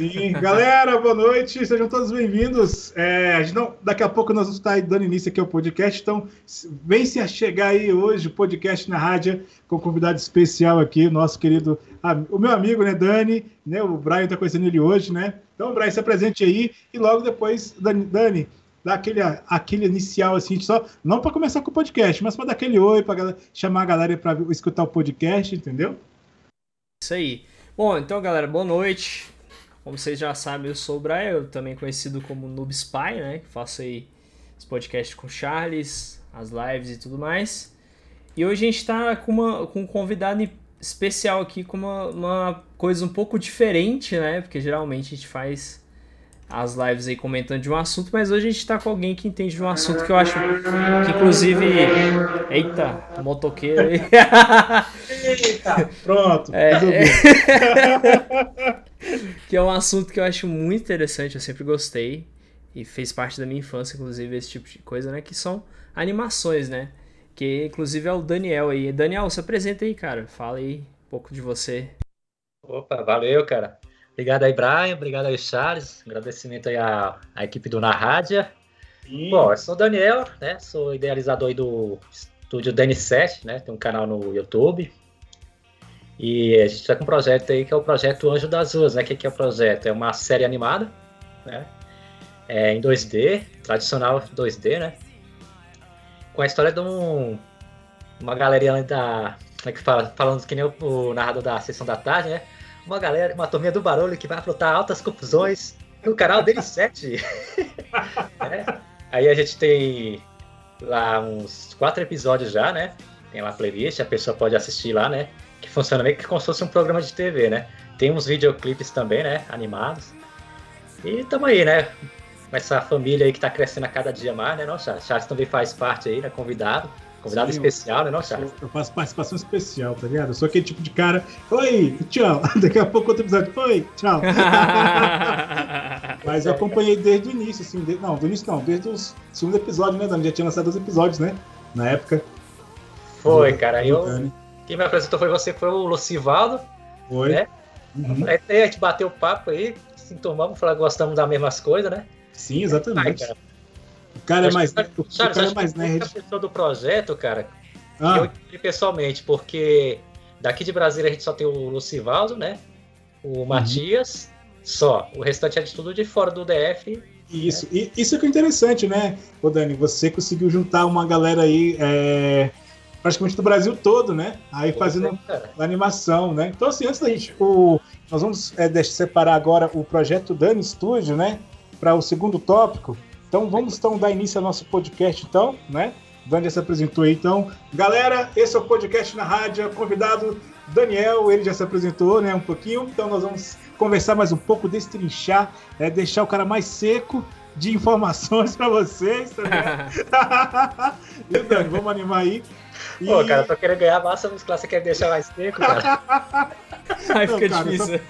Sim, galera, boa noite, sejam todos bem-vindos. É, não, daqui a pouco nós vamos estar dando início aqui ao podcast, então vem se a chegar aí hoje o podcast na rádio com um convidado especial aqui, nosso querido, o meu amigo, né, Dani, né, o Brian está conhecendo ele hoje, né? Então, Brian, se apresente aí e logo depois, Dani, Dani dar aquele, aquele inicial assim, só não para começar com o podcast, mas para dar aquele oi, para chamar a galera para escutar o podcast, entendeu? Isso aí. Bom, então, galera, boa noite. Como vocês já sabem, eu sou o Brian, também conhecido como Noob Spy, né? Que faço aí os podcasts com o Charles, as lives e tudo mais. E hoje a gente está com, uma, com um convidado especial aqui, com uma, uma coisa um pouco diferente, né? Porque geralmente a gente faz as lives aí comentando de um assunto, mas hoje a gente tá com alguém que entende de um assunto que eu acho que inclusive. Eita, motoqueiro aí. Eita, pronto. É, é... que é um assunto que eu acho muito interessante, eu sempre gostei. E fez parte da minha infância, inclusive, esse tipo de coisa, né? Que são animações, né? Que inclusive é o Daniel aí. Daniel, se apresenta aí, cara. Fala aí um pouco de você. Opa, valeu, cara. Obrigado aí, Brian. Obrigado aí, Charles. Agradecimento aí à, à equipe do Na Rádia. Bom, eu sou o Daniel, né? Sou idealizador aí do estúdio DN7, né? Tem um canal no YouTube. E a gente está com um projeto aí que é o projeto Anjo das Ruas, né? O que, que é o projeto? É uma série animada, né? É em 2D, tradicional 2D, né? Com a história de um, uma galeria da. Como é que fala? Falando que nem o, o narrador da sessão da tarde, né? uma galera, uma turminha do barulho que vai afrontar altas confusões no canal dele 7. é. Aí a gente tem lá uns quatro episódios já, né? Tem lá a playlist, a pessoa pode assistir lá, né? Que funciona meio que como se fosse um programa de TV, né? Tem uns videoclipes também, né? Animados. E tamo aí, né? Com essa família aí que tá crescendo a cada dia mais, né? Não, Charles? Charles também faz parte aí, né? Convidado. Convidado Sim, especial, né, não, Charles? Eu faço participação especial, tá ligado? Eu sou aquele tipo de cara. Oi, tchau. Daqui a pouco outro episódio. Oi, tchau. Mas eu acompanhei desde o início, assim. De... Não, do início não, desde o segundo episódio, né, Dani? Já tinha lançado dois episódios, né? Na época. Foi, cara. Eu... Quem me apresentou foi você, foi o Lucivaldo. Foi. Né? Uhum. Aí a gente bateu o papo aí, se tomamos, falar gostamos das mesmas coisas, né? Sim, exatamente. Ai, o cara é mais, o Charles, cara é mais nerd. A pessoa do projeto, cara, ah. eu entendi pessoalmente, porque daqui de Brasília a gente só tem o Lucivaldo, né? O uhum. Matias, só. O restante é de tudo de fora do DF. Isso, né? e isso é que é interessante, né, ô Dani? Você conseguiu juntar uma galera aí, é, praticamente do Brasil todo, né? Aí fazendo é, animação, né? Então, assim, antes da gente. O, nós vamos é, separar agora o projeto Dani Studio, né? Para o segundo tópico. Então vamos então dar início ao nosso podcast, então, né? Dani já se apresentou aí, então. Galera, esse é o podcast na rádio. Convidado Daniel, ele já se apresentou, né? Um pouquinho. Então nós vamos conversar mais um pouco, destrinchar, é, deixar o cara mais seco de informações para vocês, tá e Dani, vamos animar aí. E... Pô, cara, tô querendo ganhar massa muscular, você quer deixar mais seco, cara? Aí fica cara, difícil.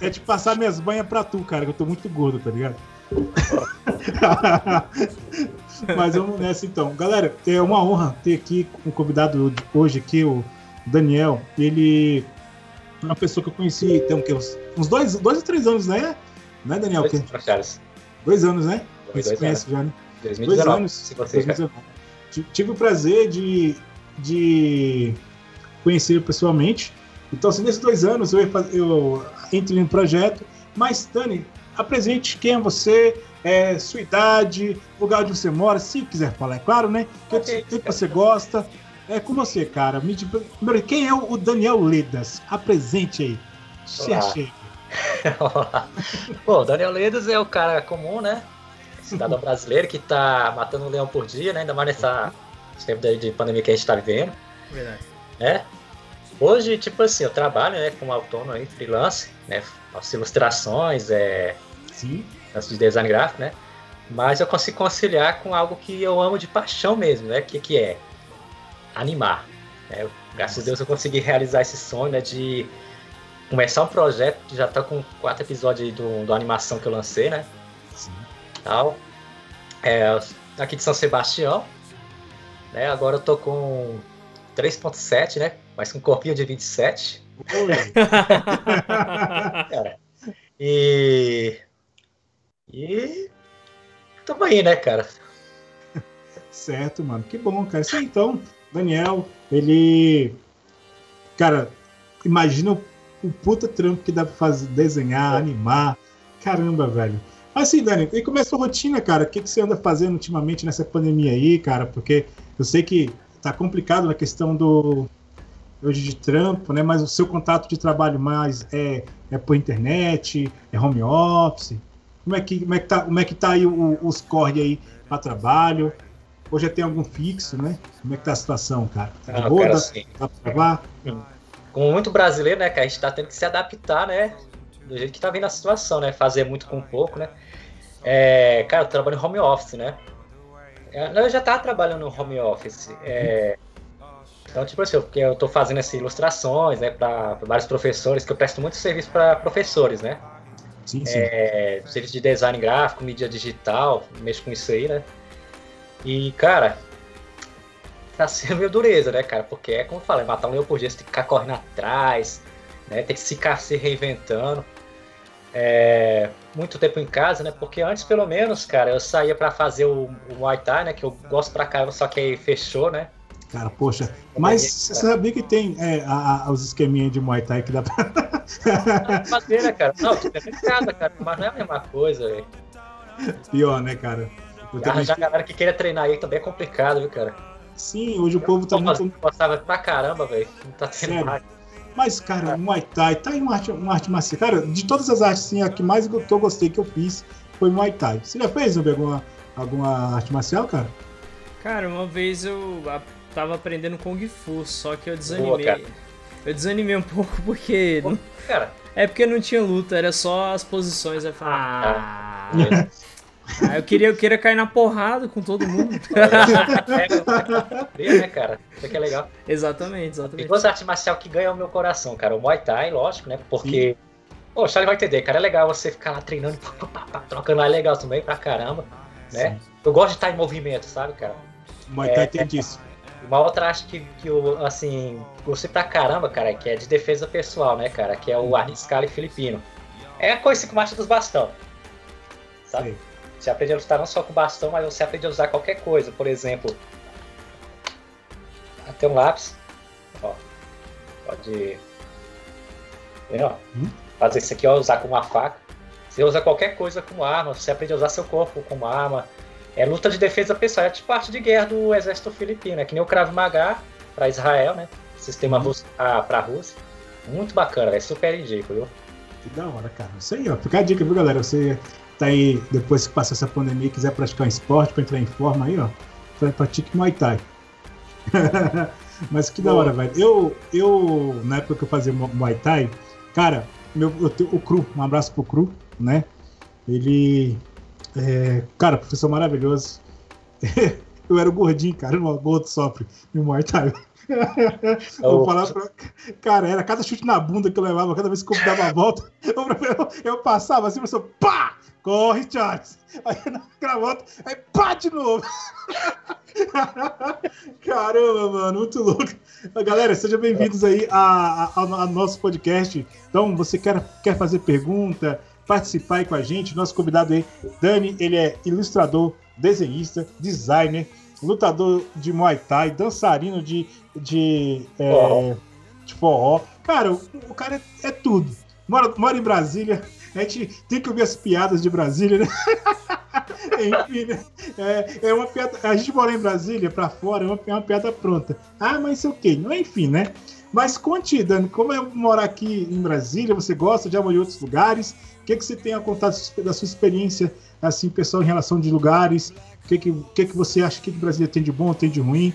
É de passar minhas banhas pra tu, cara, que eu tô muito gordo, tá ligado? Mas vamos nessa então. Galera, é uma honra ter aqui um convidado hoje aqui, o Daniel. Ele é uma pessoa que eu conheci tem uns, uns dois, dois ou três anos, né? Né, Daniel? Dois, que... dois anos, né? Dois, dois conhece já, né? 2019, dois anos. Se você 2019. Tive o prazer de, de conhecê-lo pessoalmente. Então, assim, nesses dois anos eu, eu entrei no projeto. Mas, Dani, apresente quem é você, é, sua idade, lugar onde você mora, se quiser falar, é claro, né? O okay. que, que você gosta. É com você, cara. Me, primeiro, quem é o Daniel Ledas? Apresente aí. Se achei. Bom, Daniel Ledas é o cara comum, né? Cidadão brasileiro que tá matando um leão por dia, né? Ainda mais nessa tempo de pandemia que a gente tá vivendo. Verdade. É. Hoje, tipo assim, eu trabalho né, como autônomo aí, freelance, né? Faço ilustrações, é, Sim. de design gráfico, né? Mas eu consigo conciliar com algo que eu amo de paixão mesmo, né? Que, que é animar. Né? Graças a Deus eu consegui realizar esse sonho, né? De começar um projeto que já está com quatro episódios do, do animação que eu lancei, né? Sim. Tal. É, aqui de São Sebastião. Né? Agora eu tô com 3.7, né? Mas com um corpinho de 27. Cara, E. E. Tamo aí, né, cara? certo, mano. Que bom, cara. Isso aí, então, Daniel, ele. Cara, imagina o, o puta trampo que dá pra fazer, desenhar, animar. Caramba, velho. Assim, Dani, e como é a rotina, cara? O que, que você anda fazendo ultimamente nessa pandemia aí, cara? Porque eu sei que tá complicado na questão do hoje de trampo, né? Mas o seu contato de trabalho mais é, é por internet, é home office. Como é que, como é que, tá, como é que tá aí o, os corre aí para trabalho? Hoje já tem algum fixo, né? Como é que tá a situação, cara? Tá ah, boa? Cara, dá, assim, dá pra trabalhar? Como muito brasileiro, né, cara? A gente tá tendo que se adaptar, né? Do jeito que tá vindo a situação, né? Fazer muito com pouco, né? É, cara, eu trabalho em home office, né? É, eu já estava trabalhando no home office. É, então, tipo assim, porque eu estou fazendo essas ilustrações, né, para vários professores, que eu presto muito serviço para professores, né? Sim, sim. É, serviço de design gráfico, mídia digital, mexo com isso aí, né? E, cara, tá sendo meio dureza, né, cara? Porque é como eu falei, matar um leão por dia, você tem que ficar correndo atrás, né? Tem que ficar se reinventando é, muito tempo em casa, né? Porque antes, pelo menos, cara, eu saía para fazer o, o Muay Thai, né? Que eu gosto pra caramba, só que aí fechou, né? Cara, poxa, mas você sabia que tem é, a, a, os esqueminhas de Muay Thai que dá pra. Madeira, cara. Não, casa, cara, mas não é a mesma coisa, velho. Pior, né, cara? Arranjar a galera que queira treinar aí também é complicado, viu, cara? Sim, hoje o povo tá muito. Gostava pra caramba, velho. Não tá tendo mais. Mas, cara, o Muay Thai tá em uma arte, uma arte marcial. Cara, de todas as artes, assim, a que mais que eu gostei que eu fiz foi Muay Thai. Você já fez alguma, alguma arte marcial, cara? Cara, uma vez eu tava aprendendo Kung Fu, só que eu desanimei. Boa, eu desanimei um pouco porque. Pô, cara. É porque não tinha luta, era só as posições. Eu falei, ah. ah ah, eu queria, eu queria cair na porrada com todo mundo. é, né, cara? Isso que é legal. Exatamente, exatamente. Tem duas artes marcial que ganham o meu coração, cara. O Muay Thai, lógico, né? Porque. Sim. Pô, o Charlie vai entender, cara. É legal você ficar lá treinando, pá, pá, pá, trocando lá, é legal também pra caramba. Né? Sim. Eu gosto de estar em movimento, sabe, cara? O Muay Thai é, tem disso. Uma outra arte que, que eu, assim, gostei pra caramba, cara, que é de defesa pessoal, né, cara? Que é o Arniscali filipino. É a coisa com marcha dos bastão. Sabe? Sim. Você aprende a lutar não só com bastão, mas você aprende a usar qualquer coisa. Por exemplo, até um lápis. Ó, pode. Ó, hum? Fazer isso aqui, ó, usar com uma faca. Você usa qualquer coisa com arma, você aprende a usar seu corpo com uma arma. É luta de defesa pessoal, é tipo parte de guerra do exército filipino, é que nem o Krav Maga para Israel, né? Sistema uhum. para a Rússia. Muito bacana, é super indico, viu? Que da hora, cara. Isso aí, ó. Fica a dica, viu, galera? Você tá aí, depois que passar essa pandemia e quiser praticar um esporte para entrar em forma aí, ó, pratique Muay Thai. Mas que da hora, velho. Eu, eu, na época que eu fazia Muay Thai, cara, meu, eu, o Cru, um abraço pro Cru, né? Ele, é, cara, professor maravilhoso. eu era o gordinho, cara, o gordo sofre no Muay Thai. Vou falar pra... Cara, era cada chute na bunda que eu levava, cada vez que eu dava a volta, eu, eu passava assim, professor, pá! Corre, Charles! Aí na volta, aí pá de novo! Caramba, mano, muito louco. Galera, sejam bem-vindos aí ao nosso podcast. Então, você quer, quer fazer pergunta, participar aí com a gente? Nosso convidado aí, Dani, ele é ilustrador, desenhista, designer, lutador de Muay Thai, dançarino de, de, é, de forró. Cara, o, o cara é, é, tudo. Mora, mora em Brasília. A gente tem que ouvir as piadas de Brasília, né? Enfim, né? É, é, uma piada. A gente mora em Brasília, pra fora, é uma, é uma piada pronta. Ah, mas sei o quê? Não, enfim, né? Mas conte, Dani, como é morar aqui em Brasília? Você gosta? Já morou em outros lugares? O que, que você tem a contar da sua experiência, assim, pessoal, em relação de lugares? O que, que, que, que você acha que, que Brasília tem de bom, tem de ruim?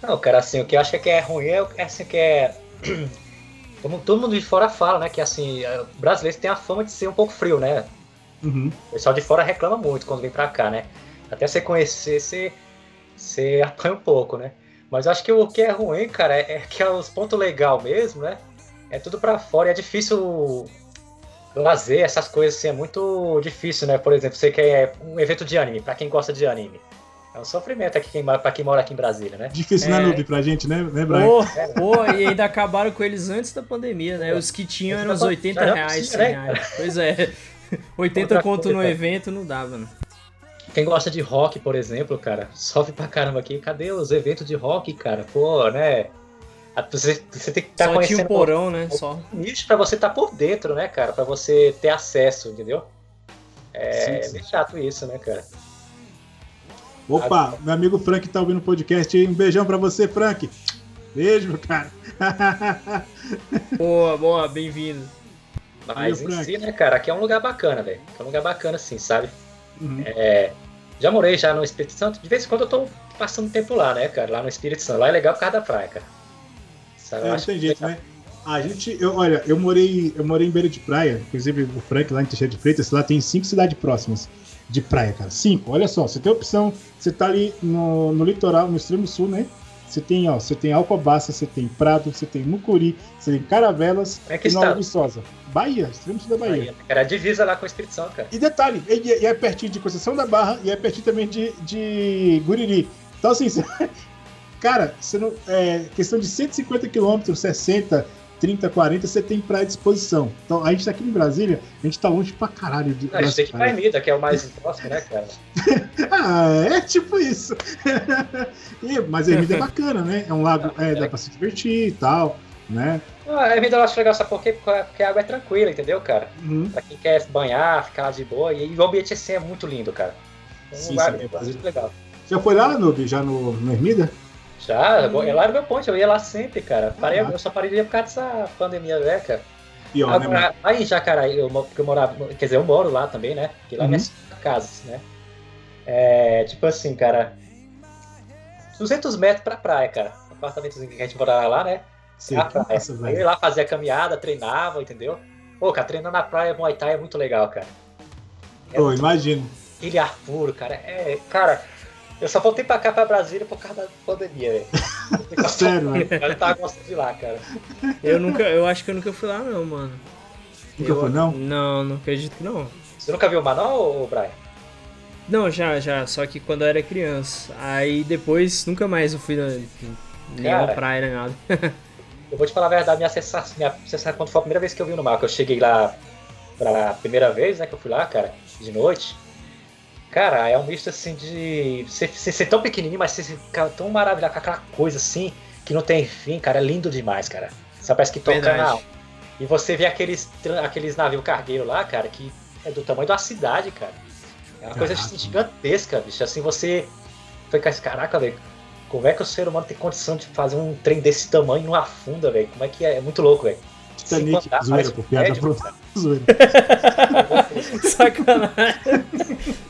Não, cara, assim, o que eu acho que é ruim é, é assim, que é. Como todo mundo de fora fala, né? Que assim, é, brasileiro tem a fama de ser um pouco frio, né? Uhum. O pessoal de fora reclama muito quando vem pra cá, né? Até você conhecer, você, você apanha um pouco, né? Mas acho que o que é ruim, cara, é, é que é os pontos legal mesmo, né? É tudo pra fora e é difícil lazer, essas coisas assim, é muito difícil, né? Por exemplo, você quer um evento de anime, para quem gosta de anime. É um sofrimento aqui quem, pra quem mora aqui em Brasília, né? Difícil, né, é... né, Noob, pra gente, né, né Brian? Pô, pô, e ainda acabaram com eles antes da pandemia, né? Os que tinham eram uns 80 reais, 100 reais. Pois é. 80 Outra conto coisa, no evento não dava, né? Quem gosta de rock, por exemplo, cara, sofre pra caramba aqui. Cadê os eventos de rock, cara? Pô, né? Você, você tem que estar tá conhecendo tinha um porão, né? Só. Isso pra você estar tá por dentro, né, cara? Pra você ter acesso, entendeu? É sim, sim. chato isso, né, cara? Opa, meu amigo Frank tá ouvindo o podcast aí. Um beijão pra você, Frank. Beijo, cara. boa, boa, bem-vindo. Mas Meu em Frank. si, né, cara, aqui é um lugar bacana, velho. É um lugar bacana, assim, sabe? Uhum. É, já morei já no Espírito Santo. De vez em quando eu tô passando tempo lá, né, cara? Lá no Espírito Santo. Lá é legal por causa da praia, cara. Sabe? É, não tem jeito, né? A gente, eu, olha, eu morei, eu morei em beira de praia, inclusive o Frank lá em Teixeira de Freitas, lá tem cinco cidades próximas de praia, cara. Cinco, olha só, você tem a opção, você tá ali no, no litoral, no extremo sul, né? Você tem, ó, você tem Alcobaça, você tem Prado, você tem Mucuri, você tem Caravelas é que e Nova Viçosa. Bahia, extremo sul da Bahia. Bahia. Era divisa lá com a Espírito Santo, cara. E detalhe, e, é pertinho de Conceição da Barra e é pertinho também de, de Guriri. Então, assim, cara, você não, é questão de 150 quilômetros, 60 30, 40, você tem praia à disposição. Então, a gente tá aqui em Brasília, a gente tá longe pra caralho. De, a gente tem que ir pra Ermida, que é o mais próximo, né, cara? ah, é tipo isso. e, mas a Ermida é bacana, né? É um lago, é, dá pra se divertir e tal, né? Ah, a Ermida eu acho legal, sabe por quê? Porque a água é tranquila, entendeu, cara? Uhum. Pra quem quer banhar, ficar de boa. E, o ambiente assim é muito lindo, cara. Um sim, lugar sim, é muito legal. Já foi lá, Noob, já no, no Ermida? Já, hum. lá era meu ponte, eu ia lá sempre, cara. Parei, ah, eu só parei de ir por causa dessa pandemia, né, cara? Né, né, aí em Jacaraí, eu, porque eu morava, quer dizer, eu moro lá também, né? Porque lá é uhum. minhas casas, né? É, tipo assim, cara, 200 metros pra praia, cara. O apartamentozinho que a gente morava lá, né? Sim, a praia. Nossa, eu ia lá, fazia caminhada, treinava, entendeu? Pô, cara, treinando na praia, Muay Thai é muito legal, cara. É Pô, imagino. Ar puro, cara. É, cara, eu só voltei pra cá, pra Brasília, por causa da pandemia, velho. Sério, mano? Eu tava gostando de lá, cara. Eu nunca, eu acho que eu nunca fui lá, não, mano. Nunca eu, foi, não? Não, não acredito que não. Você nunca viu o Manol, Brian? Não, já, já. Só que quando eu era criança. Aí depois, nunca mais eu fui na, nenhuma praia, nem nada. eu vou te falar a verdade, minha sensação, minha sensação quando foi a primeira vez que eu vi no mar, que eu cheguei lá pra primeira vez, né, que eu fui lá, cara, de noite. Cara, é um misto assim de. Você, ser tão pequenininho, mas você ficar tão maravilhado com aquela coisa assim, que não tem fim, cara. É lindo demais, cara. Só parece que toca na E você vê aqueles, aqueles navios cargueiros lá, cara, que é do tamanho da cidade, cara. É uma coisa assim, gigantesca, bicho. Assim, você. Fica assim, caraca, velho. Como é que o ser humano tem condição de fazer um trem desse tamanho e não afunda, velho? Como é que é? É muito louco, velho. Titanic, zoeira, por piada pronta. Zoeira. Sacanagem.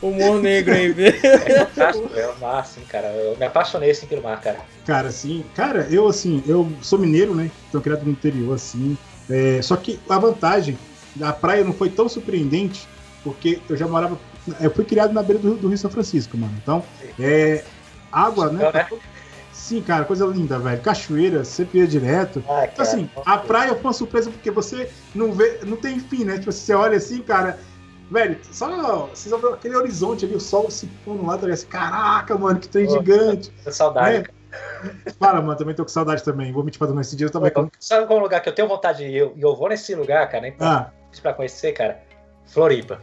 Humor negro aí, velho. É fantástico, é o máximo, cara. Eu me apaixonei assim pelo mar, cara. Cara, assim, cara, eu assim, eu sou mineiro, né? Então criado no interior, assim. É, só que a vantagem da praia não foi tão surpreendente, porque eu já morava. Eu fui criado na beira do, do Rio São Francisco, mano. Então, é, água, né? né? Sim, cara, coisa linda, velho. Cachoeira, sempre ia direto. Ah, então, assim, a praia foi uma surpresa porque você não vê, não tem fim, né? Tipo, você olha assim, cara, velho, só você só vê aquele horizonte ali, o sol se pondo lá, tá assim, caraca, mano, que trem gigante. Tô saudade, né? Fala, mano, também tô com saudade também. Vou me te fazer nesse dia também. Pô, sabe qual lugar que eu tenho vontade de ir? Eu, eu vou nesse lugar, cara, né? Ah. Pra conhecer, cara. Floripa.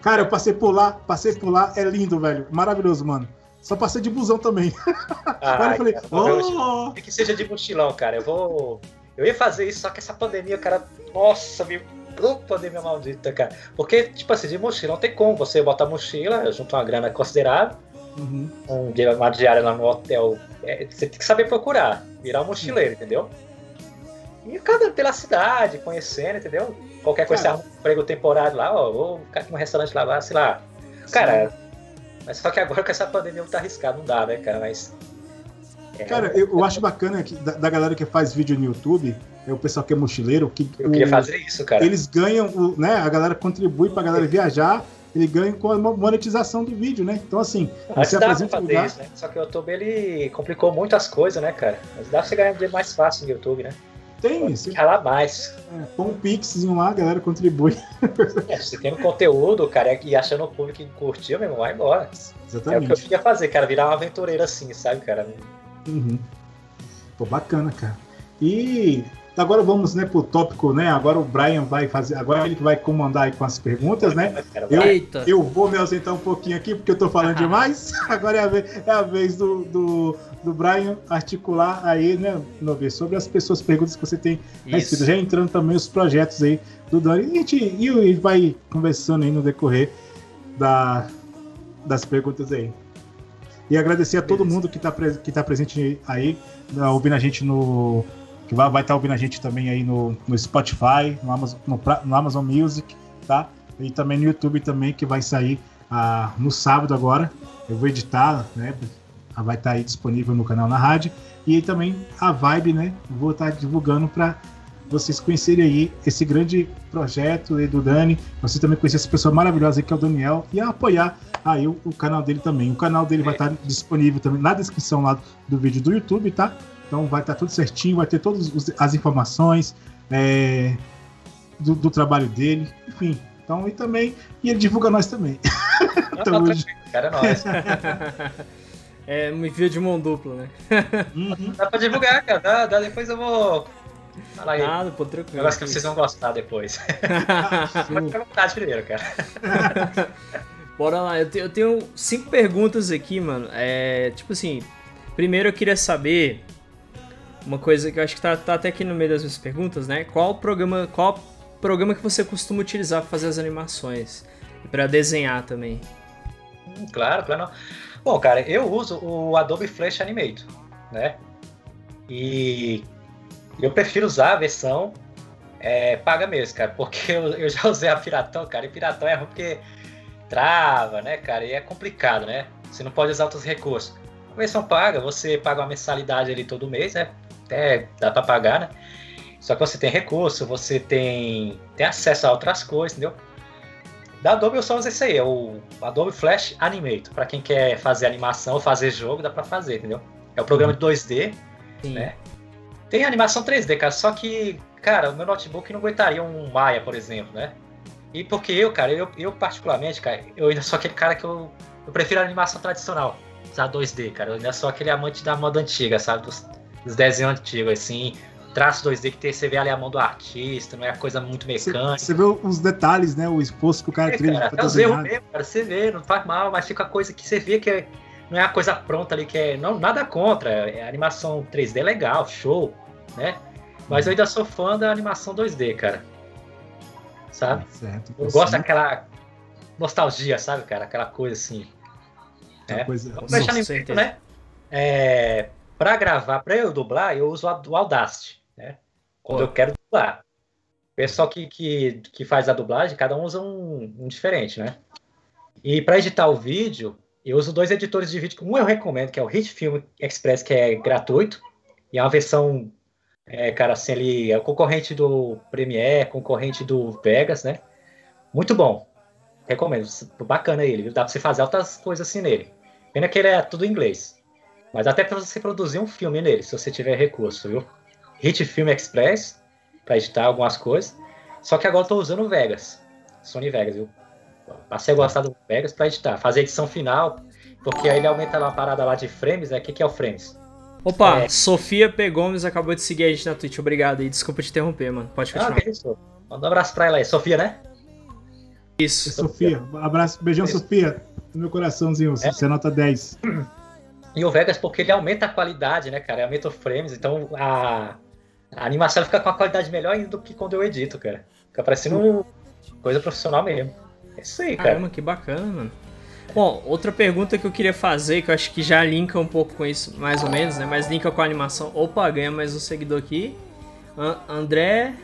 Cara, eu passei por lá, passei por lá, é lindo, velho. Maravilhoso, mano. Só passei de busão também. Ah, eu falei, oh! que seja de mochilão, cara. Eu vou. Eu ia fazer isso, só que essa pandemia, cara. Nossa, me. Oh, pandemia maldita, cara. Porque, tipo assim, de mochilão tem como. Você bota a mochila, junta uma grana considerável. Uhum. Um, uma diária lá no hotel. É, você tem que saber procurar. Virar um mochileiro, uhum. entendeu? E cada pela cidade, conhecendo, entendeu? Qualquer coisa, cara, você arruma um emprego temporário lá, ó, vou ficar aqui no restaurante lá, sei lá. Cara, Sim mas só que agora com essa pandemia não tá arriscado, não dá, né, cara? Mas. É, cara, eu, eu, acho bacana que da, da, galera que faz vídeo no YouTube, é o pessoal que é mochileiro, que. Eu o, queria fazer isso, cara. Eles ganham, o, né? A galera contribui pra galera viajar, ele ganha com a monetização do vídeo, né? Então, assim, Mas você dá pra fazer lugar... isso, né? Só que o YouTube ele complicou muitas coisas, né, cara? Mas dá pra você ganhar dinheiro mais fácil no YouTube, né? Tem, isso. Ralar mais. É, põe um pixzinho lá, a galera contribui. É, se tem um conteúdo, cara, e achando o público que curtiu, mesmo, vai embora. Exatamente. É o que eu queria fazer, cara, virar uma aventureira assim, sabe, cara? Uhum. Pô, bacana, cara. E agora vamos, né, pro tópico, né? Agora o Brian vai fazer, agora ele que vai comandar aí com as perguntas, né? Eu, Eita. eu vou me ausentar um pouquinho aqui porque eu tô falando demais. Agora é a vez, é a vez do, do, do Brian articular aí, né, Novi, sobre as pessoas, perguntas que você tem recebido. Já entrando também os projetos aí do Dani. E a gente e vai conversando aí no decorrer da, das perguntas aí. E agradecer a todo mundo que está que tá presente aí, né, ouvindo a gente no. Que vai, estar tá ouvindo a gente também aí no, no Spotify, no Amazon, no, no Amazon Music, tá? E também no YouTube também, que vai sair ah, no sábado agora. Eu vou editar, né? Vai estar tá aí disponível no canal na rádio. E aí também a Vibe, né? Vou estar tá divulgando para vocês conhecerem aí esse grande projeto do Dani, você também conhecer essa pessoa maravilhosa aí que é o Daniel e apoiar aí o, o, canal dele também. O canal dele vai estar disponível também na descrição lá do vídeo do YouTube, tá? Então vai estar tudo certinho, vai ter todas as informações é, do, do, trabalho dele, enfim. Então, e também, e ele divulga nós também. então, hoje... Cara, é nós. É uma via de mão dupla, né? Uhum. Dá pra divulgar, cara. Dá, dá, depois eu vou. Fala aí. Nada, pô, tranquilo. Negócio que vocês vão gostar depois. Pode ficar à vontade primeiro, cara. Bora lá, eu, eu tenho cinco perguntas aqui, mano. É, tipo assim, primeiro eu queria saber uma coisa que eu acho que tá, tá até aqui no meio das minhas perguntas, né? Qual programa, qual programa que você costuma utilizar para fazer as animações e para desenhar também? Hum, claro, claro. Bom, cara, eu uso o Adobe Flash Animator, né? E eu prefiro usar a versão é, paga mesmo, cara, porque eu, eu já usei a Piratão, cara, e Piratão é ruim porque trava, né, cara? E é complicado, né? Você não pode usar outros recursos. A versão paga, você paga uma mensalidade ali todo mês, né? Até dá para pagar, né? Só que você tem recurso, você tem, tem acesso a outras coisas, entendeu? Da Adobe eu só uso esse aí, é o Adobe Flash Animator. Para quem quer fazer animação ou fazer jogo, dá para fazer, entendeu? É o programa de 2D, Sim. né? Tem animação 3D, cara, só que, cara, o meu notebook não aguentaria um Maya, por exemplo, né? E porque eu, cara, eu, eu particularmente, cara, eu ainda sou aquele cara que eu, eu prefiro a animação tradicional, usar 2D, cara. Eu ainda sou aquele amante da moda antiga, sabe? Dos, dos desenhos antigos, assim. Traço 2D que tem, você vê ali a mão do artista, não é coisa muito mecânica. Você, vê os detalhes, né? O esforço que o cara é, teve cara, pra desenhar. mesmo, cara, você vê, não faz mal, mas fica a coisa que você vê que é, não é a coisa pronta ali, que é. Não, nada contra. É, a animação 3D é legal, show, né? Mas eu ainda sou fã da animação 2D, cara sabe? Certo, eu gosto daquela nostalgia, sabe, cara? Aquela coisa assim. É. Coisa... Vamos deixar no né? É, pra gravar, pra eu dublar, eu uso o Audacity, né? Quando Pô. eu quero dublar. O pessoal que, que, que faz a dublagem, cada um usa um, um diferente, né? E para editar o vídeo, eu uso dois editores de vídeo. Um eu recomendo, que é o Hit Film Express, que é gratuito. E é uma versão é, cara, assim, ele é o concorrente do Premiere, concorrente do Vegas, né? Muito bom. Recomendo. Bacana ele, viu? Dá pra você fazer outras coisas assim nele. Pena que ele é tudo em inglês. Mas até pra você produzir um filme nele, se você tiver recurso, viu? Hit Film Express, pra editar algumas coisas. Só que agora eu tô usando o Vegas. Sony Vegas, viu? Passei a gostar do Vegas pra editar. Fazer edição final, porque aí ele aumenta uma parada lá de frames, né? O que, que é o frames? Opa, é. Sofia P. Gomes acabou de seguir a gente na Twitch. Obrigado e desculpa te interromper, mano. Pode ah, continuar. Ah, que isso. Manda um abraço pra ela aí. Sofia, né? Isso. Sofia. Abraço, beijão, isso. Sofia. No meu coraçãozinho, é. você nota 10. E o Vegas, porque ele aumenta a qualidade, né, cara? Aumenta os frames, então a, a animação fica com a qualidade melhor do que quando eu edito, cara. Fica parecendo uma coisa profissional mesmo. É isso aí, cara. Caramba, que bacana, mano. Bom, outra pergunta que eu queria fazer, que eu acho que já linka um pouco com isso, mais ou menos, né? Mas linka com a animação. Opa, ganha mais um seguidor aqui. André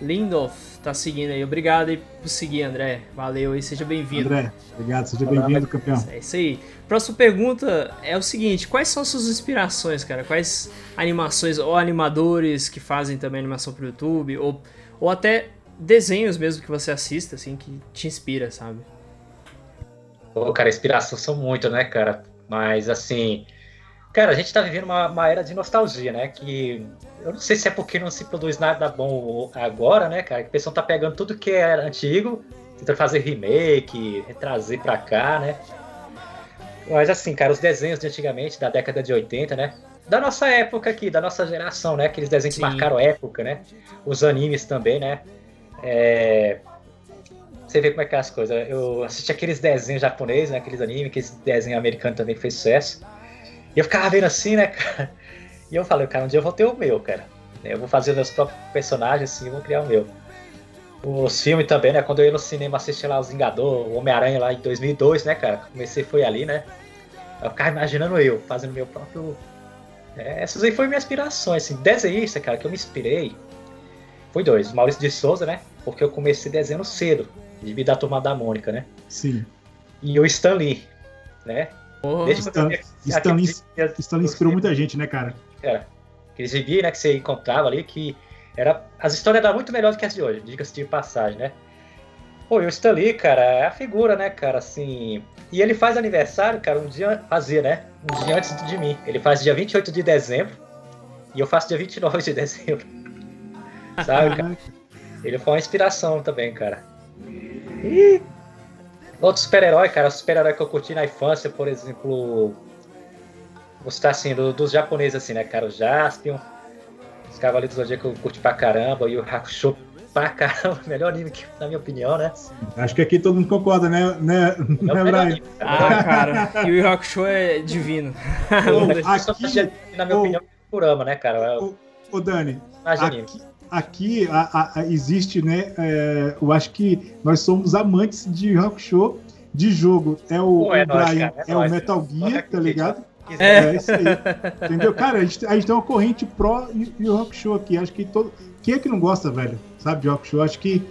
Lindolf tá seguindo aí. Obrigado aí por seguir, André. Valeu e seja bem-vindo. André, obrigado, seja bem-vindo, campeão. É isso aí. Próxima pergunta é o seguinte: quais são suas inspirações, cara? Quais animações ou animadores que fazem também animação pro YouTube? Ou, ou até desenhos mesmo que você assista, assim, que te inspira, sabe? Pô, cara, inspiração são muito, né, cara? Mas, assim, Cara, a gente tá vivendo uma, uma, era de nostalgia, né? Que eu não sei se é porque não se produz nada bom agora, né, cara? Que o pessoal tá pegando tudo que é antigo, tentando fazer remake, trazer pra cá, né? Mas assim, cara, os desenhos de antigamente, da década de 80, né? Da nossa época aqui, da nossa geração, né? Aqueles desenhos Sim. que marcaram época, né? Os animes também, né? É... Você vê como é que é as coisas. Eu assisti aqueles desenhos japoneses, né? Aqueles animes, aqueles desenhos americanos também que fez sucesso. E eu ficava vendo assim, né, cara? E eu falei, cara, um dia eu vou ter o meu, cara. Eu vou fazer meus próprios personagens assim, vou criar o meu. Os filmes também, né? Quando eu ia no cinema assistir lá Os Vingador, o Homem-Aranha lá em 2002, né, cara? Comecei foi ali, né? Eu ficava imaginando eu, fazendo meu próprio. É, essas aí foram minhas inspirações, assim. Desenhista, cara, que eu me inspirei. Foi dois. Maurício de Souza, né? Porque eu comecei desenhando cedo, devido à turma da Mônica, né? Sim. E o Stan Lee, né? Oh, Stan, Stan, Lee, Stan Lee inspirou muita gente, né, cara? Era. Aqueles gibi, né, que você encontrava ali, que era, as histórias eram muito melhores do que as de hoje, diga-se de passagem, né? Pô, e o Stan Lee, cara, é a figura, né, cara, assim... E ele faz aniversário, cara, um dia... Fazia, né? Um dia antes de mim. Ele faz dia 28 de dezembro e eu faço dia 29 de dezembro. Sabe, cara? Ele foi uma inspiração também, cara. E Outro super-herói, cara, super-herói que eu curti na infância, por exemplo. Vou citar assim, do, dos japoneses, assim, né, cara? O Jaspion, os Cavaleiros do Zodíaco eu curti pra caramba, e o Hakusho pra caramba, melhor anime, que, na minha opinião, né? Acho que aqui todo mundo concorda, né, né, né Brian? ah, cara, e o Yu Hakusho é divino. Oh, aqui, na minha oh, opinião, Kurama, né, cara? Ô, oh, Dani, aqui, aqui a, a, existe, né? É, eu acho que nós somos amantes de rock show de jogo. É o, Pô, é o nós, Brian, cara, é, é o Metal Gear, tá ligado? É. é isso aí. Entendeu? Cara, a gente, a gente tem uma corrente pró e, e rock show aqui. Acho que todo. Quem é que não gosta, velho? Sabe, de rock show? Acho que.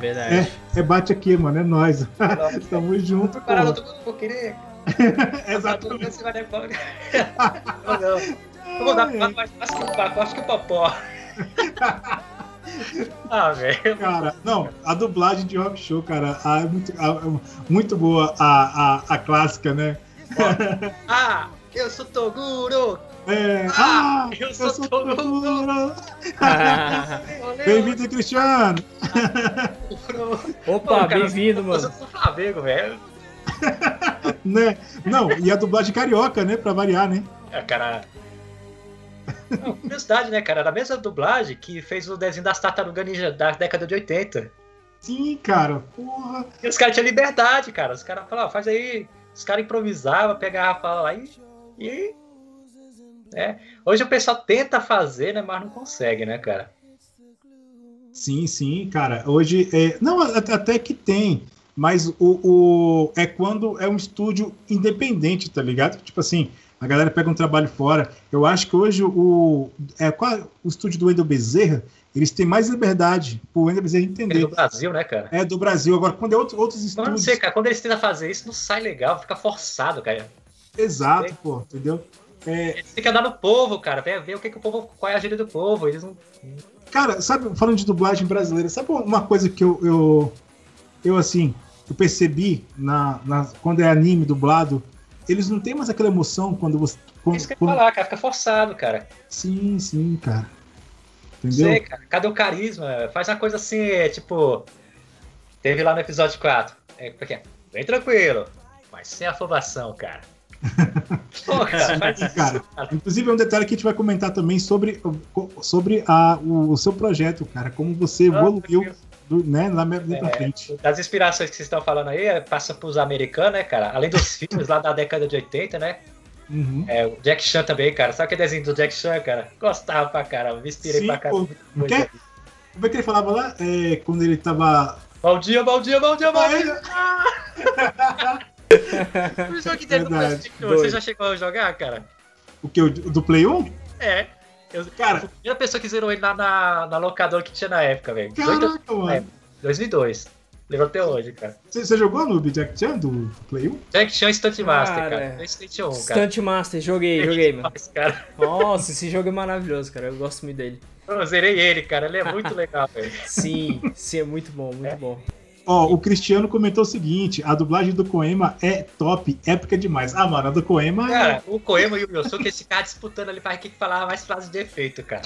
Verdade. É, é bate aqui, mano. É nós. Tamo junto. Parado, todo mundo vou querer. Exatamente. não, não. Eu vou dar mais fácil que o pacote que o popó. ah, velho. Cara, não, a dublagem de Rock Show, cara, a, é muito, a, muito boa a, a, a clássica, né? ah, eu sou Toguro! É, ah, ah eu, eu sou, Toguro! Toguro. Bem-vindo, Cristiano! Opa, bem-vindo, mano. Eu sou Flamengo, velho. né? Não, e a dublagem carioca, né? Pra variar, né? É, cara, não, curiosidade, né, cara? Era a mesma dublagem que fez o desenho das Tartarugas Ninja da década de 80. Sim, cara, porra. E os caras tinham liberdade, cara. Os caras falavam, faz aí. Os caras improvisavam, pegavam a fala lá e. e é. Hoje o pessoal tenta fazer, né, mas não consegue, né, cara? Sim, sim, cara. Hoje. É... Não, até que tem. Mas o, o, é quando é um estúdio independente, tá ligado? Tipo assim, a galera pega um trabalho fora. Eu acho que hoje o, é, qual, o estúdio do Wendel Bezerra, eles têm mais liberdade pro Wendel Bezerra entender. É do Brasil, né, cara? É do Brasil. Agora, quando é outro, outros estúdios... Não, não sei, cara. Quando eles tentam fazer isso, não sai legal. Fica forçado, cara. Exato, pô. Entendeu? É... Eles têm que andar no povo, cara. Ver, ver o que, que o povo... Qual é a gíria do povo. Eles não... Cara, sabe, falando de dublagem brasileira, sabe uma coisa que eu, eu, eu assim, eu percebi na, na, quando é anime dublado, eles não têm mais aquela emoção quando você. Quando, Isso que eu quando... falar, cara, fica forçado, cara. Sim, sim, cara. Entendeu? Sei, cara. Cadê o carisma? Faz uma coisa assim, é, tipo. Teve lá no episódio 4. É, porque, bem tranquilo, mas sem afobação, cara. Pô, cara, cara, inclusive é um detalhe que a gente vai comentar também sobre, sobre a, o, o seu projeto, cara, como você evoluiu do, né, lá é, pra frente. Das inspirações que vocês estão falando aí, é, passa pros americanos, né, cara? Além dos filmes lá da década de 80, né? Uhum. É, o Jack Chan também, cara. Sabe aquele desenho do Jack Chan, cara? Gostava pra caramba, me inspirei Sim, pra caramba. Como é que ele falava lá? É, quando ele tava. Bom dia, bom dia, bom dia, bom dia! o jogo inteiro do Você já chegou a jogar, cara? O que? O do Play 1? É. Eu, cara, a primeira pessoa que zerou ele lá na, na locadora que tinha na época, velho. Caraca, mano. 2002. Levou até hoje, cara. Você jogou no Jack Chan do Play 1? Jack Chan Stunt Master, cara. cara. PlayStation 1, cara. Stunt Master, joguei, joguei, mano. Cara. Nossa, esse jogo é maravilhoso, cara. Eu gosto muito dele. Eu zerei ele, cara. Ele é muito legal, velho. Sim, sim, é muito bom, muito é. bom. Ó, o Cristiano comentou o seguinte: a dublagem do Coema é top, épica demais. Ah, mano, a do Coema é. Cara, o Coema e o Wilson, que esse cara disputando ali pra quem falava mais frases de efeito, cara.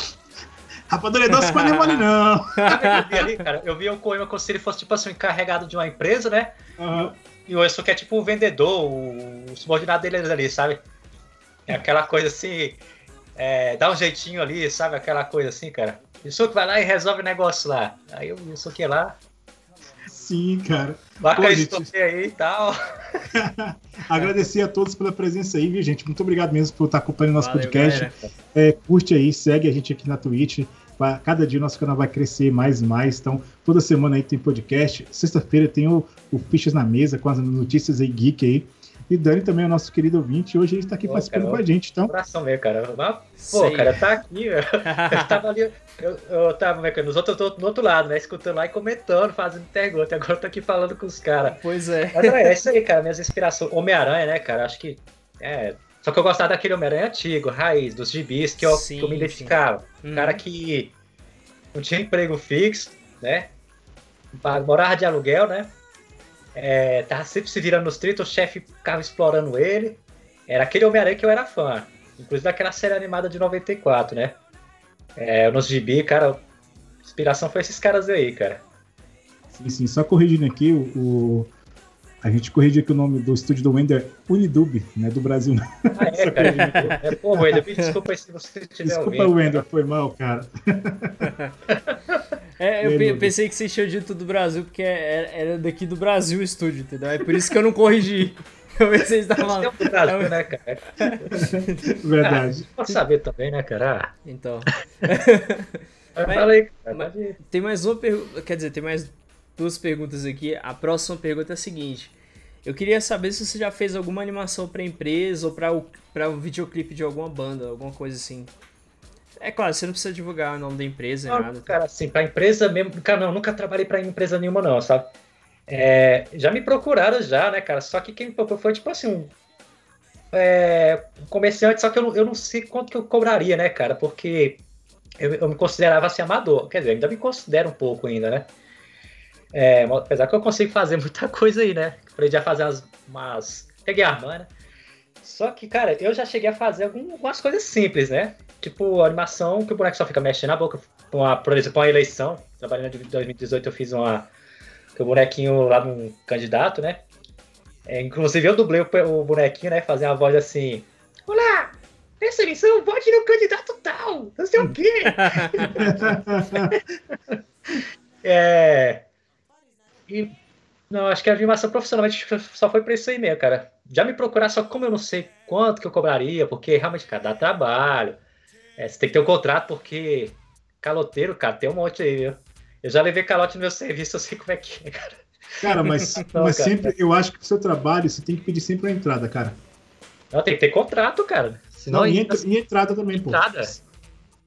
Rapadura é doce, não é mole, não. eu, vi ali, cara, eu vi o Coema como se ele fosse, tipo assim, encarregado de uma empresa, né? Uhum. E o Wilson que é tipo o vendedor, o, o subordinado dele ali, sabe? É aquela coisa assim. É, dá um jeitinho ali, sabe? Aquela coisa assim, cara. Isso que vai lá e resolve o negócio lá. Aí eu isso que lá. Sim, cara. Marca isso gente... aí e tal. Agradecer a todos pela presença aí, viu, gente? Muito obrigado mesmo por estar acompanhando nosso Valeu, podcast. É, curte aí, segue a gente aqui na Twitch. Cada dia o nosso canal vai crescer mais e mais. Então, toda semana aí tem podcast. Sexta-feira tem o, o Fichas na Mesa com as notícias aí geek aí. E Dani também é o nosso querido ouvinte. Hoje ele está aqui pô, participando cara, com a gente. Então... Coração meu, cara. Mas, pô, cara, tá aqui. Eu, eu tava ali. Eu, eu tava né, nos outros, do outro lado, né? Escutando lá e comentando, fazendo pergunta. Agora eu tô aqui falando com os caras. Pois é. Mas é, é isso aí, cara. Minhas inspirações. Homem-Aranha, né, cara? Acho que. É. Só que eu gostava daquele Homem-Aranha antigo, raiz, dos gibis, que eu, sim, que eu me identificava. Um cara uhum. que não tinha emprego fixo, né? Morava de aluguel, né? É, tava sempre se virando nos trilhos, o chefe ficava explorando ele. Era aquele Homem-Aranha que eu era fã. Inclusive daquela série animada de 94, né? É, nos gibi, cara, inspiração foi esses caras aí, cara. Sim, sim. Só corrigindo aqui, o a gente corrigiu aqui o nome do estúdio do Wender, Unidub, né? Do Brasil. Ah, é, cara. É, pô, Wender, desculpa se você estiver Desculpa, Wender, foi mal, cara. É, eu pensei que você tinha dito do Brasil, porque é, é, era daqui do Brasil o estúdio, entendeu? É por isso que eu não corrigi. Eu pensei que você estava falando. É Brasil, né, cara? Verdade. Ah, pode saber também, né, cara? Então. mas, falei, cara, mas, tem mais uma pergunta, quer dizer, tem mais duas perguntas aqui. A próxima pergunta é a seguinte. Eu queria saber se você já fez alguma animação para empresa ou para o para um videoclipe de alguma banda, alguma coisa assim. É claro, você não precisa divulgar o nome da empresa, não, nada. Cara, assim, pra empresa mesmo. Cara, não, nunca trabalhei pra empresa nenhuma, não, sabe? É, já me procuraram já, né, cara? Só que quem me procurou foi tipo assim, um, é, comerciante, só que eu não, eu não sei quanto que eu cobraria, né, cara? Porque eu, eu me considerava assim amador. Quer dizer, ainda me considero um pouco ainda, né? É, apesar que eu consigo fazer muita coisa aí, né? Aprendi a fazer umas. umas peguei a arma, né? Só que, cara, eu já cheguei a fazer algumas coisas simples, né? Tipo, animação que o boneco só fica mexendo na boca. Uma, por exemplo, uma eleição. Trabalhando em 2018, eu fiz uma. Que o bonequinho lá de um candidato, né? É, inclusive, eu dublei o, o, bonequinho, né? Fazer uma voz assim: Olá! Nessa eleição, vote no candidato tal! Não sei o quê! é. E. Não, acho que a animação profissionalmente só foi pra isso aí mesmo, cara. Já me procurar, só como eu não sei quanto que eu cobraria, porque realmente, cara, dá trabalho é, você tem que ter um contrato, porque caloteiro, cara, tem um monte aí, viu? Eu já levei calote no meu serviço, eu sei como é que é, cara. Cara, mas, então, mas cara, sempre, eu acho que pro seu trabalho, você tem que pedir sempre a entrada, cara. Não, tem que ter contrato, cara. Senão, Não, e, entra, e entrada também, entrada. pô.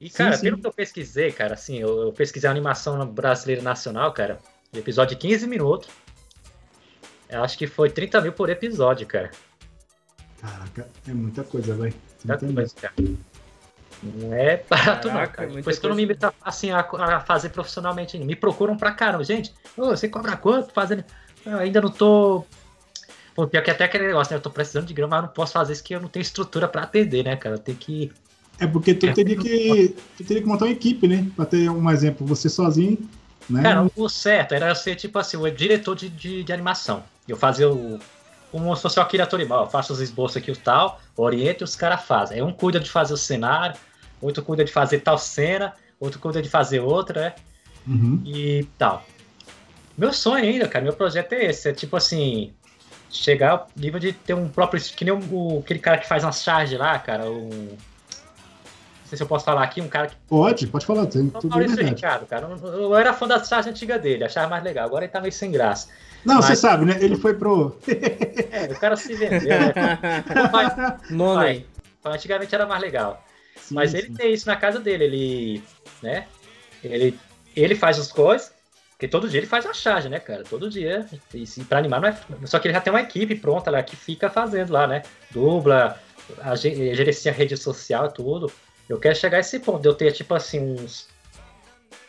E, cara, sim, pelo sim. que eu pesquisei, cara, assim, eu, eu pesquisei a animação brasileira nacional, cara, episódio de 15 minutos. Eu acho que foi 30 mil por episódio, cara. Caraca, é muita coisa, velho. Muita coisa, cara. Não é barato, Caraca, não, cara. Depois que eu não me meto assim, a, a, fazer profissionalmente ainda. Me procuram pra caramba, gente. Ô, você cobra quanto fazendo? Eu ainda não tô. Pô, pior que até aquele negócio, né? Eu tô precisando de grama, mas não posso fazer isso que eu não tenho estrutura pra atender, né, cara? Eu tenho que. É porque tu teria que. Tu teria que montar uma equipe, né? Pra ter um exemplo, você sozinho. Né? Cara, o certo era ser tipo assim, o diretor de, de, de animação. Eu fazia o, como se fosse o Akira Toriyama, eu faço os esboços aqui e tal, oriento e os caras fazem. Aí um cuida de fazer o cenário, outro cuida de fazer tal cena, outro cuida de fazer outra, né? Uhum. E tal. Meu sonho ainda, cara, meu projeto é esse, é tipo assim, chegar ao nível de ter um próprio, que nem o, aquele cara que faz umas charges lá, cara, o... Não sei se eu posso falar aqui, um cara que... Pode, pode falar, tem tudo Maurício Ricardo, cara, eu era fã da charge antiga dele, achava mais legal, agora ele tá meio sem graça. Não, Mas... você sabe, né? Ele foi pro. é, o cara se vendeu, né? Mas, antigamente era mais legal. Sim, Mas ele sim. tem isso na casa dele, ele, né? Ele, ele faz as coisas, porque todo dia ele faz a charge, né, cara? Todo dia. E se, pra animar não é. Só que ele já tem uma equipe pronta lá que fica fazendo lá, né? Dubla, a, gerencia a rede social e tudo. Eu quero chegar a esse ponto de eu ter, tipo assim, uns.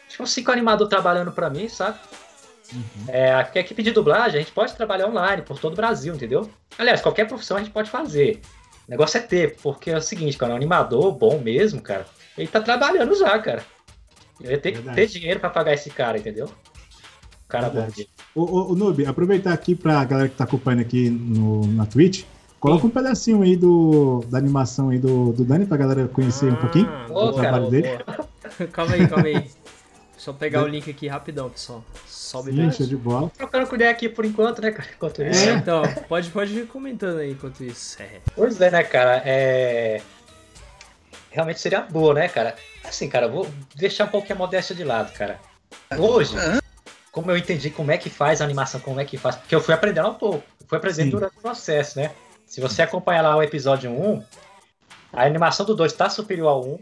Tipo, cinco animadores trabalhando pra mim, sabe? Uhum. É, a equipe de dublagem, a gente pode trabalhar online por todo o Brasil, entendeu? Aliás, qualquer profissão a gente pode fazer. O negócio é ter, porque é o seguinte, cara, um animador bom mesmo, cara, ele tá trabalhando já, cara. Ele tem que ter dinheiro para pagar esse cara, entendeu? O cara Verdade. bom. O, o Noob, aproveitar aqui pra galera que tá acompanhando aqui no, na Twitch, Coloca um pedacinho aí do, da animação aí do, do Dani pra galera conhecer ah, um pouquinho boa, o trabalho cara, dele. calma aí, calma aí. Deixa eu pegar o link aqui rapidão, pessoal. Sobe Sim, show de bola. Tô trocando com ideia aqui por enquanto, né, cara? Enquanto isso. É, então, pode, pode ir comentando aí enquanto isso. É. Pois é, né, cara? É... Realmente seria boa, né, cara? Assim, cara, vou deixar um pouquinho a modéstia de lado, cara. Hoje, como eu entendi como é que faz a animação, como é que faz, porque eu fui aprendendo um pouco. Fui aprendendo Sim. durante o processo, né? Se você acompanhar lá o episódio 1, a animação do 2 está superior ao 1,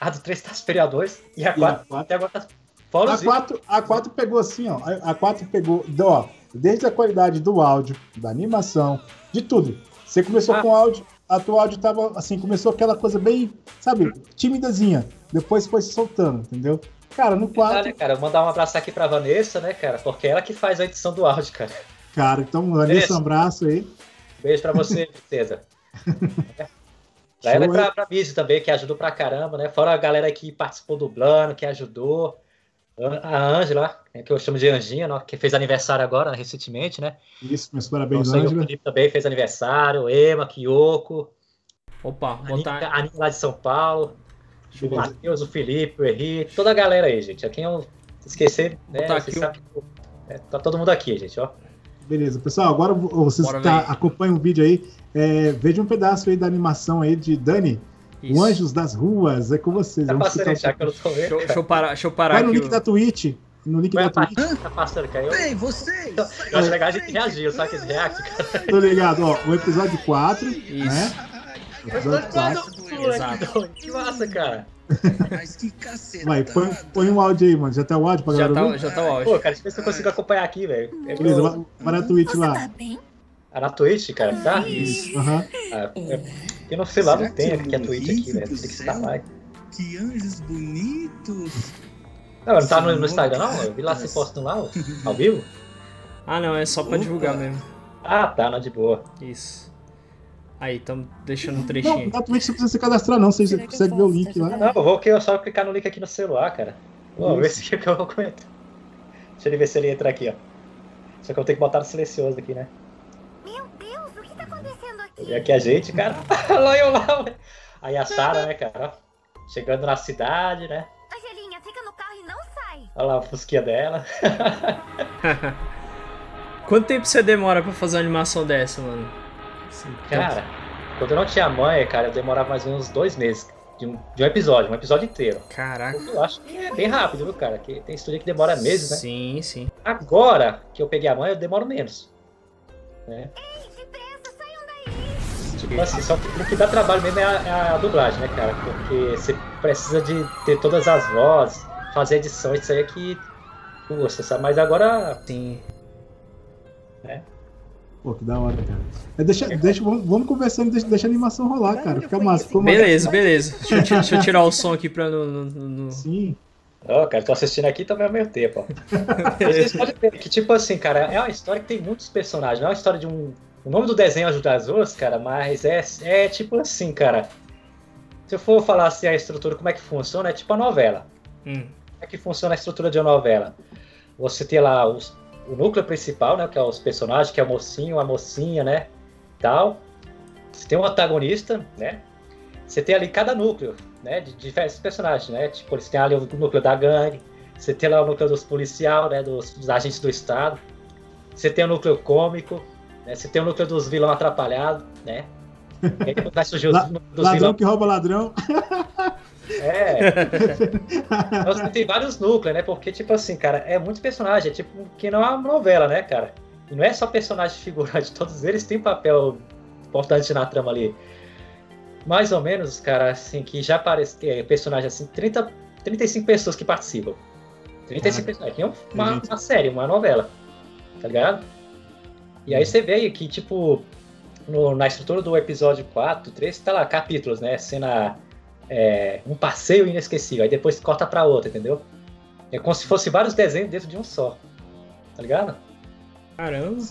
a do 3 está superior ao 2 e a 4, até agora tá a 4, a 4 pegou assim, ó. A 4 pegou, ó, desde a qualidade do áudio, da animação, de tudo. Você começou ah. com áudio, a tua áudio tava assim, começou aquela coisa bem, sabe, timidazinha. Depois foi se soltando, entendeu? Cara, no 4. Olha, cara, mandar um abraço aqui pra Vanessa, né, cara? Porque é ela que faz a edição do áudio, cara. Cara, então, Vanessa, um abraço aí. Beijo pra você, César. Pra ela e pra, pra Missy também, que ajudou pra caramba, né? Fora a galera que participou do plano, que ajudou. A Ângela, né, que eu chamo de Anjinha, né, que fez aniversário agora, recentemente, né? Isso, meus parabéns, então, Ângela. O Felipe também fez aniversário, Ema, Kyoko. Opa, a Aninha, a Aninha lá de São Paulo. O Matheus, o Felipe, o Henrique, toda a galera aí, gente. A quem eu esquecer, né? Você sabe que, é, tá todo mundo aqui, gente, ó. Beleza, pessoal, agora vocês tá, acompanham o vídeo aí, é, veja um pedaço aí da animação aí de Dani, Isso. o Anjos das Ruas, é com vocês. Tá passando deixar que eu não tô vendo. Deixa, deixa, eu parar, deixa eu parar Vai no link da Twitch, no link Vai, da Twitch. Tá passando, caiu. Ei, vocês! Eu acho legal a gente reagir, só que react, cara. Tô ligado, ó, o episódio 4, Isso. né? O episódio 4. Exato. Que massa, cara. Mas que caceta. Vai, põe, põe um áudio aí, mano. Já tá o áudio pra galera? Já tá, já tá o áudio. Pô, cara, deixa eu ver se eu consigo acompanhar aqui, velho. É Beleza, vai, vai na Twitch lá. Tá ah, na Twitch, cara, tá? Isso. Aham. Uhum. Ah, é, eu não sei lá, não tem aqui a Twitch aqui, velho. Tem que estar lá. Que anjos bonitos. Não, não tá no, no Instagram, não? Eu vi lá se postando lá, ao vivo. Ah, não, é só pra Opa. divulgar mesmo. Ah, tá, não, de boa. Isso. Aí, estamos deixando um trechinho. Não, Twitch você precisa se cadastrar, não. Você consegue ver o link lá. Não, eu vou eu só clicar no link aqui no celular, cara. Vamos ver se que eu vou comentar. Deixa ele ver se ele entra aqui, ó. Só que eu tenho que botar no silencioso aqui, né? Meu Deus, o que tá acontecendo aqui? E aqui a gente, cara. lá eu lá. Aí a Sara, né, cara? Chegando na cidade, né? Angelinha, fica no carro e não sai. Olha lá a fusquinha dela. Quanto tempo você demora pra fazer uma animação dessa, mano? Assim, cara, quando eu não tinha mãe, cara, eu demorava mais uns dois meses de um, de um episódio, um episódio inteiro. Caraca. Eu acho que é bem rápido, viu, cara? Que tem estúdio que demora meses, né? Sim, sim. Agora que eu peguei a mãe, eu demoro menos. Né? Tipo assim, só que o que dá trabalho mesmo é a, é a, dublagem, né, cara? Porque você precisa de ter todas as vozes, fazer edição, isso aí é que custa, sabe? Mas agora. Sim. É. Pô, que da hora, cara. É, deixa, deixa, vamos, vamos conversando, deixa, deixa a animação rolar, cara. Fica massa. Fica beleza, beleza. Deixa eu, deixa eu, tirar o som aqui pra no. no, no... Sim. Ó, oh, cara, tô assistindo aqui também ao meio tempo, ó. Vocês podem ver que, tipo assim, cara, é uma história que tem muitos personagens. Não é uma história de um. O nome do desenho ajuda as duas, cara, mas é, é tipo assim, cara. Se eu for falar assim a estrutura, como é que funciona, é tipo a novela. Hum. Como é que funciona a estrutura de uma novela? Você tem lá os o núcleo principal, né, que é os personagens, que é o mocinho, a mocinha, né, tal. Você tem um antagonista, né? Você tem ali cada núcleo, né, de diversos personagens, né? Tipo, você tem ali o núcleo da gangue, você tem lá o núcleo dos policial, né, dos, dos agentes do estado. Você tem o núcleo cômico, né? Você tem o núcleo dos vilão atrapalhado, né? Vai surgir os, dos ladrão vilão... que rouba ladrão. É. Então, tem vários núcleos, né? Porque, tipo assim, cara, é muito personagem. É tipo que não é uma novela, né, cara? E não é só personagem figurante, todos eles têm papel importante na trama ali. Mais ou menos, cara, assim, que já aparece é, personagem assim, 30, 35 pessoas que participam. 35 personagens. É uma, uma série, uma novela. Tá ligado? E aí você vê que, tipo, no, na estrutura do episódio 4, 3, tá lá, capítulos, né? Cena é, um passeio inesquecível, aí depois corta para outra, entendeu? É como se fosse vários desenhos dentro de um só. tá ligado? Caramba.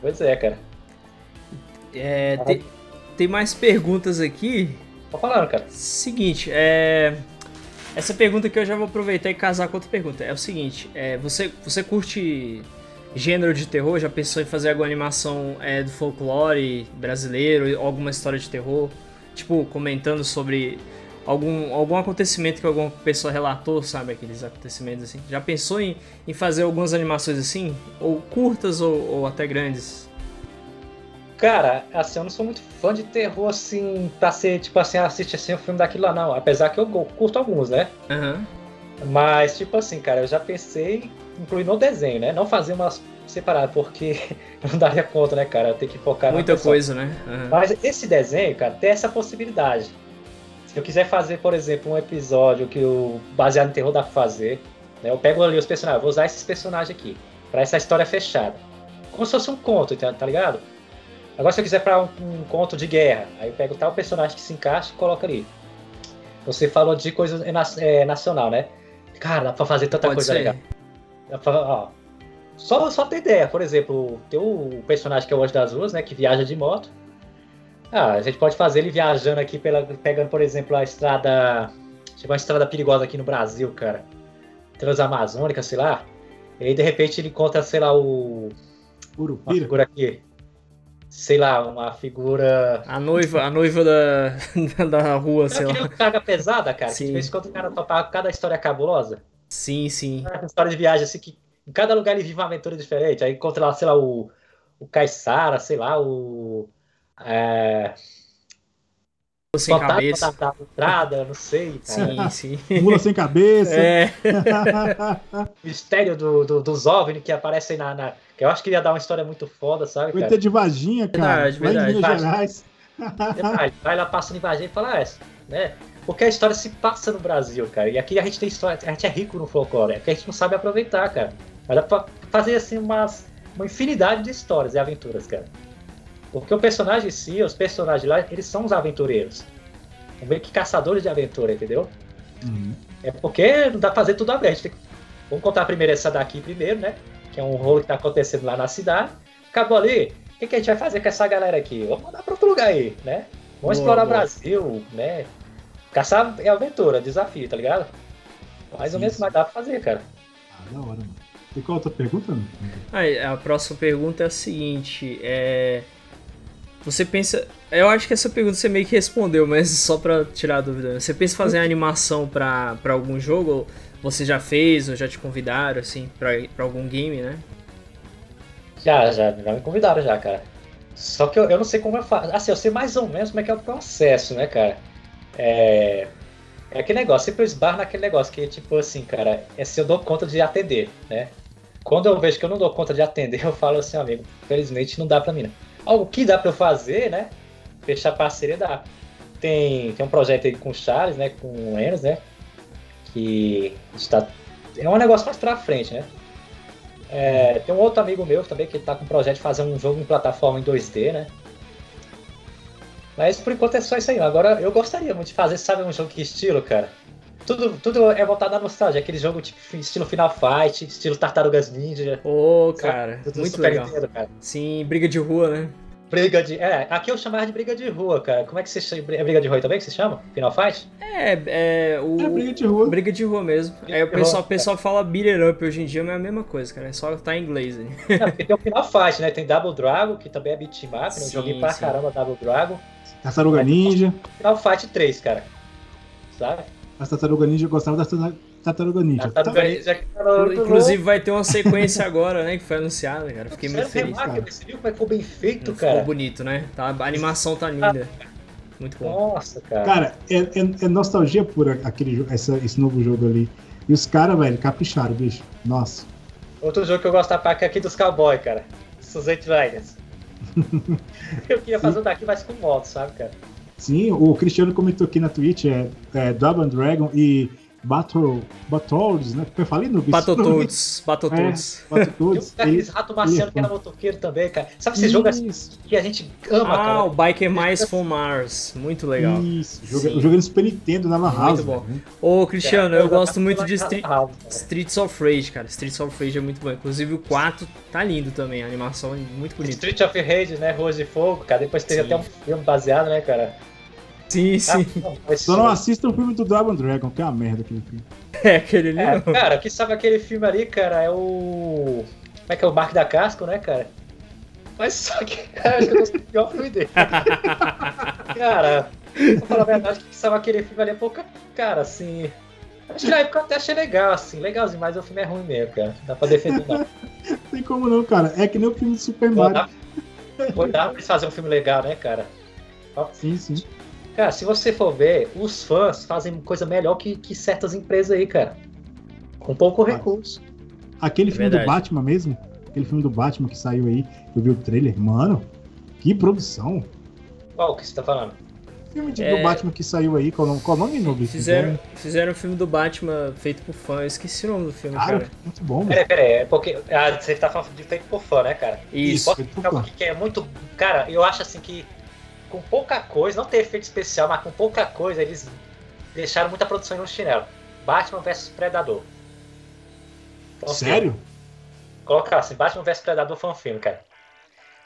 Pois é, cara. É, tem, tem mais perguntas aqui. Tô falando, cara. Seguinte, é. Essa pergunta que eu já vou aproveitar e casar com outra pergunta. É o seguinte, é, você, você curte gênero de terror? Já pensou em fazer alguma animação é, do folclore brasileiro, alguma história de terror? Tipo, comentando sobre algum, algum acontecimento que alguma pessoa relatou, sabe? Aqueles acontecimentos assim. Já pensou em, em fazer algumas animações assim? Ou curtas ou, ou até grandes? Cara, assim, eu não sou muito fã de terror, assim, pra ser, tipo assim, assistir assim o filme daquilo lá, não. Apesar que eu curto alguns, né? Uhum. Mas, tipo assim, cara, eu já pensei em incluir no desenho, né? Não fazer umas separadas, porque não daria conta, né, cara? Eu tenho que focar Muita coisa, né? Uhum. Mas esse desenho, cara, tem essa possibilidade. Se eu quiser fazer, por exemplo, um episódio que o baseado em terror dá pra fazer, né? Eu pego ali os personagens, vou usar esses personagens aqui, para essa história fechada. Como se fosse um conto, tá, tá ligado? Agora, se eu quiser para um, um, conto de guerra, aí eu pego tal personagem que se encaixa e coloco ali. Você falou de coisa é, nacional, né? Cara, dá pra fazer tanta Pode coisa ser. legal. Dá pra, ó, só, só ter ideia, por exemplo, tem o personagem que é o Anjo das Ruas, né? Que viaja de moto. Ah, a gente pode fazer ele viajando aqui, pela, pegando, por exemplo, a estrada. Chegou uma estrada perigosa aqui no Brasil, cara. Transamazônica, sei lá. E aí, de repente, ele encontra, sei lá, o. Urupira. Uma figura aqui sei lá, uma figura. A noiva, a noiva da, da rua, sei lá. carga pesada, cara. Sim. De vez em quando o cara topa cada história cabulosa. Sim, sim. Uma história de viagem, assim, que em cada lugar ele vive uma aventura diferente. Aí encontra lá, sei lá, o, o Caissara, sei lá, o. É... Sem cabeça. Da, da entrada, não sei. Cara. Sim, sim. Mula sem cabeça. É. Mistério do, do, dos OVNI que aparecem na, na eu acho que ia dar uma história muito foda, sabe? Vai ter de Vaginha, cara. Verdade, verdade. Minas Gerais. Vai, vai lá passando em Varginha e fala, ah, né? Porque a história se passa no Brasil, cara. E aqui a gente tem história, a gente é rico no folclore, é que a gente não sabe aproveitar, cara. Mas dá pra fazer assim umas, uma infinidade de histórias e aventuras, cara. Porque o personagem em si, os personagens lá, eles são os aventureiros. São meio que caçadores de aventura, entendeu? Uhum. É porque não dá pra fazer tudo a vez. Que... Vamos contar primeiro essa daqui primeiro, né? que é um rolo que tá acontecendo lá na cidade. Acabou ali, o que, que, a gente vai fazer com essa galera aqui? Vamos mandar para outro lugar aí, né? Vamos boa, explorar o Brasil, né? Caçar é aventura, desafio, tá ligado? Mais ou menos, mas dá pra fazer, cara. Ah, da hora, mano. E qual a outra pergunta? Ah, a próxima pergunta é a seguinte, é... Você pensa... Eu acho que essa pergunta você meio que respondeu, mas só pra tirar a dúvida. Você pensa em fazer animação pra, pra algum jogo? você já fez ou já te convidaram, assim, pra, pra algum game, né? Já, já, já me convidaram já, cara. Só que eu, eu não sei como eu faço. Assim, eu sei mais ou menos como é que é o processo, né, cara? É. É aquele negócio, sempre eu esbarro naquele negócio que, tipo assim, cara, é se eu dou conta de atender, né? Quando eu vejo que eu não dou conta de atender, eu falo assim, amigo, felizmente não dá pra mim, né? Algo que dá pra eu fazer, né? Fechar parceria dá. Tem, tem um projeto aí com o Charles, né? Com o Enos, né? que está é um negócio mais pra frente, né? É, tem um outro amigo meu também que está com o projeto de fazer um jogo em plataforma em 2D, né? Mas por enquanto é só isso aí. Agora eu gostaria muito de fazer, sabe, um jogo que estilo, cara? Tudo, tudo é voltado à nostalgia, aquele jogo tipo estilo Final Fight, estilo Tartarugas Ninja. Ô, oh, cara, muito legal. cara. Sim, briga de rua, né? Briga de. É, aqui eu chamava de briga de rua, cara. Como é que você chama? É briga de rua também que você chama? Final Fight? É, é. O... É briga de rua. Briga de rua mesmo. Aí o pessoal, pessoal fala beater up hoje em dia, mas é a mesma coisa, cara. É só tá em inglês aí. É, porque tem o Final Fight, né? Tem Double Dragon, que também é beat né? Joguei pra sim. caramba Double Dragon. Tartaruga Ninja. Final Fight 3, cara. Sabe? As Tartaruga Ninja eu gostava das Tartaruga Ninja. Tartaruga Ninja tá. Inclusive vai ter uma sequência agora, né? Que foi anunciada, cara. Fiquei muito feliz. Cara. Você viu como é ficou bem feito, cara? Ficou bonito, né? Tá, a animação tá linda. Muito bom. Nossa, cara. Cara, é, é, é nostalgia pura aquele, essa, esse novo jogo ali. E os caras, velho, capricharam, bicho. Nossa. Outro jogo que eu gosto da paca é aqui dos cowboy, cara. Suzette Riders. eu queria fazer um daqui, mas com moto, sabe, cara? Sim, o Cristiano comentou aqui na Twitch, é, é Double Dragon e Battle, Battletoads, né? Eu falei no Battletoads, Battletoads. É, Battletoads. Tem aqueles rato marciano que era motoqueiro também, cara. Sabe esse jogo assim que a gente ama, Ah, cara? o Biker Mais from Mars. Muito legal. Isso, joga- Sim. eu joguei no Super Nintendo na Lan House. bom. velho. Ô, Cristiano, eu Cara, gosto muito de Street, house. Streets of Rage, cara. Streets of Rage é muito bom. Inclusive o 4 tá lindo também. A animação é muito bonita. Street of Rage, né? Ruas de Fogo, cara. Depois teve Sim. até um filme baseado, né, cara? Sim, sim. Ah, não, Só não jogo- assista o filme do Dragon Dragon, que é uma merda aquele filme. É, aquele ali É, não. cara, quem sabe aquele filme ali, cara, é o. Como é que é o Marco da Casco, né, cara? Mas só que, cara, acho que eu do pior filme dele. cara, pra falar a verdade, quem sabe aquele filme ali é pouca. Cara, assim. Acho que na época eu até achei legal, assim, legalzinho, mas o filme é ruim mesmo, cara. Não dá pra defender, não. Não tem como não, cara. É que nem o filme do Super Mario. pô, dá pra eles fazerem um filme legal, né, cara? Sim, sim. Cara, se você for ver, os fãs fazem coisa melhor que, que certas empresas aí, cara. Com pouco Ah. recurso. Aquele É filme do verdade. Batman mesmo, aquele filme do Batman que saiu aí, eu vi o trailer, mano, que produção. Qual que você tá falando? Filme de, É. do Batman que saiu aí, qual o nome, qual o nome Nobi? Fizeram, fizeram um filme do Batman feito por fã. Eu esqueci o nome do filme, Cara, cara. muito bom, velho. Peraí, peraí, é porque ah, você tá falando de feito por fã, né, cara? Isso. Posso explicar é muito. Cara, eu acho assim que com pouca coisa, não tem efeito especial, mas com pouca coisa, eles deixaram muita produção no chinelo. Batman vs Predador. Filme. Sério? Colocar assim, Batman vs Predador foi um filme, cara.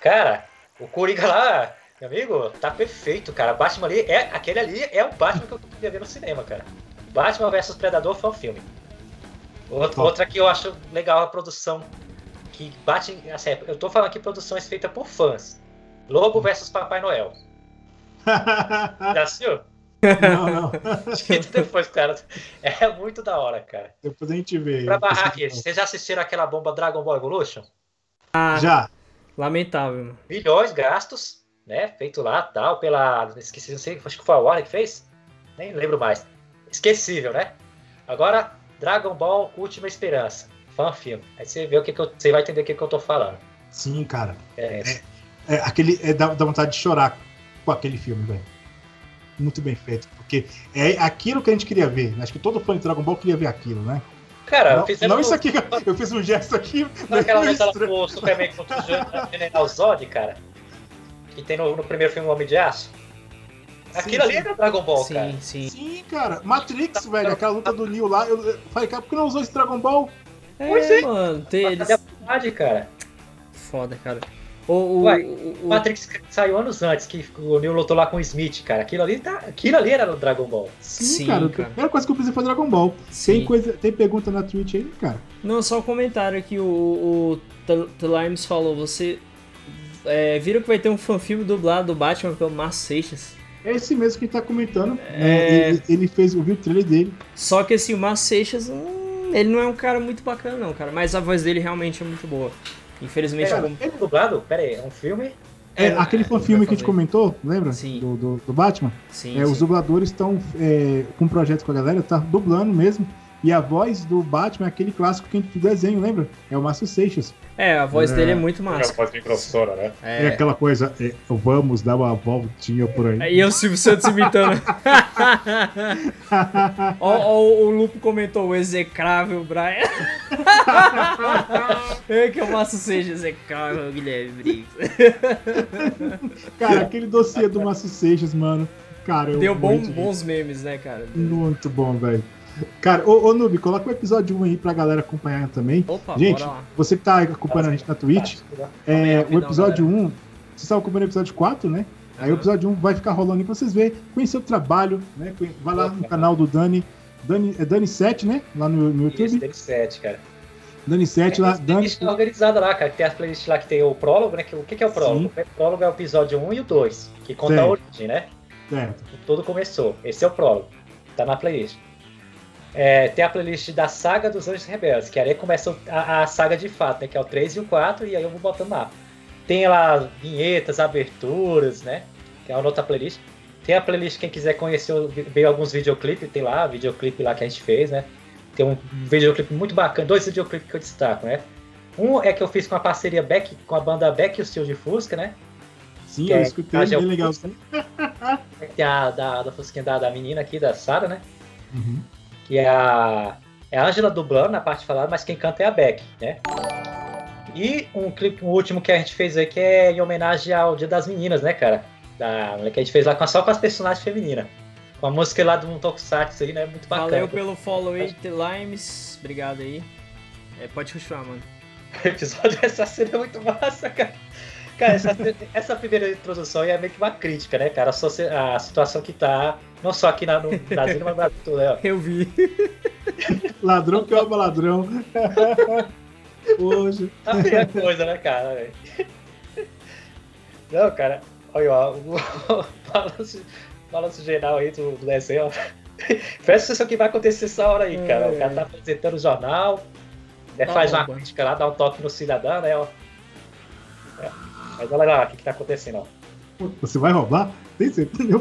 Cara, o Coringa lá, meu amigo, tá perfeito, cara. Batman ali, é, aquele ali é o Batman que eu queria ver no cinema, cara. Batman vs Predador foi um filme. Outra, outra que eu acho legal a produção que bate, assim, eu tô falando aqui produções feitas por fãs. Lobo vs Papai Noel. Já assistiu? não, não. Depois, cara. É muito da hora, cara. Depois a gente vê. Pra barrar aqui, vocês já assistiram aquela bomba Dragon Ball Evolution? Ah, Já. lamentável, mano. milhões gastos, né? Feito lá, tal, pela. Esqueci, não sei, acho que foi a Warner que fez? Nem lembro mais. Esquecível, né? Agora, Dragon Ball Última Esperança. Fã filme. Aí você vê o que, que eu. Você vai entender o que, que eu tô falando. Sim, cara. É, isso. É, aquele, é, dá, dá vontade de chorar com aquele filme, velho. Muito bem feito. Porque é aquilo que a gente queria ver. Acho que todo fã de Dragon Ball queria ver aquilo, né? Cara, Não, fizeram não isso aqui, eu fiz um gesto aqui. naquela lá estranho. do Superman contra o General Zod, cara. Que tem no, no primeiro filme Homem de Aço. Aquilo ali sim. era Dragon Ball, cara. Sim, sim. Sim, cara. Matrix, velho. Aquela luta do Neo lá. Eu eu falei, cara, por que não usou esse Dragon Ball? Pois É, é. mano, tem eles. Cara? Foda, cara. O, o, Ué, o- O Matrix saiu anos antes, que o Neo lutou lá com o Smith, cara. Aquilo ali, tá, aquilo ali era no Dragon Ball. Sim, Sim, cara. cara. A primeira coisa que eu pensei foi Dragon Ball. Sim. Tem, coisa, tem pergunta na Twitch aí, cara? Não, só um comentário aqui, o, o T- T- Limes falou, você é, viram que vai ter um fanfilme dublado do Batman pelo Márcio Seixas? É esse mesmo que tá comentando. É. né? Ele, ele fez, eu vi o trailer dele. Só que assim, o Márcio Seixas, hum, ele não é um cara muito bacana não, cara, mas a voz dele realmente é muito boa. Infelizmente, É, como... filme dublado? Pera aí, é um filme? É, É, aquele é, fanfilme que a gente comentou, lembra? Sim. Do, do, do Batman. Sim, É, sim. os dubladores estão é, com um projeto com a galera, tá dublando mesmo. E a voz do Batman é aquele clássico que a gente do desenho, lembra? É o Márcio Seixas. É, a voz É. dele é muito massa. voz bem grossora, né? É, É. aquela coisa, é, vamos dar uma voltinha por aí. E o Silvio Santos imitando. ó, ó, o Lupo comentou o execrável Brian. é que o Márcio seja execrável, Guilherme Briggs. Cara, aquele dossiê do Márcio Seixas, mano. Cara, eu Deu bom- bons memes, né, cara? Muito bom, velho. Cara, ô, ô Noob, coloca o episódio 1 aí pra galera acompanhar também. Opa, Gente, você que tá acompanhando a gente na Twitch, é, o rapidão, episódio 1, vocês estavam acompanhando o episódio 4, né? Aí o episódio 1 vai ficar rolando aí pra vocês verem, conhecer o trabalho, né? Vai lá no canal do Dani, Dani, é Dani7, né? Lá no, no Isso, YouTube. tem sete, cara. Dani7 lá, Tem Dani. playlist organizada lá, cara. Tem as playlists lá que tem o prólogo, né? Que, o que, que é o prólogo? Sim. O prólogo é o episódio 1 e o 2, que conta Certo. a origem, né? Certo. que tudo começou. Esse é o prólogo. Tá na playlist. É, tem a playlist da saga dos Anjos Rebeldes, que aí começa a, a saga de fato, né? Que é o 3 e o 4, e aí eu vou botando lá. Tem lá vinhetas, aberturas, né? Que é uma outra playlist. Tem a playlist, quem quiser conhecer, ver alguns videoclipes, tem lá, videoclipe lá que a gente fez, né? Tem um videoclipe muito bacana, dois videoclipes que eu destaco, né? Um é que eu fiz com a parceria Beck, com a banda Beck e o Steel de Fusca, né? Sim, Que eu é escutei, bem legal. Tem a da, da Fusquinha da, da menina aqui, da Sara, né? Uhum. Que é a, é a Angela dublando na parte falada, mas quem canta é a Beck, né? E um clipe, um último que a gente fez aí, que é em homenagem ao Dia das Meninas, né, cara? Da, que a gente fez lá só com as personagens femininas. Com a música lá do Tokusatsu aí, né? Muito bacana. Valeu pelo follow aí, The Limes. Obrigado aí. É, pode continuar, mano. O episódio dessa cena é muito massa, cara. Cara, essa, essa primeira introdução é meio que uma crítica, né, cara? A, a situação que tá, não só aqui na, no Brasil, mas no Brasil, né? Eu vi. ladrão que ama ladrão. Hoje. A primeira coisa, né, cara? Não, cara, olha, ó, o balanço, balanço geral aí do, do desenho, Presta atenção que vai acontecer essa hora aí, cara. O cara tá apresentando o jornal, né, faz uma crítica lá, dá um toque no cidadão, né? Ó. É. Mas olha lá o que, que tá acontecendo, ó. Você vai roubar? Tem certeza?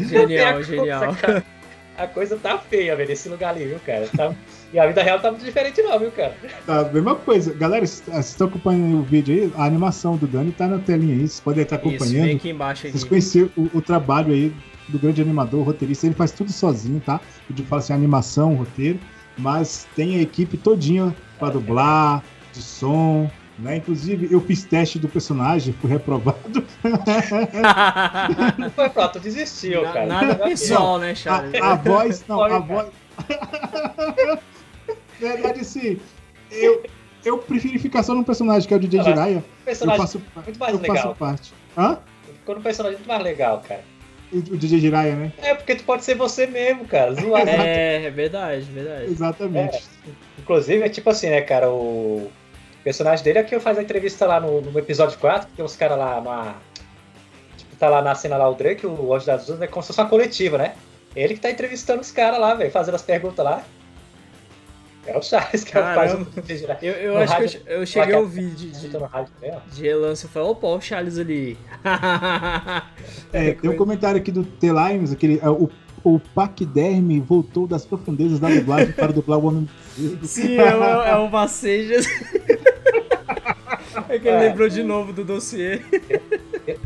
genial, genial. Coisa, a coisa tá feia, velho, nesse lugar ali, viu, cara? Tá... E a vida real tá muito diferente não, viu, cara? Tá, mesma coisa. Galera, vocês estão acompanhando o vídeo aí, a animação do Dani tá na telinha aí, vocês podem estar acompanhando. Isso, vem aqui embaixo aqui. Vocês conheceram o, o, trabalho aí do grande animador, roteirista, ele faz tudo sozinho, tá? Eu falo assim, animação, roteiro, mas tem a equipe todinha para dublar, de som, né? Inclusive, eu fiz teste do personagem, fui reprovado. Foi pronto, desistiu, cara. Nada pessoal, né, Charles? A, a voz, não, a voz. verdade, sim. Eu, eu prefiro ficar só num personagem que é o DJ Jiraiya. Personagem eu faço, muito mais eu legal. faço parte. Hã? Ficou num personagem muito mais legal, cara. O, o DJ Jiraiya, né? É, porque tu pode ser você mesmo, cara. Zoado. É, é verdade, verdade. Exatamente. É. Inclusive, é tipo assim, né, cara, o personagem dele é que faz a entrevista lá no, no episódio 4, que tem uns caras lá numa. Tipo, tá lá na cena lá o Drake, o Anjo das Luzes, é como se fosse uma coletiva, né? Ele que tá entrevistando os caras lá, velho, fazendo as perguntas lá. É o Charles que Caramba. faz o Eu, eu acho rádio, que eu, eu cheguei a ouvir de, de, de relance e falei, opa, o Charles ali. é, tem um comentário aqui do T-Limes, aquele. É, o, o Paquiderme voltou das profundezas da dublagem para dublar o Homem Sim, é, é uma seja. é que ele é. lembrou de novo do dossiê.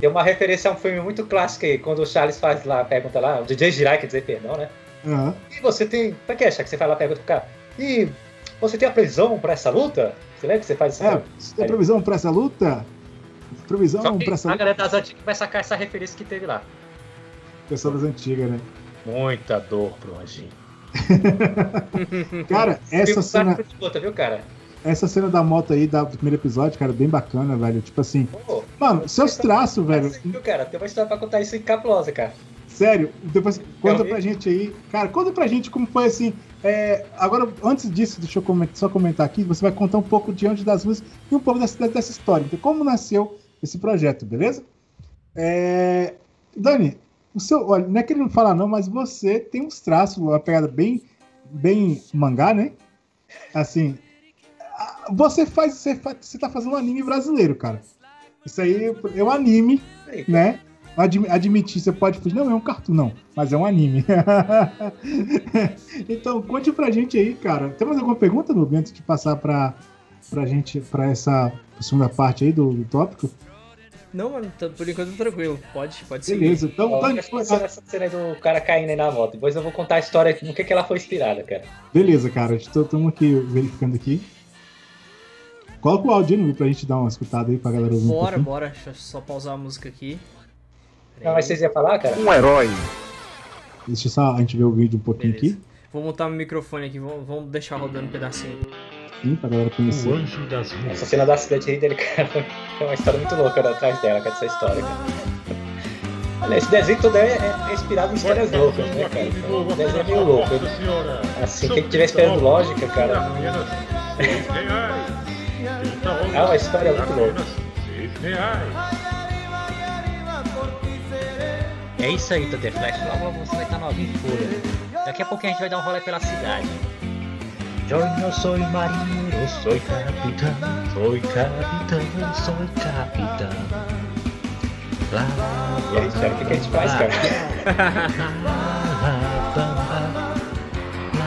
Tem uma referência a um filme muito clássico aí, quando o Charles faz lá, pergunta lá, o DJ Jirai, quer dizer perdão, né? Uhum. E você tem. É que é, que você faz lá, pergunta pro cara? E você tem a previsão para essa luta? Você lembra que você faz isso? É, você tem a previsão para essa luta? Previsão para essa luta? A galera das antigas vai sacar essa referência que teve lá. Pessoal das antigas, né? Muita dor pro anjinho. cara, essa cena. Luta, viu, cara? Essa cena da moto aí do primeiro episódio, cara, bem bacana, velho. Tipo assim. Oh, mano, seus traços, velho. Viu, cara? Tem uma história pra contar isso em capulosa, cara. Sério, depois conta pra gente aí. Cara, conta pra gente como foi assim. É, agora, antes disso, deixa eu comentar, só comentar aqui. Você vai contar um pouco de onde das ruas e um pouco dessa, dessa história. Então, como nasceu esse projeto, beleza? É, Dani, o seu, olha, não é querendo falar não, mas você tem uns traços, uma pegada bem, bem mangá, né? Assim, você faz, você, faz, você tá fazendo um anime brasileiro, cara. Isso aí é um anime, né? admitir, você pode fugir. Não, é um cartoon, não, mas é um anime. então, conte pra gente aí, cara. Tem mais alguma pergunta, Nubi, antes de passar pra, pra gente, pra essa segunda parte aí do, do tópico? Não, mano, por enquanto tranquilo. Pode, pode ser. Beleza, então. Ó, tá, essa cena do cara caindo aí na moto. Depois eu vou contar a história no que, que ela foi inspirada, cara. Beleza, cara. Estamos aqui verificando aqui. Coloca o áudio no pra gente dar uma escutada aí pra galera ouvir. Bora, um bora. Deixa eu só pausar a música aqui. Não, mas vocês iam falar, cara? Um herói. Deixa só a gente ver o vídeo um pouquinho Beleza. aqui. Vou montar meu microfone aqui, vamos, vamos deixar rodando um pedacinho. Sim, pra galera conhecer. O anjo das ruas. Essa cena da acidente aí dele, cara, é uma história muito louca atrás dela, essa história, cara. Esse desenho todo é, é inspirado em histórias loucas, né, cara? Então, o desenho é meio louco. Ele, assim, quem estiver esperando lógica, cara. é uma história muito louca. É isso aí, Thunder Flash. Logo você vai estar novinho em folha. Daqui a pouquinho a gente vai dar um rolê pela cidade. Yo no soy marinero, soy capitán, soy capitán, soy capitán. Lá, e aí, o que, que a gente faz, cara?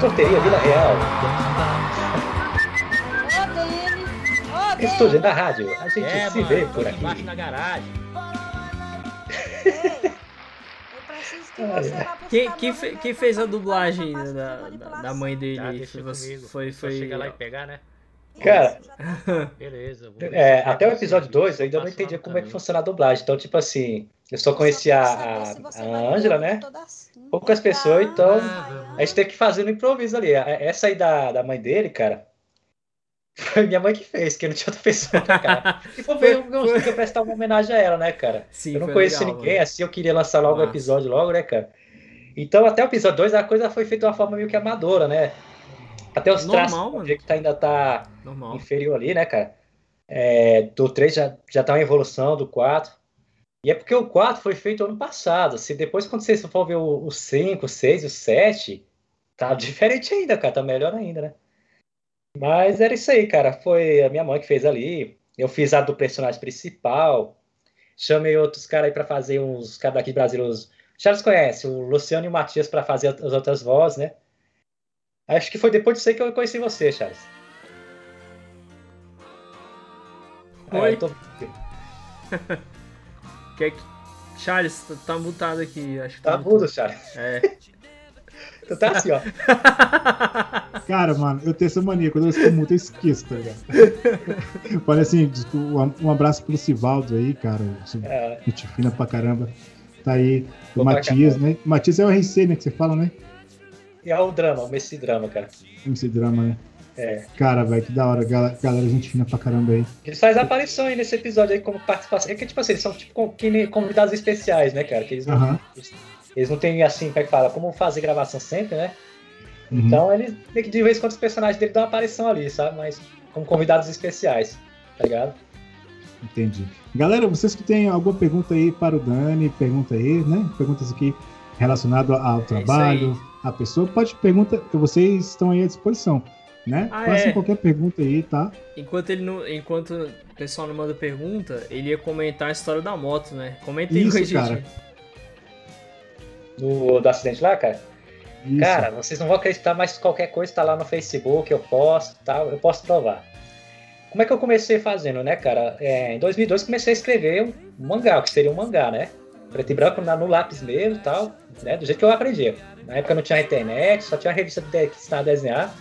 Sorteria Vila Real. Estúdio da rádio, a gente é, se mano, vê por aqui. Embaixo na garagem. Quem, quem, fe, quem, fez a dublagem da, da, mãe dele? Ah, foi, foi, foi... chegar lá e pegar, né? Cara, beleza. É, até o episódio 2 eu ainda não entendi como é que funciona a dublagem. Então, tipo assim, eu só conhecia a, a Angela, né? Assim. Poucas pessoas, então ah, a gente tem que fazer no improviso ali. Essa aí da, da mãe dele, cara, foi minha mãe que fez, que não tinha outra pessoa, né, cara. E foi, foi, eu, eu prestar uma homenagem a ela, né, cara? Sim, eu não conheço legal, ninguém, assim eu queria lançar logo o episódio logo, né, cara? Então, até o episódio 2, a coisa foi feita de uma forma meio que amadora, né? Até os Normal, traços, mano. o que ainda tá Normal. inferior ali, né, cara? É, do 3 já, já tá uma evolução do 4. E é porque o 4 foi feito ano passado. Se depois, quando vocês for ver o, 5, o 6 o 7, tá diferente ainda, cara. Tá melhor ainda, né? Mas era isso aí, cara. Foi a minha mãe que fez ali. Eu fiz a do personagem principal. Chamei outros caras aí pra fazer uns caras daqui de Brasil. Os... Charles conhece, o Luciano e o Matias para fazer as outras vozes, né? Acho que foi depois disso aí que eu conheci você, Charles. Oi. É, tô... que... Charles, tá, tá mutado aqui. Acho que tá, tá mudo, Charles. É. Tu tá assim, ó. Cara, mano, eu tenho essa mania. Quando eu estou muito, eu esqueço, tá ligado? Olha assim, um abraço pro Sivaldo aí, cara. É. Gente fina pra caramba. Tá aí o Matias, né? O Matias é o RC, né? Que você fala, né? E é o drama, o MC Drama, cara. MC Drama, né? É. Cara, velho, que da hora. Galera, galera, gente fina pra caramba aí. Eles fazem aparição aí nesse episódio aí como participação. É que, tipo assim, eles são tipo convidados especiais, né, cara? Que eles não, uh -huh. Eles, não têm, assim, como é que fala, como fazer gravação sempre, né? Uhum. Então eles, de vez em quando, os personagens dele dão uma aparição ali, sabe? Mas como convidados especiais, tá ligado? Entendi. Galera, vocês que têm alguma pergunta aí para o Dani, pergunta aí, né? Perguntas aqui relacionadas ao é trabalho, à pessoa, pode perguntar, vocês estão aí à disposição, né? Ah, Façam é. qualquer pergunta aí, tá? Enquanto ele não, enquanto o pessoal não manda pergunta, ele ia comentar a história da moto, né? Comenta aí Isso, com a gente. Cara do, do acidente lá, cara. Isso. Cara, vocês não vão acreditar, mas qualquer coisa tá lá no Facebook, eu posto, tá, eu posso provar. Como é que eu comecei fazendo, né, cara? É, em 2002 comecei a escrever um mangá, que seria um mangá, né? Preto e branco no lápis mesmo e tal, né? Do jeito que eu aprendi. Na época não tinha internet, só tinha uma revista que ensinava a desenhar.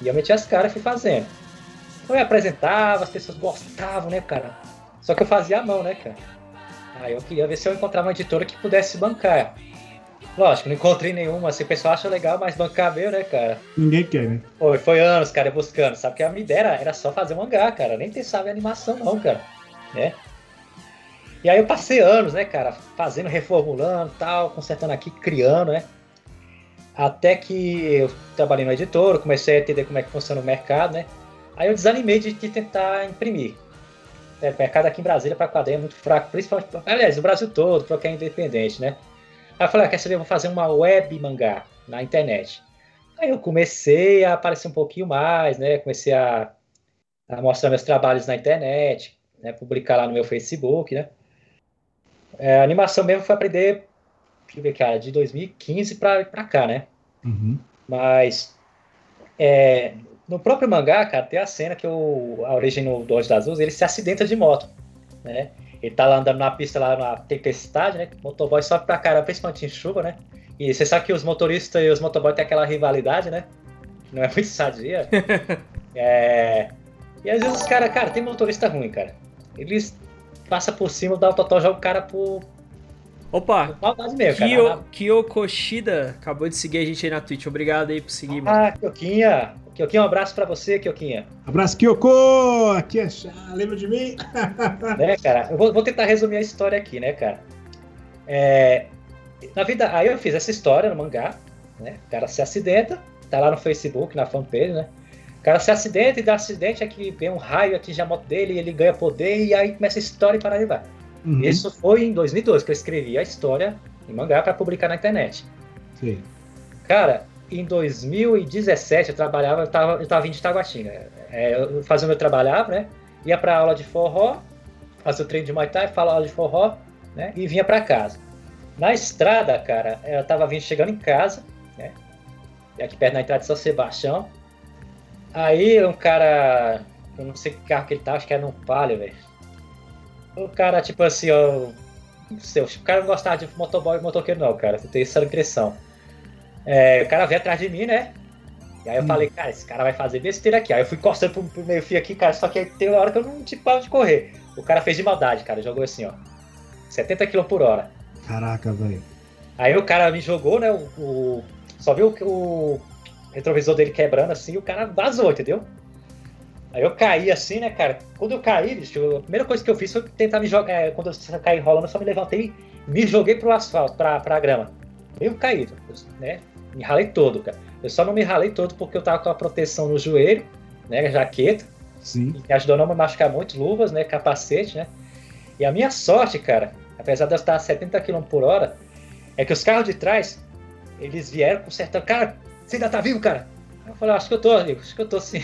E eu metia as caras e fui fazendo. Então eu apresentava, as pessoas gostavam, né, cara? Só que eu fazia a mão, né, cara? Aí eu queria ver se eu encontrava uma editora que pudesse bancar. Lógico, não encontrei nenhuma, assim, o pessoal acha legal, mas bancar meu, né, cara? Ninguém quer, né? Foi, foi anos, cara, buscando, sabe? Que a minha ideia era, era só fazer mangá, cara, nem pensava em animação, não, cara, né? E aí eu passei anos, né, cara, fazendo, reformulando tal, consertando aqui, criando, né? Até que eu trabalhei no editor, comecei a entender como é que funciona o mercado, né? Aí eu desanimei de, de tentar imprimir. É, o mercado aqui em Brasília para quadrinho é muito fraco, principalmente, aliás, o Brasil todo, para quem é independente, né? Aí eu falei, ah, quer saber, eu vou fazer uma web mangá na internet. Aí eu comecei a aparecer um pouquinho mais, né? Comecei a, a mostrar meus trabalhos na internet, né? Publicar lá no meu Facebook, né? É, a animação mesmo foi aprender, deixa eu ver, cara, de 2015 para cá, né? Uhum. Mas é, no próprio mangá, cara, tem a cena que o, a origem do Olhos das Luzes, ele se acidenta de moto, né? Ele tá lá andando na pista lá na tempestade, né? O motoboy sobe pra cara, principalmente em chuva, né? E você sabe que os motoristas e os motoboys têm aquela rivalidade, né? Não é muito sadia. é... E às vezes os caras, cara, tem motorista ruim, cara. Eles passam por cima, dá o total, joga o cara por. Opa! Mesmo, Kyo, cara. Kyokoshida acabou de seguir a gente aí na Twitch. Obrigado aí por seguir, ah, mano. Ah, Kyoquinha! Kioquinho, um abraço pra você, Kioquinha. Abraço, Kyoko! Aqui é Chá, lembra de mim? né, cara? Eu vou, vou, tentar resumir a história aqui, né, cara? É, na vida, aí eu fiz essa história no mangá, né? O cara se acidenta, tá lá no Facebook, na fanpage, né? O cara se acidenta e dá acidente, é que vem um raio, atinge a moto dele, e ele ganha poder, e aí começa a história e para aí vai. Uhum. Isso foi em 2012 que eu escrevi a história em mangá para publicar na internet. Sim. Cara, em 2017 eu trabalhava, eu tava, eu tava vindo de Taguatinga. É, eu fazia o meu trabalhava, né? Ia pra aula de forró, fazia o treino de Muay Thai, falava aula de forró, né? E vinha pra casa. Na estrada, cara, eu tava vindo chegando em casa, né? Aqui perto da entrada de São Sebastião. Aí um cara, eu não sei que carro que ele tá, acho que era um Palio, velho. O cara, tipo assim, ó, não sei, o cara não gostava de motoboy e motoqueiro, não, cara. Você tem essa impressão. É, o cara veio atrás de mim, né? E aí eu hum. falei, cara, esse cara vai fazer besteira aqui. Aí eu fui coçando pro, pro meio fio aqui, cara, só que tem uma hora que eu não tive de correr. O cara fez de maldade, cara, jogou assim, ó. 70 km por hora. Caraca, velho. Aí o cara me jogou, né? O, o só viu o, o retrovisor dele quebrando assim, e o cara vazou, entendeu? Aí eu caí assim, né, cara? Quando eu caí, bicho, a primeira coisa que eu fiz foi tentar me jogar. É, quando eu caí rolando, eu só me levantei e me joguei pro asfalto, pra, pra grama. Meio caído, né? Me ralei todo, cara. Eu só não me ralei todo porque eu tava com a proteção no joelho, né? Jaqueta. Sim. Que ajudou a não me machucar muito, luvas, né? Capacete, né? E a minha sorte, cara, apesar de eu estar a 70 km por hora, é que os carros de trás, eles vieram consertando. Cara, você ainda tá vivo, cara? Eu falei, acho que eu tô, amigo, acho que eu tô sim.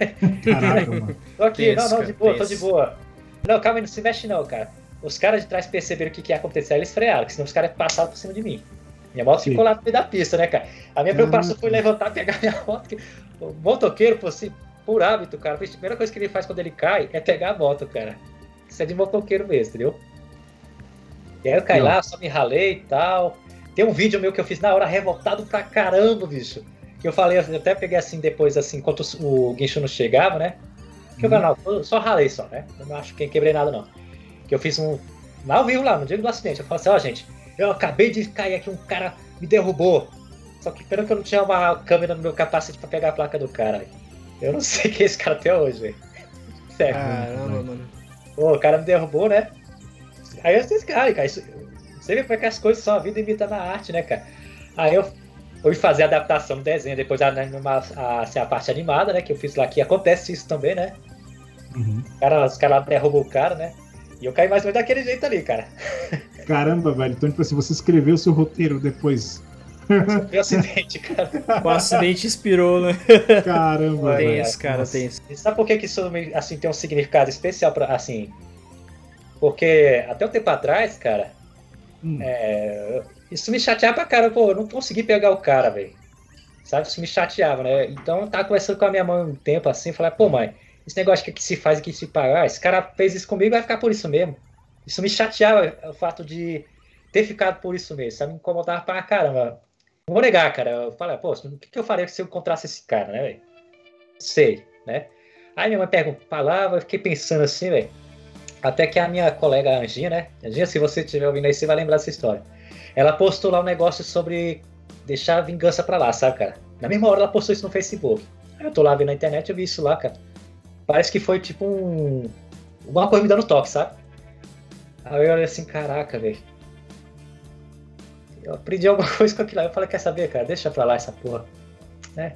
Caraca, mano. tô aqui, tenso, não, não, de boa, tenso. tô de boa. Não, calma aí, não se mexe não, cara. Os caras de trás perceberam o que, que ia acontecer, eles frearam, que senão os caras passaram por cima de mim. Minha moto sim. ficou lá no meio da pista, né, cara? A minha preocupação foi levantar, pegar minha moto. Que... O motoqueiro, por, assim, por hábito, cara, a primeira coisa que ele faz quando ele cai é pegar a moto, cara. Isso é de motoqueiro mesmo, entendeu? E aí eu caí não. lá, só me ralei e tal. Tem um vídeo meu que eu fiz na hora revoltado pra caramba, bicho que eu falei, eu até peguei assim depois, assim, enquanto o guincho não chegava, né? Que uhum. eu falei, não, só ralei só, né? Eu não acho que quebrei nada, não. Que eu fiz um. Ao vivo lá, no dia do acidente. Eu falei assim, ó, oh, gente, eu acabei de cair aqui, um cara me derrubou. Só que pena que eu não tinha uma câmera no meu capacete pra pegar a placa do cara. Eu não sei quem é esse cara até hoje, velho. Sério. Caramba, mano. Pô, o cara me derrubou, né? Aí eu disse, cara, cara, isso, você vê como é que as coisas são a vida imita na arte, né, cara? Aí eu fui fazer a adaptação do desenho, depois a, a, assim, a parte animada, né? Que eu fiz lá, que acontece isso também, né? Uhum. Cara, os caras derrubam o cara, né? E eu caí mais ou menos daquele jeito ali, cara. Caramba, velho. Então, tipo assim, você escreveu o seu roteiro depois. Foi um acidente, cara. O acidente inspirou, né? Caramba, Tem velho. isso, cara, tem isso. E sabe por que, que isso assim, tem um significado especial pra, assim? Porque até um tempo atrás, cara, hum. é, isso me chateava pra cara, pô, eu não consegui pegar o cara, velho. Sabe, isso me chateava, né? Então eu tava conversando com a minha mãe um tempo assim, falei, pô, mãe, esse negócio que, que se faz e que se paga, ah, esse cara fez isso comigo, vai ficar por isso mesmo. Isso me chateava, o fato de ter ficado por isso mesmo, sabe? Me incomodava pra caramba. Não vou negar, cara. Eu falei, pô, o que, que eu faria se eu encontrasse esse cara, né, velho? Sei, né? Aí minha mãe pergunta, palavra, eu fiquei pensando assim, velho. Até que a minha colega Anginha, né? Anginha, se você estiver ouvindo aí, você vai lembrar dessa história. Ela postou lá um negócio sobre deixar a vingança pra lá, sabe, cara? Na mesma hora ela postou isso no Facebook. Aí eu tô lá vendo na internet, eu vi isso lá, cara. Parece que foi tipo um. Alguma coisa me dando toque, sabe? Aí eu olhei assim, caraca, velho. Eu aprendi alguma coisa com aquilo lá. Eu falei, quer saber, cara? Deixa pra lá essa porra. Né?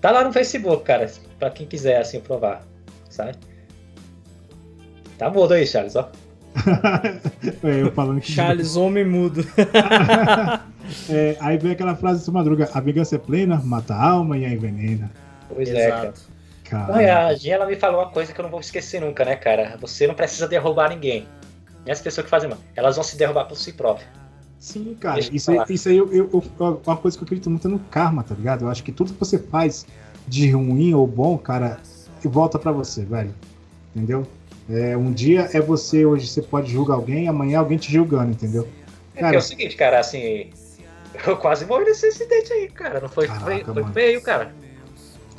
Tá lá no Facebook, cara. Pra quem quiser, assim, provar. Sabe? Tá mudo aí, Charles, ó. é, eu falando que. Charles, homem mudo. é, aí vem aquela frase de sua madruga: a vingança é plena, mata a alma e a envenena. Pois é, Exato. é, cara. Não, a Gia ela me falou uma coisa que eu não vou esquecer nunca, né, cara? Você não precisa derrubar ninguém. E as pessoas que fazem mal, elas vão se derrubar por si próprias. Sim, cara. isso, isso aí eu, eu, eu, uma coisa que eu acredito muito é no karma, tá ligado? Eu acho que tudo que você faz de ruim ou bom, cara, volta para você, velho. Entendeu? É, um dia é você, hoje você pode julgar alguém, amanhã alguém te julgando, entendeu? É cara, é o seguinte, cara, assim. Eu quase morri nesse acidente aí, cara. Não foi, caraca, foi, foi feio, cara.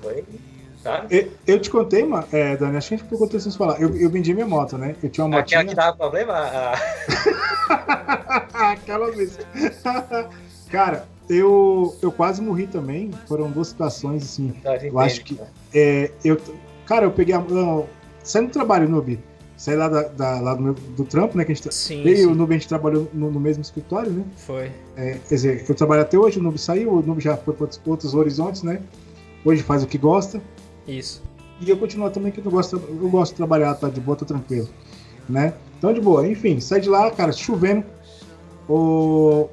Foi. Eu, eu, te contei, mano, é, Dani, acho que a gente ficou sem falar. Eu, eu vendi minha moto, né? Eu tinha uma moto. Aquela que dava problema? Aquela vez. cara, eu, eu quase morri também. Foram duas situações, assim. eu acho que. É, eu, cara, eu peguei a. Saindo do trabalho, Nubi. Saí lá, da, da, lá do, meu, do trampo, né? Que a gente, sim, eu e o Nubi a gente trabalhou no, no, mesmo escritório, né? Foi. É, quer dizer, eu trabalho até hoje, o Nubi saiu, o Nubi já foi para outros, outros, horizontes, né? Hoje faz o que gosta. Isso. E eu continuo também que eu gosto, eu gosto de trabalhar, tá de boa, tô tranquilo. Né? Então de boa, enfim, sai de lá, cara, chovendo. O,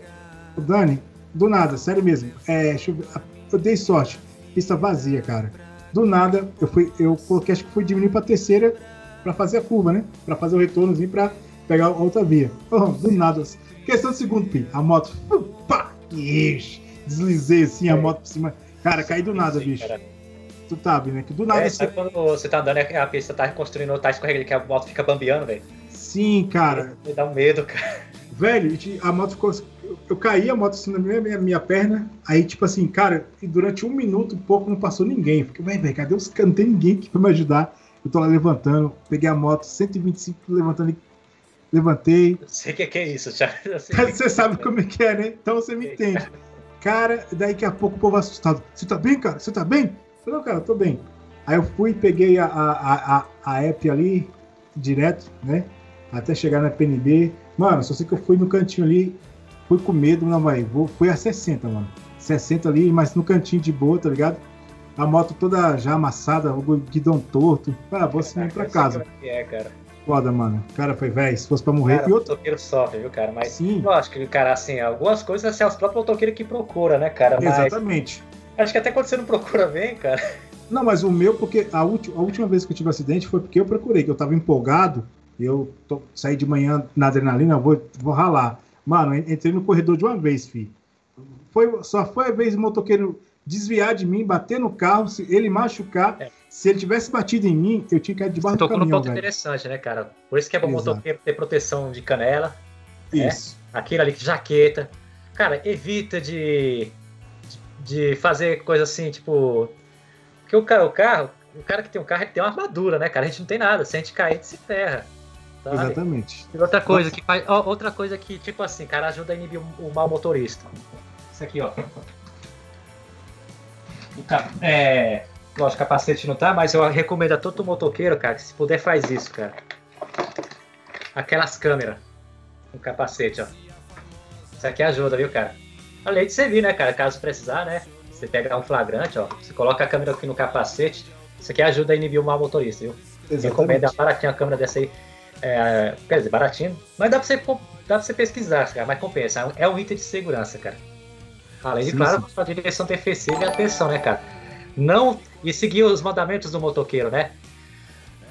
o Dani, do nada, sério mesmo. É, chove... Eu dei sorte. Pista vazia, cara do nada, eu fui, eu coloquei, acho que fui diminuir para terceira para fazer a curva, né? Para fazer o retornozinho para pegar a outra via. Oh, do nada, questão de segundo pi, a moto, pá, deslizei assim a moto por cima. Cara, caí do nada, bicho. Tu sabe, né? Que do nada. É, você... quando você tá andando a pista tá reconstruindo, tá escorregando, que a moto fica bambeando, velho. Sim, cara. Me dá um medo, cara. Velho, a moto ficou. Eu caí a moto assim na minha, minha, minha perna. Aí, tipo assim, cara, e durante um minuto pouco não passou ninguém. Fiquei, velho, cadê os caras? Não tem ninguém aqui pra me ajudar. Eu tô lá levantando, peguei a moto, 125 levantando levantei. Eu sei o que, é isso, Thiago. Você sabe como é que é, né? Então você me entende. Cara, daí que a pouco o povo assustado. Você tá bem, cara? Você tá bem? Eu falei, não, cara, tô bem. Aí eu fui, peguei a, a, a, a app ali, direto, né? Até chegar na PNB. Mano, só sei que eu fui no cantinho ali, fui com medo, não vai. Vou, fui a 60, mano. 60 ali, mas no cantinho de boa, tá ligado? A moto toda já amassada, o guidão torto. Ah, vou assim pra casa. É, cara. Foda, mano. O cara foi, velho, se fosse pra morrer. Cara, e outro... motoqueiro sofre, viu, cara? Mas Sim. lógico que, cara, assim, algumas coisas assim, é os próprios motoqueiros que procura, né, cara? Mas... Exatamente. Acho que até quando você não procura bem, cara. Não, mas o meu, porque a, última, a última vez que eu tive um acidente foi porque eu procurei, que eu tava empolgado, eu tô, saí de manhã na adrenalina, vou, vou ralar. Mano, entrei no corredor de uma vez, fi. Foi, só foi a vez o motoqueiro desviar de mim, bater no carro, se ele machucar. É. Se ele tivesse batido em mim, eu tinha caído debaixo do caminhão. Tocou num ponto velho. interessante, né, cara? Por isso que é bom Exato. motoqueiro ter proteção de canela. Né? Isso. Né? Aquilo ali, jaqueta. Cara, evita de, de fazer coisa assim, tipo. Porque o cara, o carro, o cara que tem um carro, ele tem uma armadura, né, cara? A gente não tem nada. Se a gente cair, a gente se ferra. Sabe? Exatamente. E outra coisa que faz. Outra coisa que, tipo assim, cara, ajuda a inibir o, mal motorista. Isso aqui, ó. O, é, Lógico, capacete não tá, mas eu recomendo a todo motoqueiro, cara, que se puder faz isso, cara. Aquelas câmeras no capacete, ó. Isso aqui ajuda, viu, cara? Além de servir, né, cara? Caso precisar, né? Você pega um flagrante, ó. Você coloca a câmera aqui no capacete. Isso aqui ajuda a inibir o mal motorista, viu? Exatamente. Recomendo a baratinha a câmera dessa aí. É, quer dizer, baratinho. Mas dá pra você, dá pra você pesquisar, cara. Mas compensa. É um item de segurança, cara. Além de, sim, claro, sim. a direção defensiva e atenção, né, cara? Não e seguir os mandamentos do motoqueiro, né?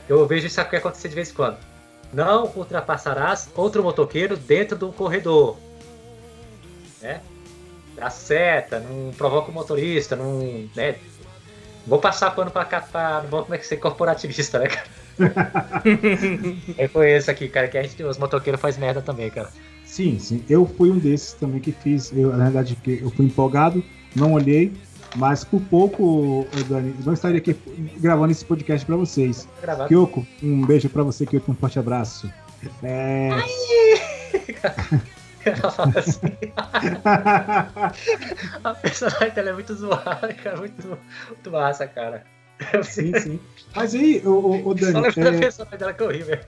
Eu vejo isso aqui acontecer de vez em quando. Não ultrapassarás outro motoqueiro dentro do corredor. Né? Dá seta, não provoca o motorista, não. Né? Vou passar pano pra cá, pra, não vou como é que ser corporativista, né, cara? Eu conheço aqui, cara, que a gente, os motoqueiros faz merda também, cara. Sim, sim. Eu fui um desses também que fiz. Eu, na verdade, eu fui empolgado, não olhei, mas por pouco, Dani, não estaria aqui gravando esse podcast para vocês. Gravado. Kyoko, um beijo para você, Kyoko, um forte abraço. É... assim. a personagem dela é muito zoada, cara. Muito, muito massa, cara. Sim, sim. Mas aí, o, o, Dani. Só lembro é... personagem dela que eu ri, velho.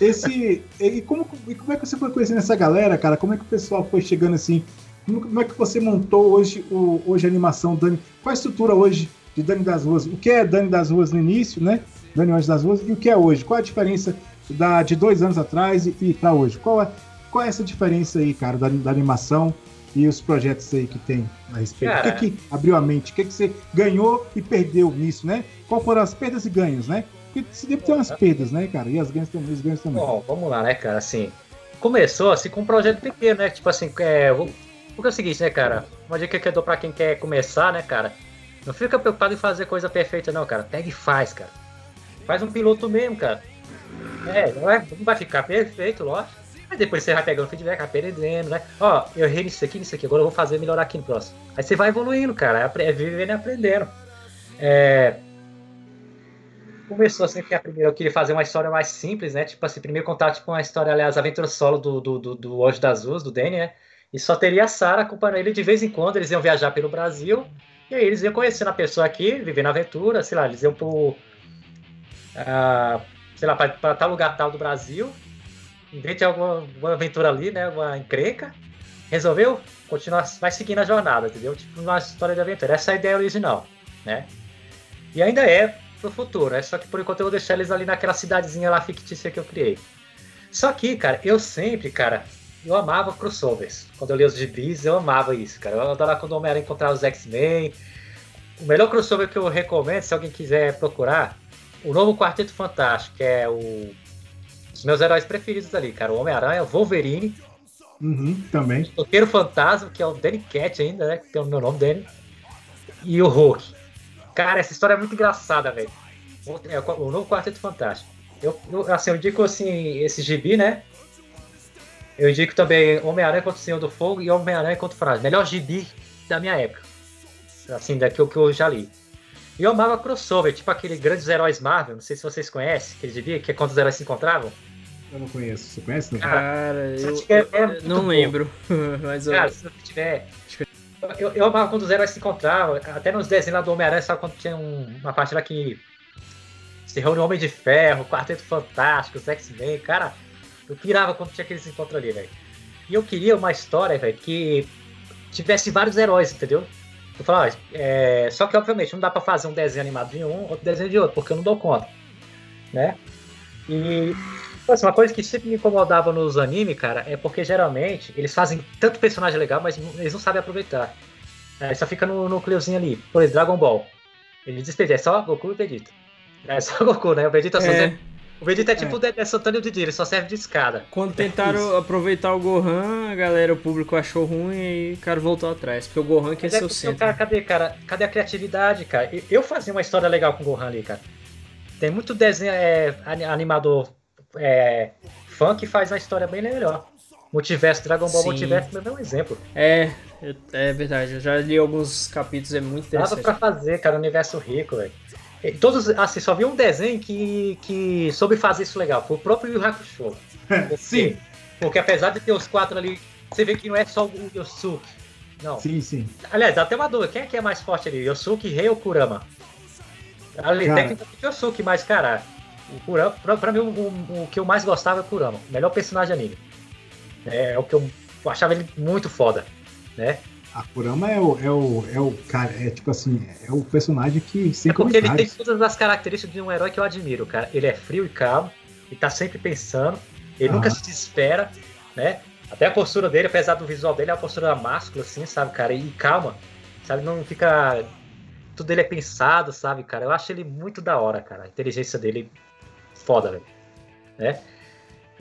Esse. E como, e como é que você foi conhecendo essa galera, cara? Como é que o pessoal foi chegando assim? Como é que você montou hoje, o, hoje a animação, Dani? Qual a estrutura hoje de Dani das Ruas? O que é Dani das Ruas no início, né? Dani Anjos das Ruas, e o que é hoje? Qual a diferença da, de dois anos atrás e, e para hoje? Qual é, qual é essa diferença aí, cara, da, da animação e os projetos aí que tem a respeito? Cara, o que, que abriu a mente? O que, que você ganhou e perdeu nisso, né? Qual foram as perdas e ganhos, né? Porque se deve ter umas perdas, né, cara? E as ganhos também, os ganhos também. Bom, vamos lá, né, cara? Assim, começou assim com um projeto pequeno, né? Tipo assim, é, porque é o seguinte, né, cara? Uma dica que eu dou pra quem quer começar, né, cara? Não fica preocupado em fazer coisa perfeita, não, cara. Pega e faz, cara. Faz um piloto mesmo, cara. É, não, é, não vai ficar perfeito, lógico. Aí depois você vai pegando feedback, aprendendo, né? Ó, eu errei nisso aqui, nisso aqui, agora eu vou fazer melhorar aqui no próximo. Aí você vai evoluindo, cara. É vivendo e aprendendo. É... Começou assim que a primeira eu queria fazer uma história mais simples, né? Tipo assim, primeiro contar tipo uma história, aliás, aventura solo do, do, do, do Hoje das Ruas, do Danny, né? E só teria a Sara acompanhando ele de vez em quando. Eles iam viajar pelo Brasil. E aí eles iam conhecendo a pessoa aqui, vivendo a aventura, sei lá, eles iam pro. Uh, sei lá, para tal lugar tal do Brasil. Invente alguma aventura ali, né? Uma encrenca. Resolveu? Continuar, vai seguindo a jornada, entendeu? Tipo uma história de aventura. Essa é a ideia original, né? E ainda é pro futuro, é só que por enquanto eu vou deixar eles ali naquela cidadezinha lá fictícia que eu criei. Só que, cara, eu sempre, cara, eu amava crossovers. Quando eu li os gibis, eu amava isso, cara. Eu adorava quando o Homem-Aranha encontrava os X-Men. O melhor crossover que eu recomendo, se alguém quiser procurar, o novo Quarteto Fantástico, que é o... meus heróis preferidos ali, cara. O Homem-Aranha, o Wolverine. Uhum, também. O Toqueiro Fantasma, que é o Danny Cat ainda, né? Que tem o meu nome dele. E o Hulk. Cara, essa história é muito engraçada, velho. É o novo Quarteto Fantástico. Eu, eu, assim, eu indico assim, esse gibi, né? Eu indico também Homem-Aranha contra o Senhor do Fogo e Homem-Aranha contra o Frágil. Melhor gibi da minha época. Assim, daquilo que eu já li. E eu amava crossover, tipo aquele Grandes Heróis Marvel, não sei se vocês conhecem, aquele gibi, que é quando os heróis se encontravam. Eu não conheço. Você conhece? Não? Cara, eu, tiver, é não lembro. Mas Cara, eu... se tiver. Eu, eu amava quando os heróis se encontravam, até nos desenhos lá do Homem-Aranha, sabe quando tinha um, uma parte lá que se reúne o Homem de Ferro, Quarteto Fantástico, os X-Men, cara, eu pirava quando tinha aqueles encontros ali, velho. E eu queria uma história, velho, que tivesse vários heróis, entendeu? Eu falava, é... só que obviamente não dá pra fazer um desenho animado de um, outro desenho de outro, porque eu não dou conta, né? E assim, uma coisa que sempre me incomodava nos animes, cara, é porque geralmente eles fazem tanto personagem legal, mas eles não sabem aproveitar. É, só fica no núcleozinho ali. Por exemplo, Dragon Ball. Ele diz é só Goku e Vegeta. É só Goku, né? O Vegeta é. O Vegeta é tipo é. o Dedé Santana e o Didi, ele só serve de escada. Quando tentaram aproveitar o Gohan, a galera, o público achou ruim e o cara voltou atrás. Porque o Gohan quer ser o centro. Cara, cadê, cara? Cadê a criatividade, cara? Eu fazia uma história legal com o Gohan ali, cara. Tem muito desenho, é, animador é, fã que faz uma história bem melhor. Multiverso, Dragon Ball Sim. Multiverso é um exemplo. É, é verdade. Eu já li alguns capítulos, é muito interessante. Nada pra fazer, cara, universo rico, velho. Todos, assim, só vi um desenho que, que soube fazer isso legal. Foi o próprio Yu Hakusho. Porque, sim. Porque apesar de ter os quatro ali, você vê que não é só o Yosuke. Não. Sim, sim. Aliás, dá até uma dúvida. Quem é que é mais forte ali? Yosuke, Rei ou Kurama? Ali, cara... tecnicamente Yosuke, mas, cara, o Kurama, pra, pra mim, o, o, que eu mais gostava é o Kurama. O melhor personagem anime. É, é o que eu, achava ele muito foda, né? A Kurama é o, é o, é o cara, é tipo assim, é o personagem que sempre. É porque ele tem todas as características de um herói que eu admiro, cara. Ele é frio e calmo, ele tá sempre pensando, ele ah. nunca se desespera, né? Até a postura dele, apesar do visual dele, é uma postura máscula, assim, sabe, cara? E calma, sabe? Não fica. Tudo dele é pensado, sabe, cara? Eu acho ele muito da hora, cara. A inteligência dele, foda, velho. Né?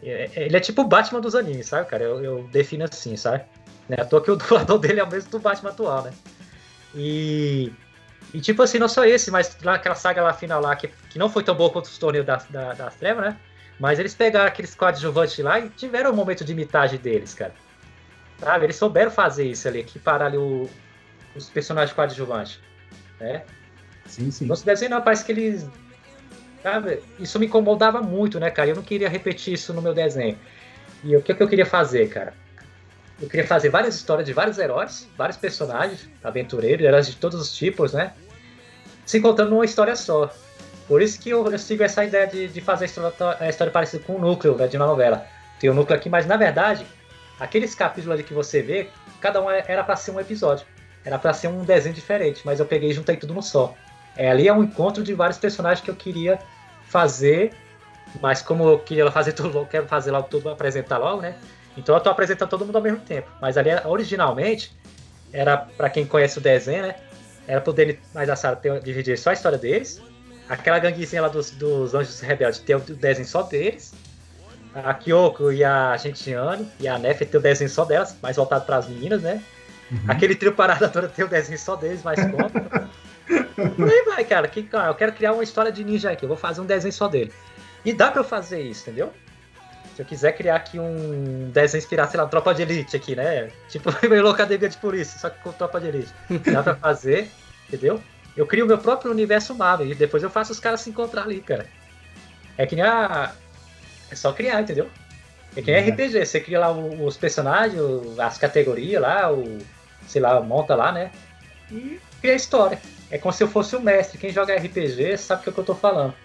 É, é, ele é tipo o Batman dos animes, sabe, cara? Eu, eu defino assim, sabe? Né? À toa que o dublador dele é o mesmo do Batman atual, né? E, e tipo assim, não só esse, mas aquela saga lá final lá, que, que não foi tão boa quanto os torneios da, da, da Treva, né? Mas eles pegaram aqueles coadjuvantes lá e tiveram um momento de imitagem deles, cara. Sabe? Eles souberam fazer isso ali, equiparar ali o, os personagens coadjuvantes. Né? Sim, sim. Não se desenho não, parece que eles. Sabe? Isso me incomodava muito, né, cara? Eu não queria repetir isso no meu desenho. E o que, que eu queria fazer, cara? Eu queria fazer várias histórias de vários heróis, vários personagens, aventureiros, heróis de todos os tipos, né? Se encontrando numa história só. Por isso que eu, eu sigo essa ideia de, de fazer a história, a história parecida com o núcleo né, de uma novela. Tem o um núcleo aqui, mas na verdade, aqueles capítulos ali que você vê, cada um era para ser um episódio. Era para ser um desenho diferente, mas eu peguei e juntei tudo no só. É, ali é um encontro de vários personagens que eu queria fazer, mas como eu queria fazer tudo, eu quero fazer logo tudo, apresentar logo, né? Então eu tô apresentando todo mundo ao mesmo tempo. Mas ali, originalmente, era para quem conhece o desenho, né? Era pro Danny mais a Sarah ter, dividir só a história deles. Aquela ganguezinha lá dos, dos Anjos Rebeldes ter o desenho só deles. A Kyoko e a Gentiane e a Nef ter o desenho só delas, mais voltado para as meninas, né? Uhum. Aquele trio parada toda ter o desenho só deles, mais conta. Por aí vai, cara. Que, cara. Eu quero criar uma história de ninja aqui. Eu vou fazer um desenho só dele. E dá pra eu fazer isso, entendeu? Se eu quiser criar aqui um desenho inspirado, sei lá, tropa de elite aqui, né? Tipo, meio academia de polícia, só que com tropa de elite. Dá pra fazer, entendeu? Eu crio o meu próprio universo Marvel e depois eu faço os caras se encontrar ali, cara. É que nem a. É só criar, entendeu? É que nem é. RPG, você cria lá os personagens, as categorias lá, o. sei lá, monta lá, né? E cria a história. É como se eu fosse o mestre. Quem joga RPG sabe o que, é que eu tô falando.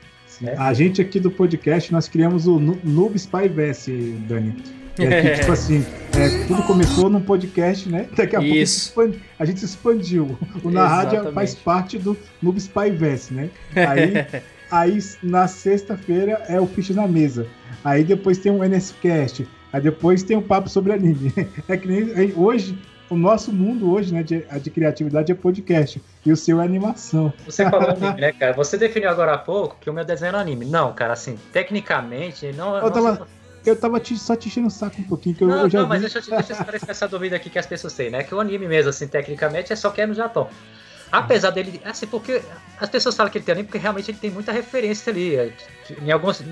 Né? A gente aqui do podcast, nós criamos o Noob Spy Verse, Dani. É que, tipo assim, é, tudo começou num podcast, né? Daqui a Isso. pouco a gente expandiu. O Na Rádio faz parte do Noob Spy Verse, né? Aí, aí na sexta-feira é o Ficha na Mesa. Aí depois tem o NSCast. Aí depois tem o Papo sobre Anime. É que nem hoje o nosso mundo hoje, né, de, de, criatividade é podcast. E o seu é animação. Você falou anime, né, cara? Você definiu agora há pouco que o meu desenho era anime. Não, cara, assim, tecnicamente, não. Eu tava, eu tava te, só te enchendo o saco um pouquinho, que eu, não, eu já Não, mas deixa eu, deixa eu esclarecer essa dúvida aqui que as pessoas têm, né? Que o anime mesmo, assim, tecnicamente, é só que é no Japão. Apesar dele, assim, porque as pessoas falam que ele tem anime porque realmente ele tem muita referência ali. Em alguns,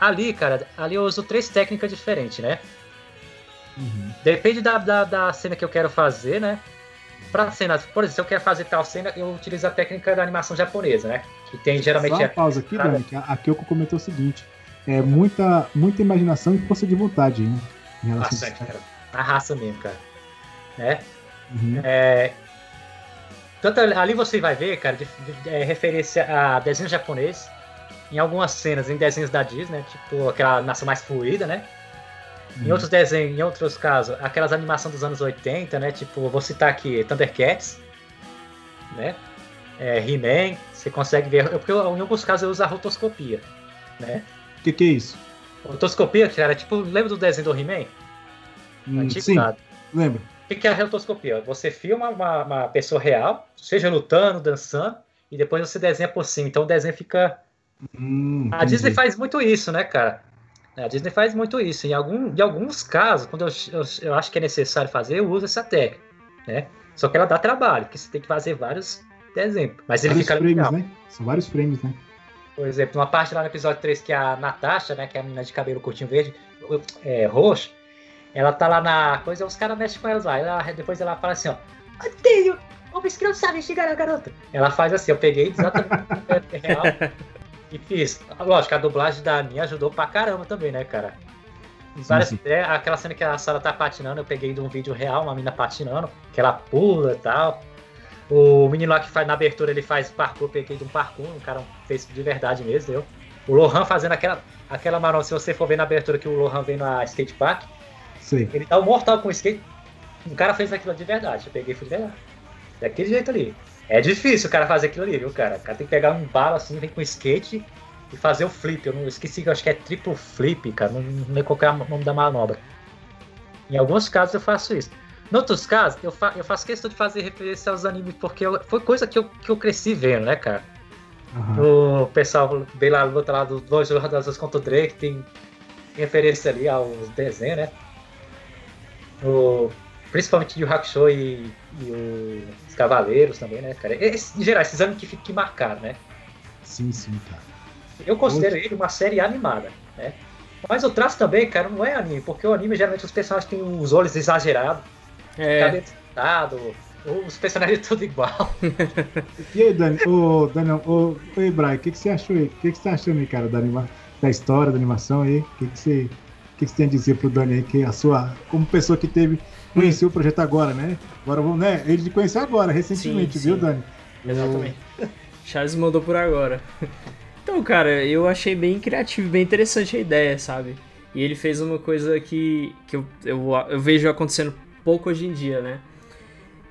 Ali, cara, ali eu uso três técnicas diferentes, né? Uhum. Depende da, da, da, cena que eu quero fazer, né? Pra cena, por exemplo, se eu quero fazer tal cena, eu utilizo a técnica da animação japonesa, né? Que tem geralmente. Só uma pausa aqui, Dani, que a Kyoko comentou o seguinte: é muita, muita imaginação e força de vontade, né? Bastante, cara. A raça mesmo, cara. Né? Uhum. É, tanto ali você vai ver, cara, de, de, é, referência a desenhos japoneses, em algumas cenas em desenhos da Disney, tipo aquela animação mais fluida, né? Em outros desenhos, em outros casos, aquelas animações dos anos 80, né? Tipo, vou citar aqui Thundercats, né? É, He-Man, você consegue ver. Porque em alguns casos eu uso a rotoscopia, né? O que, que é isso? Rotoscopia, cara, tipo, lembra do desenho do He-Man? Hum, sim, lembro. O que é a rotoscopia? Você filma uma, uma, pessoa real, seja lutando, dançando, e depois você desenha por cima. Então o desenho fica. Hum, a Disney faz muito isso, né, cara? A Disney faz muito isso. Em, algum, em alguns casos, quando eu, eu, eu acho que é necessário fazer, eu uso essa técnica. Né? Só que ela dá trabalho, porque você tem que fazer vários desenhos. Mas ele vários fica frames, legal. Né? São vários frames, né? Por exemplo, uma parte lá no episódio 3 que a Natasha, né, que é a menina de cabelo curtinho verde, é, roxo, ela tá lá na coisa, os caras mexem com elas lá. Ela, depois ela fala assim, ó. Odeio! Homens que não sabem xingar a garota. Ela faz assim, eu peguei exatamente real e fiz. Lógico, a dublagem da Aninha ajudou pra caramba também, né, cara? Várias, sim, sim. É, aquela cena que a Sarah tá patinando, eu peguei de um vídeo real, uma mina patinando, que ela pula e tal. O menino lá que faz na abertura, ele faz parkour, eu peguei de um parkour, um cara fez de verdade mesmo, deu. O Lohan fazendo aquela, aquela manobra, se você for ver na abertura que o Lohan vem na skate park, Sim. Ele tá o mortal com o skate. O cara fez aquilo de verdade. Eu peguei e fui de verdade. Daquele jeito ali. É difícil o cara fazer aquilo ali, viu, cara? O cara tem que pegar um bala assim, vem com skate e fazer o flip. Eu não esqueci que eu acho que é triplo flip, cara. Não, não lembro qual é o nome da manobra. Em alguns casos eu faço isso. Em outros casos, eu, fa eu faço questão de fazer referência aos animes, porque eu, foi coisa que eu, que eu cresci vendo, né, cara? Uhum. O pessoal bem lá, luta lá dos dois jogadores contra o Drake, tem referência ali aos desenhos, né? o, principalmente o Hakusho e, e os Cavaleiros também, né, cara? Esse, em geral, esses anos que, que marcaram, né? Sim, sim, cara. Eu considero ele uma série animada, né? Mas o traço também, cara, não é anime, porque o anime geralmente os personagens têm os olhos exagerados, é. cabelo sentado, os personagens tudo igual. e aí, Dani, ô, Daniel, ô, ô Brian, o que, que você achou aí? O que, que você tá achando aí, cara, da, anima... da história, da animação aí? O que, que você o que você tem a dizer pro Dani aí, que a sua, como pessoa que teve, conheceu o projeto agora, né? Agora vamos, né? Ele conheceu agora, recentemente, sim, sim. viu, Dani? Exatamente. Eu... Charles mandou por agora. Então, cara, eu achei bem criativo, bem interessante a ideia, sabe? E ele fez uma coisa que, que eu, eu, eu vejo acontecendo pouco hoje em dia, né?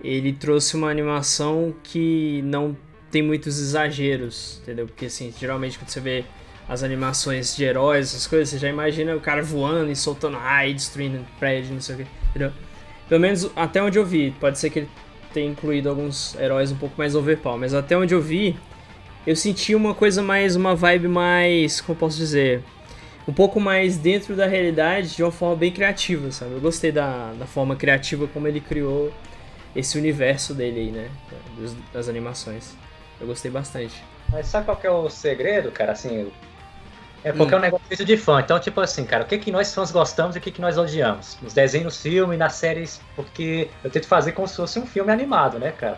Ele trouxe uma animação que não tem muitos exageros, entendeu? Porque, assim, geralmente quando você vê as animações de heróis, essas coisas, você já imagina o cara voando e soltando raio, destruindo prédio, não sei o que, entendeu? Pelo menos até onde eu vi, pode ser que ele tenha incluído alguns heróis um pouco mais overpower, mas até onde eu vi, eu senti uma coisa mais, uma vibe mais, como eu posso dizer, um pouco mais dentro da realidade de uma forma bem criativa, sabe? Eu gostei da, da forma criativa como ele criou esse universo dele aí, né? Das, das animações. Eu gostei bastante. Mas sabe qual que é o segredo, cara? Assim, é porque hum. é um negócio de fã. Então, tipo assim, cara, o que, que nós fãs gostamos e o que, que nós odiamos? Nos desenhos, filmes, nas séries, porque eu tento fazer como se fosse um filme animado, né, cara?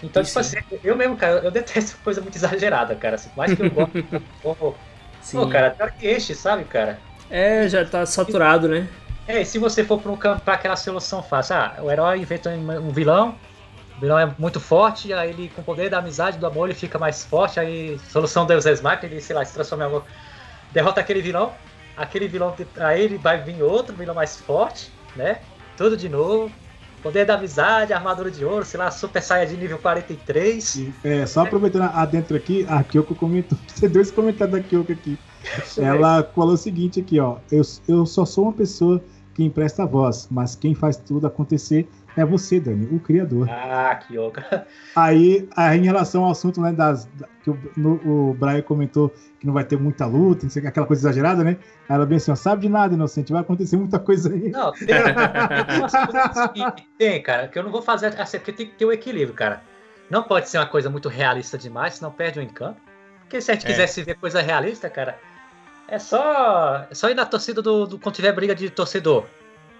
Então, Isso. tipo assim, eu mesmo, cara, eu detesto coisa muito exagerada, cara. Assim, mais que eu gosto. pô, Sim. cara, até que enche, sabe, cara? É, já tá saturado, né? É, e se você for pra, um, pra aquela solução fácil, ah, o herói inventa um vilão, vilão é muito forte, aí ele, com o poder da amizade, do amor, ele fica mais forte, aí solução Deus Ex Machina, ele, sei lá, se transforma em amor. Derrota aquele vilão, aquele vilão, aí ele vai vir outro vilão mais forte, né? Tudo de novo. Poder da amizade, armadura de ouro, sei lá, super saia de nível 43. É, só aproveitando adentro aqui, a Kyoko comentou. Você deu esse comentário da Kyoko aqui. Ela falou o seguinte aqui, ó. Eu, eu só sou uma pessoa que empresta voz, mas quem faz tudo acontecer é você, Dani, o criador. Ah, que oca. Aí, aí, em relação ao assunto, né, das, que o, no, o Brian comentou que não vai ter muita luta, sei, aquela coisa exagerada, né? Aí ela bem assim, ó, sabe de nada, inocente, vai acontecer muita coisa aí. Não, tem, tem umas coisas que tem, cara, que eu não vou fazer assim, porque tem que ter o um equilíbrio, cara. Não pode ser uma coisa muito realista demais, senão perde o encanto. Porque se a gente é. quisesse ver coisa realista, cara, É só, é só ir na torcida do, do quando tiver briga de torcedor.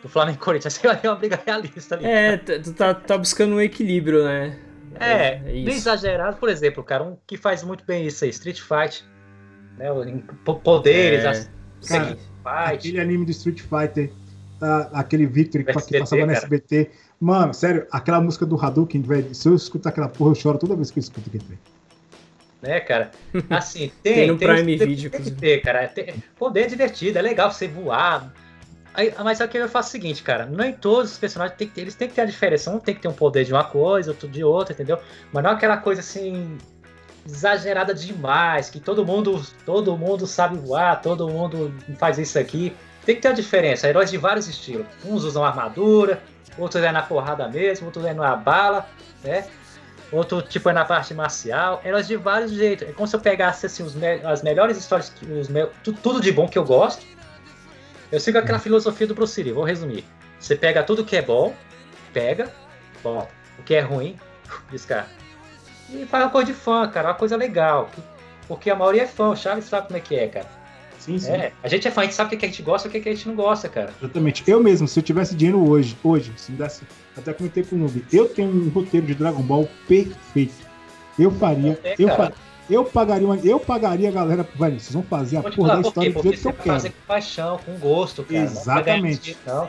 Do Flamengo e Corinthians, você vai ter uma briga realista ali. É, tu tá, tá buscando um equilíbrio, né? É, é, é bem exagerado, por exemplo, cara, um que faz muito bem isso aí, Street Fight. Né, poderes, é. as, cara, aquele anime de Street Fighter, tá, aquele Victory que, SBT, passava no SBT. Mano, sério, aquela música do Hadouken, velho, se eu escutar aquela porra, eu choro toda vez que eu escuto aquele né, cara? Assim, tem, tem no tem, Prime tem, Video. Tem que ter, cara. Tem, poder divertido, é legal você voar. Aí, mas aqui eu faço o seguinte, cara. Nem todos os personagens que eles têm que ter a diferença. Um tem que ter um poder de uma coisa, outro de outra, entendeu? Mas não é aquela coisa assim exagerada demais, que todo mundo, todo mundo sabe voar, todo mundo faz isso aqui. Tem que ter a diferença. Heróis de vários estilos. Uns usam armadura, outros é na porrada mesmo, outros é na bala, né? Outro tipo é na parte marcial. Elas de vários jeitos. É como se eu pegasse assim, os me as melhores histórias, os me tudo de bom que eu gosto. Eu sigo aquela hum. filosofia do Bruce Lee, vou resumir. Você pega tudo que é bom, pega, bom. O que é ruim, descarta. E faz uma coisa de fã, cara, uma coisa legal. Porque a maioria é fã, o Chaves sabe como é que é, cara. Sim, sim. É, a gente é fã, a gente sabe o que a gente gosta e o que a gente não gosta, cara. Exatamente. Eu mesmo, se eu tivesse dinheiro hoje, hoje, se me desse. Até comentei com o Noob, eu tenho um roteiro de Dragon Ball perfeito. Eu faria. É, eu, faria eu pagaria uma, eu pagaria a galera, velho, vocês vão fazer a porra da história do jeito que eu quero. fazer com paixão, com gosto, cara. Exatamente. Não,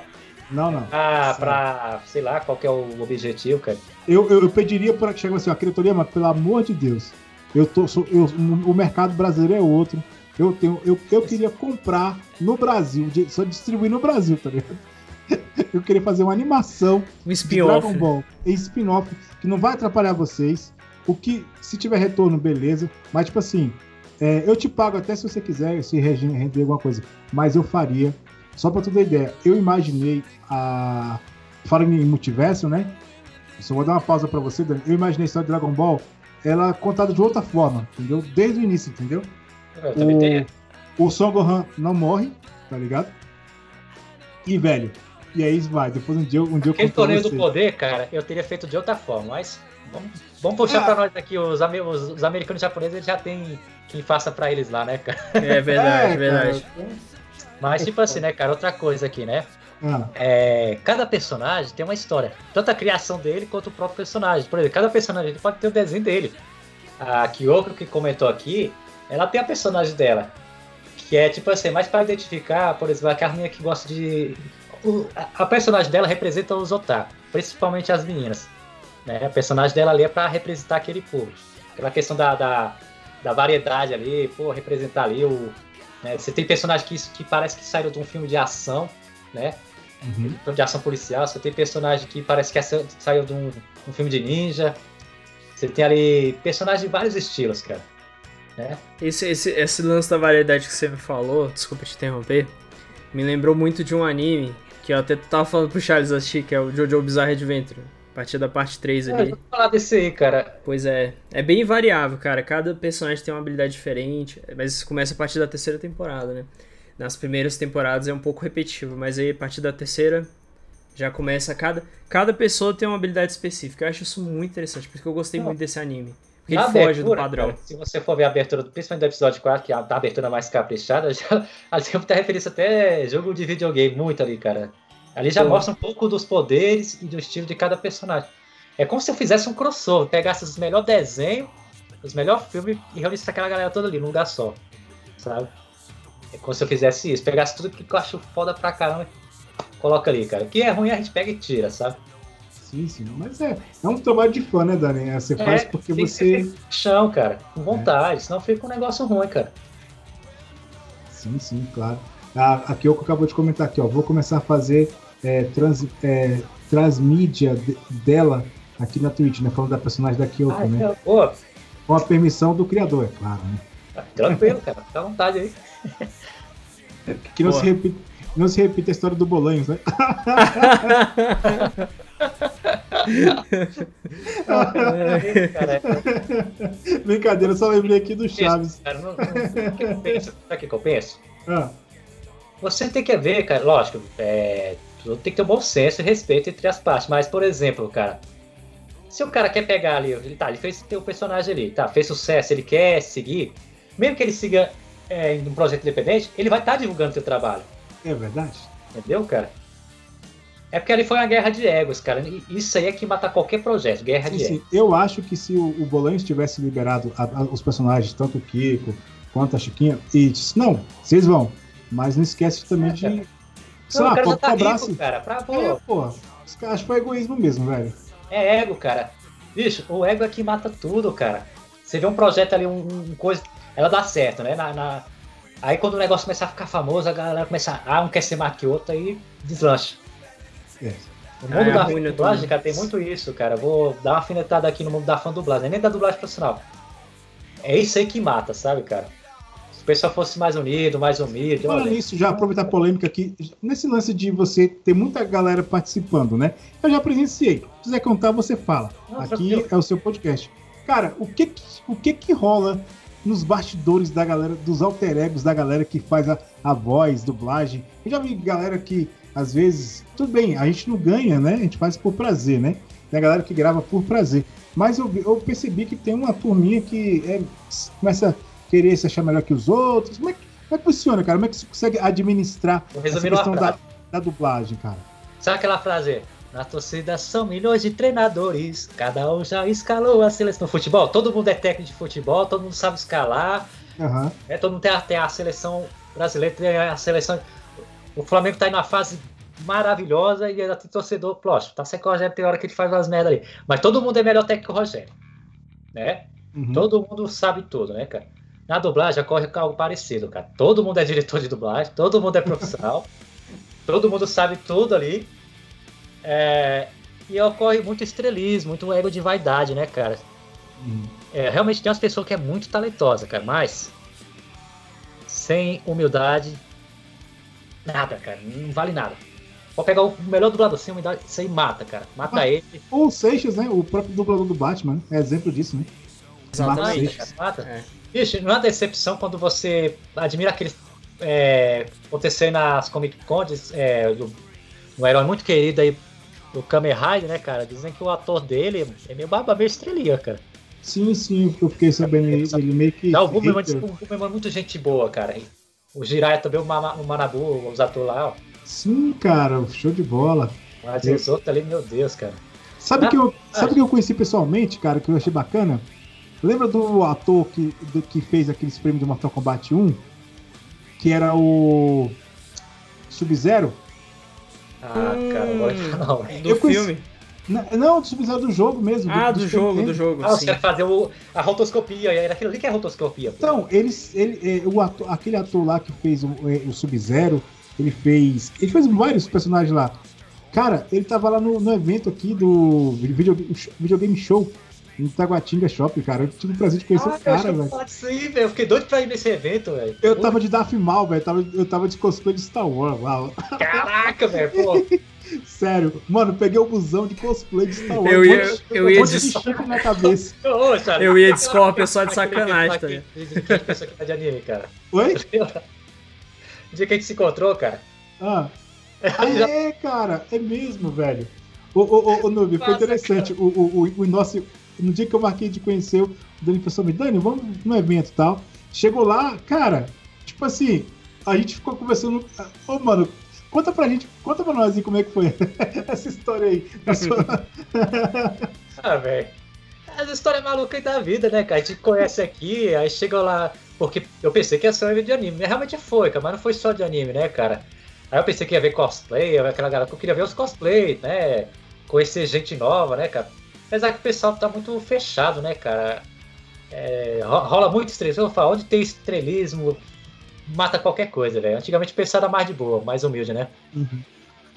não, não. Ah, pra, sei lá, qual que é o objetivo, cara. Eu, eu, eu pediria para que chegasse assim, a diretoria, mas pelo amor de Deus, eu tô, sou, eu, o mercado brasileiro é outro. Eu, tenho, eu, eu queria comprar no Brasil, só distribuir no Brasil, tá ligado? Eu queria fazer uma animação um spin-off. Dragon Ball, spin-off, que não vai atrapalhar vocês. O que, se tiver retorno, beleza. Mas, tipo assim, é, eu te pago até se você quiser, se render alguma coisa. Mas eu faria. Só pra tu ter ideia, eu imaginei a. Falando em multiverso, né? Só vou dar uma pausa pra você, Dani. Eu imaginei a história de Dragon Ball, ela contada de outra forma, entendeu? Desde o início, entendeu? Eu também o, tenho. O Son Gohan não morre, tá ligado? E, velho, e aí vai. Depois um dia, um dia Aquele torneio do poder, cara, eu teria feito de outra forma, mas vamos, vamos puxar ah. pra nós aqui. Os, os, os americanos e japoneses eles já tem quem faça pra eles lá, né, cara? É verdade, é, verdade. Mas, tipo assim, né, cara, outra coisa aqui, né? Ah. É, cada personagem tem uma história. Tanto a criação dele quanto o próprio personagem. Por exemplo, cada personagem pode ter o desenho dele. A Kyoko que comentou aqui, ela tem a personagem dela. Que é tipo assim, mais para identificar, por exemplo, a Carminha que gosta de. a personagem dela representa os otaku, principalmente as meninas. Né? A personagem dela ali é para representar aquele público. Aquela questão da, da, da, variedade ali, pô, representar ali o. Né? Você tem personagens que, que parece que saíram de um filme de ação, né? Uhum. De ação policial. Você tem personagem que parece que saiu de um, um filme de ninja. Você tem ali personagens de vários estilos, cara. Né? Esse, esse, esse lance da variedade que você me falou, desculpa te interromper, me lembrou muito de um anime que eu até tava falando pro Charles assistir, que é o Jojo Bizarre Adventure. A partir da parte 3 é, ali. Eu falar desse aí, cara. Pois é. É bem variável, cara. Cada personagem tem uma habilidade diferente. Mas isso começa a partir da terceira temporada, né? Nas primeiras temporadas é um pouco repetitivo, mas aí a partir da terceira já começa. Cada, cada pessoa tem uma habilidade específica. Eu acho isso muito interessante, porque eu gostei Não. muito desse anime. Porque ele foge do padrão. Cara, se você for ver a abertura, principalmente do episódio 4, que é a, a abertura mais caprichada, já, ali tem muita referência até jogo de videogame, muito ali, cara. Ali já Pô. mostra um pouco dos poderes e do estilo de cada personagem. É como se eu fizesse um crossover, pegasse os melhores desenhos, os melhores filmes e reunisse aquela galera toda ali num lugar só. Sabe? É como se eu fizesse isso, pegasse tudo que eu acho foda pra caramba, coloca ali, cara. O que é ruim a gente pega e tira, sabe? Sim, sim. Mas é, é um trabalho de fã, né, Dani? É, você faz é, porque você. Chão, cara, com vontade, é. senão fica um negócio ruim, cara. Sim, sim, claro. A, a Kyoko acabou de comentar aqui, ó. Vou começar a fazer é, trans, é, transmídia de, dela aqui na Twitch, né? Falando da personagem da Kyoko, ah, né? Pô. Com a permissão do criador, é claro, né? Tranquilo, cara. Fica à vontade aí. Que não se, repita, não se repita a história do Bolanhos, né? Brincadeira, eu só lembrei aqui do Chaves. Cara, não, não, Sabe o que eu penso? Ah. Você tem que ver, cara, lógico, é, tem que ter um bom senso e respeito entre as partes. Mas, por exemplo, cara, se o cara quer pegar ali, ele tá, ele fez o personagem ali, tá, fez sucesso, ele quer seguir, mesmo que ele siga é, em um projeto independente, ele vai estar tá divulgando o seu trabalho. É verdade. Entendeu, cara? É porque ali foi uma guerra de egos, cara. Isso aí é que mata qualquer projeto, guerra sim, de sim. egos. Eu acho que se o, o Bolanhos tivesse liberado a, a, os personagens, tanto o Kiko quanto a Chiquinha, e disse, não, vocês vão. Mas não esquece também é, de. Não, sei lá, pode tá cobrar rico, cara. Pra, pô. É, pô. Acho que foi egoísmo mesmo, velho. É ego, cara. Bicho, o ego é que mata tudo, cara. Você vê um projeto ali, um, um coisa. Ela dá certo, né? Na, na, Aí quando o negócio começar a ficar famoso, a galera começa a. Ah, um quer ser mais que outro, aí deslancha. É. O mundo ah, da é dublagem, cara, tem muito isso, cara. Vou dar uma afinetada aqui no mundo da fã dublagem, nem da dublagem profissional. É isso aí que mata, sabe, cara? O pessoal fosse mais unido, mais humilde. Falando nisso, já aproveitar a polêmica aqui, nesse lance de você ter muita galera participando, né? Eu já presenciei. Se quiser contar, você fala. aqui é o seu podcast. Cara, o que o que, que rola nos bastidores da galera, dos alter egos da galera que faz a, a voz, dublagem? Eu já vi galera que às vezes, tudo bem, a gente não ganha, né? A gente faz por prazer, né? Tem a galera que grava por prazer. Mas eu, eu percebi que tem uma turminha que é, começa a querer se achar melhor que os outros. Como é, que, como é que funciona, cara? Como é que você consegue administrar essa questão da, da dublagem, cara? Sabe aquela frase? Na torcida são milhões de treinadores, cada um já escalou a seleção. No futebol, todo mundo é técnico de futebol, todo mundo sabe escalar. Uhum. É, todo mundo tem a, tem a seleção brasileira, tem a seleção o Flamengo tá em uma fase maravilhosa e ainda tem torcedor, lógico, tá que o Rogério tem hora que ele faz umas merda ali. Mas todo mundo é melhor técnico que o Rogério. Né? Uhum. Todo mundo sabe tudo, né, cara? Na dublagem ocorre algo parecido, cara. Todo mundo é diretor de dublagem, todo mundo é profissional, todo mundo sabe tudo ali. É... E ocorre muito estrelismo, muito ego de vaidade, né, cara? Uhum. É, realmente tem umas pessoas que é muito talentosa, cara, mas sem humildade, Nada, cara. Não vale nada. Pode pegar o melhor dublador sem isso aí mata, cara. Mata ah, ele. O Seixas, né? O próprio dublador do Batman, é exemplo disso, né? Exatamente. Mata, mata. É. Bicho, não é decepção quando você admira aquele. É, aconteceu nas Comic Con, é, do, um herói muito querido aí, o Kamen Rider, né, cara? Dizem que o ator dele é meio barba meio estrelinha, cara. Sim, sim, eu fiquei sabendo ele, ele meio que. Não, o Buberman é muito gente boa, cara. O Jiraiya também, o, o Manabu, os atores lá, ó. Sim, cara, show de bola. Mas os outros ali, meu Deus, cara. Sabe que eu, sabe que eu conheci pessoalmente, cara, que eu achei bacana? Lembra do ator que, do, que fez aqueles prêmios do Mortal Kombat 1? Que era o Sub-Zero? Ah, cara, hum, não. Do eu filme? Não, do Sub-Zero do jogo mesmo. Ah, do, do, do jogo, do jogo. Ah, os caras faziam o, a rotoscopia, era aquilo ali que é a rotoscopia. Pô. Então, eles, ele, é, o ator, aquele ator lá que fez o, é, o Sub-Zero, ele fez. Ele fez vários personagens lá. Cara, ele tava lá no, no evento aqui do video, videogame show em Taguatinga Shopping, cara. Eu tive o prazer de conhecer ah, esse cara, velho. Isso aí, velho. Eu fiquei doido pra ir nesse evento, velho. Eu tava de Darth Maul, velho. Eu tava de cosplay de Star Wars lá. Caraca, velho, pô. Sério, mano, peguei o busão de cosplay de Star Wars. Eu ia, eu, eu ia de Scorpion na cabeça. eu ia de Scorpion só de sacanagem, tá ligado? Pessoa que tá de anime, cara. Oi? O dia que a gente se encontrou, cara. Ah. ah é, cara, é mesmo, velho. Ô, ô, ô, Nubi, foi interessante. O, o, o, o nosso. No dia que eu marquei de conhecer o Dani pensou, me Dani, vamos no evento e tal. Chegou lá, cara, tipo assim, a gente ficou conversando. Ô, oh, mano, Conta pra gente, conta pra nós aí como é que foi essa história aí. Sua... ah, velho. Essa história é maluca aí da vida, né, cara? A gente conhece aqui, aí chega lá. Porque eu pensei que ia ser um evento de anime. Realmente foi, cara, mas não foi só de anime, né, cara? Aí eu pensei que ia ver cosplay, aquela galera que eu queria ver os cosplay, né? Conhecer gente nova, né, cara? Apesar que o pessoal tá muito fechado, né, cara? É, rola muito estrelismo. Eu falo, onde tem estrelismo, mata qualquer coisa, velho. Antigamente pensava mais de boa, mais humilde, né? Uhum.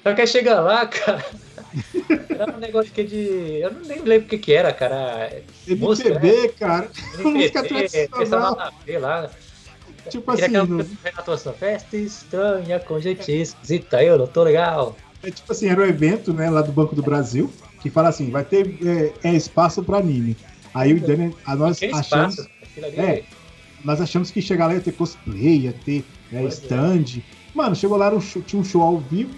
Só que aí chega lá, cara. Era um negócio que de. Eu não nem lembro o que, que era, cara. MPB, música, né? cara. MPB, música tradicional. lá. Tipo assim. No... Renato festa estranha, com gente esquisita, eu não tô legal. É tipo assim, era um evento, né, lá do Banco do Brasil, que fala assim, vai ter é, é espaço para anime. Aí o Daniel, a nós achamos. Espaço, é, nós achamos que chegar lá ia ter cosplay, ia ter né, stand. Mano, chegou lá, tinha um show ao vivo.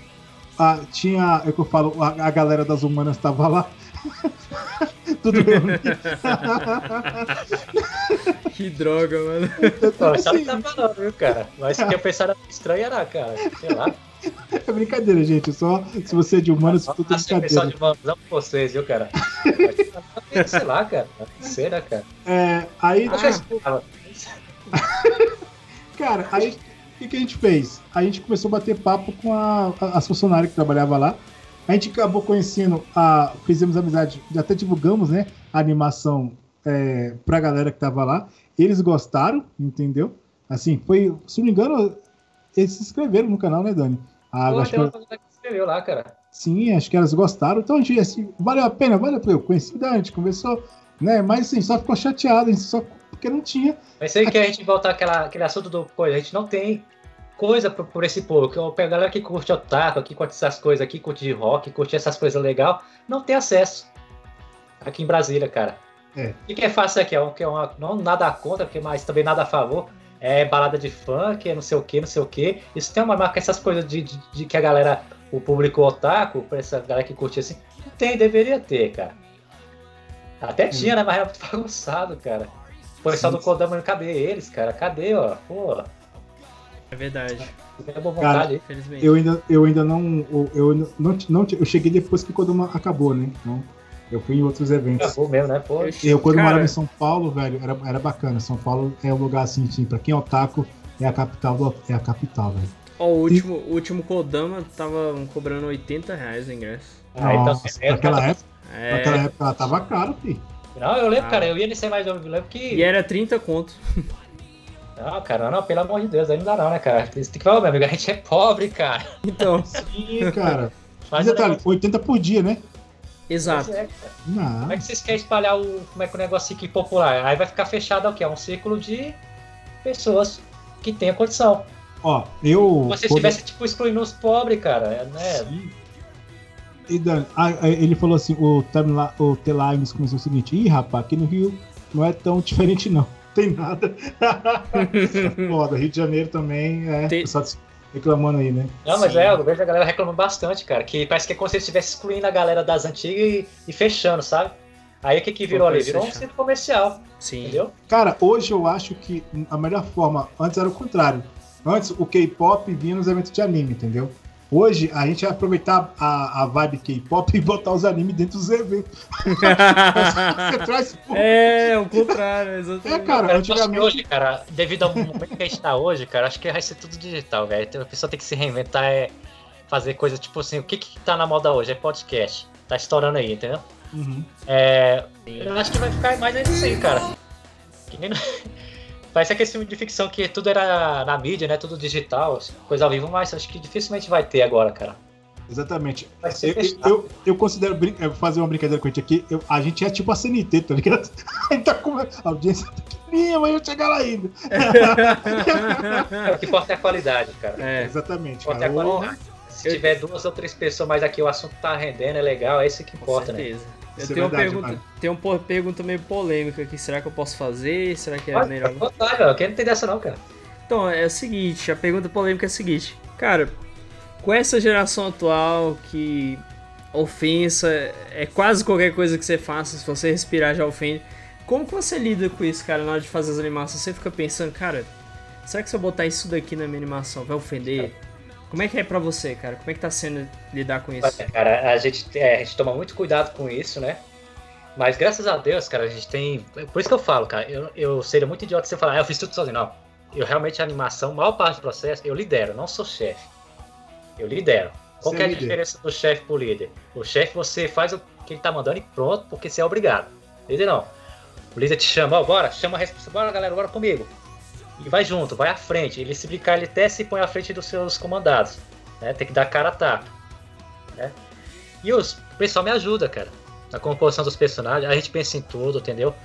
Ah, tinha, é o que eu falo, a, a galera das humanas tava lá. Tudo reunido. Que droga, mano. Não, isso não tá falando, viu, cara? Mas se eu pensar estranho era, cara. Sei lá. É brincadeira, gente. Só se você é de humanos, tudo é brincadeira. De humanos, amo vocês, viu, cara? Sei lá, cara. Será, cara? É, aí. Ah, cara, aí o que, que, a gente fez? A gente começou a bater papo com a, a, as funcionárias que trabalhava lá. A gente acabou conhecendo, a, fizemos amizade, até divulgamos, né? A animação é, pra galera que tava lá. Eles gostaram, entendeu? Assim, foi, se não me engano, eles se inscreveram no canal, né, Dani? Ah, Pô, acho que... que se inscreveu lá, cara. Sim, acho que elas gostaram. Então, a gente, assim, valeu a pena, valeu a pena. Eu conheci a gente conversou, né? Mas, assim, só ficou chateado, a gente só porque não tinha. Mas aí que a gente voltar àquela, aquele assunto do coisa, a gente não tem coisa por, por esse povo. Que a galera que curte otaku, que curte essas coisas aqui, curte de rock, curte essas coisas legal, não tem acesso. Aqui em Brasília, cara. É. E que é fácil aqui, é, que é uma, não nada contra, porque, mas também nada a favor. É balada de funk, é não sei o que, não sei o que. Isso tem uma marca, essas coisas de, de, de, que a galera, o público otaku, pra essa galera que curte assim, não tem, deveria ter, cara. Até hum. tinha, né? Mas era muito bagunçado, cara. O pessoal do Kodama, cadê eles, cara? Cadê, ó? Pô. É verdade. É boa vontade, cara, eu ainda, eu ainda não. Eu, não, não, não, eu cheguei depois que o Kodama acabou, né? Então, eu fui em outros eventos. Acabou mesmo, né? Pô. Eu, quando cara... morava em São Paulo, velho, era, era bacana. São Paulo é um lugar assim, assim, pra quem é otaku, é a capital, do, é a capital, velho. Ó, o último, e... o último Kodama tava cobrando 80 reais o ingresso. Ah, Nossa, então, naquela, época, é... naquela época ela tava caro, filho. Não, eu lembro, ah. cara, eu ia nesse mais eu lembro que. E era 30 conto. Não, cara, não, pelo amor de Deus, aí não dá não, né, cara? Você tem que falar, meu amigo, a gente é pobre, cara. Então. Sim, cara. Mas detalhe, negócio... 80 por dia, né? Exato. É, como é que vocês querem espalhar o. Como é que o negócio aqui popular? Aí vai ficar fechado o quê? É um círculo de pessoas que tenham condição. Ó, eu. Se você estivesse, tipo, excluindo os pobres, cara, né? Sim. E Dan, ah, ele falou assim, o, o T-Limes começou o seguinte, ih, rapaz, aqui no Rio não é tão diferente não. Tem nada. Foda, Rio de Janeiro também é. Tem... reclamando aí, né? Não, mas Sim. é, eu vejo a galera reclamando bastante, cara. Que parece que é como se estivesse excluindo a galera das antigas e, e fechando, sabe? Aí o que, que virou ali? Virou um centro comercial. Sim. Entendeu? Cara, hoje eu acho que a melhor forma, antes era o contrário. Antes o K-pop vinha nos eventos de anime, entendeu? Hoje a gente vai aproveitar a, a vibe K-pop e botar os animes dentro dos eventos. Você traz. É, o contrário, exatamente. É, cara, antigamente... hoje, cara, devido ao momento que a gente tá hoje, cara, acho que vai ser tudo digital, velho. A pessoa tem que se reinventar, é fazer coisa tipo assim, o que que tá na moda hoje? É podcast. Tá estourando aí, entendeu? Uhum. É, eu acho que vai ficar mais assim, cara. Que nem... Parece aquele filme de ficção que tudo era na mídia, né? Tudo digital, coisa ao vivo, mas acho que dificilmente vai ter agora, cara. Exatamente. Eu, eu, eu, considero fazer uma brincadeira com a gente aqui. Eu, a gente é tipo a CNT, tá ligado? A gente tá com a audiência pequenininha, mas eu chegar lá ainda. o que importa é a qualidade, cara. É. Exatamente. Cara. É a qualidade. Se eu... tiver duas ou três pessoas, mas aqui o assunto tá rendendo, é legal, é isso que importa, né? Eu tenho, é verdade, uma pergunta, tenho uma pergunta meio polêmica aqui. Será que eu posso fazer? Será que é Pode, melhor? Vontade, eu quero não tem dessa não, cara. Então, é o seguinte, a pergunta polêmica é a seguinte. Cara, com essa geração atual que ofensa é quase qualquer coisa que você faça, se você respirar já ofende. Como que você lida com isso, cara, na hora de fazer as animações? Você fica pensando, cara, será que se eu botar isso daqui na minha animação vai ofender? Como é que é pra você, cara? Como é que tá sendo lidar com isso? Cara, a gente, é, a gente toma muito cuidado com isso, né? Mas graças a Deus, cara, a gente tem. Por isso que eu falo, cara, eu, eu seria muito idiota se eu falar, ah, eu fiz tudo sozinho. Não. Eu realmente, a animação, a maior parte do processo, eu lidero, não sou chefe. Eu lidero. Qual é a diferença do chefe pro líder? O chefe, você faz o que ele tá mandando e pronto, porque você é obrigado. Líder não. O líder te chama, ó, bora, chama a responsa, bora galera, bora comigo e vai junto, vai à frente. Ele se brincar, ele até se põe à frente dos seus comandados. Né? Tem que dar cara a tapa. Né? E os, o pessoal me ajuda, cara. Na composição dos personagens, a gente pensa em tudo, entendeu?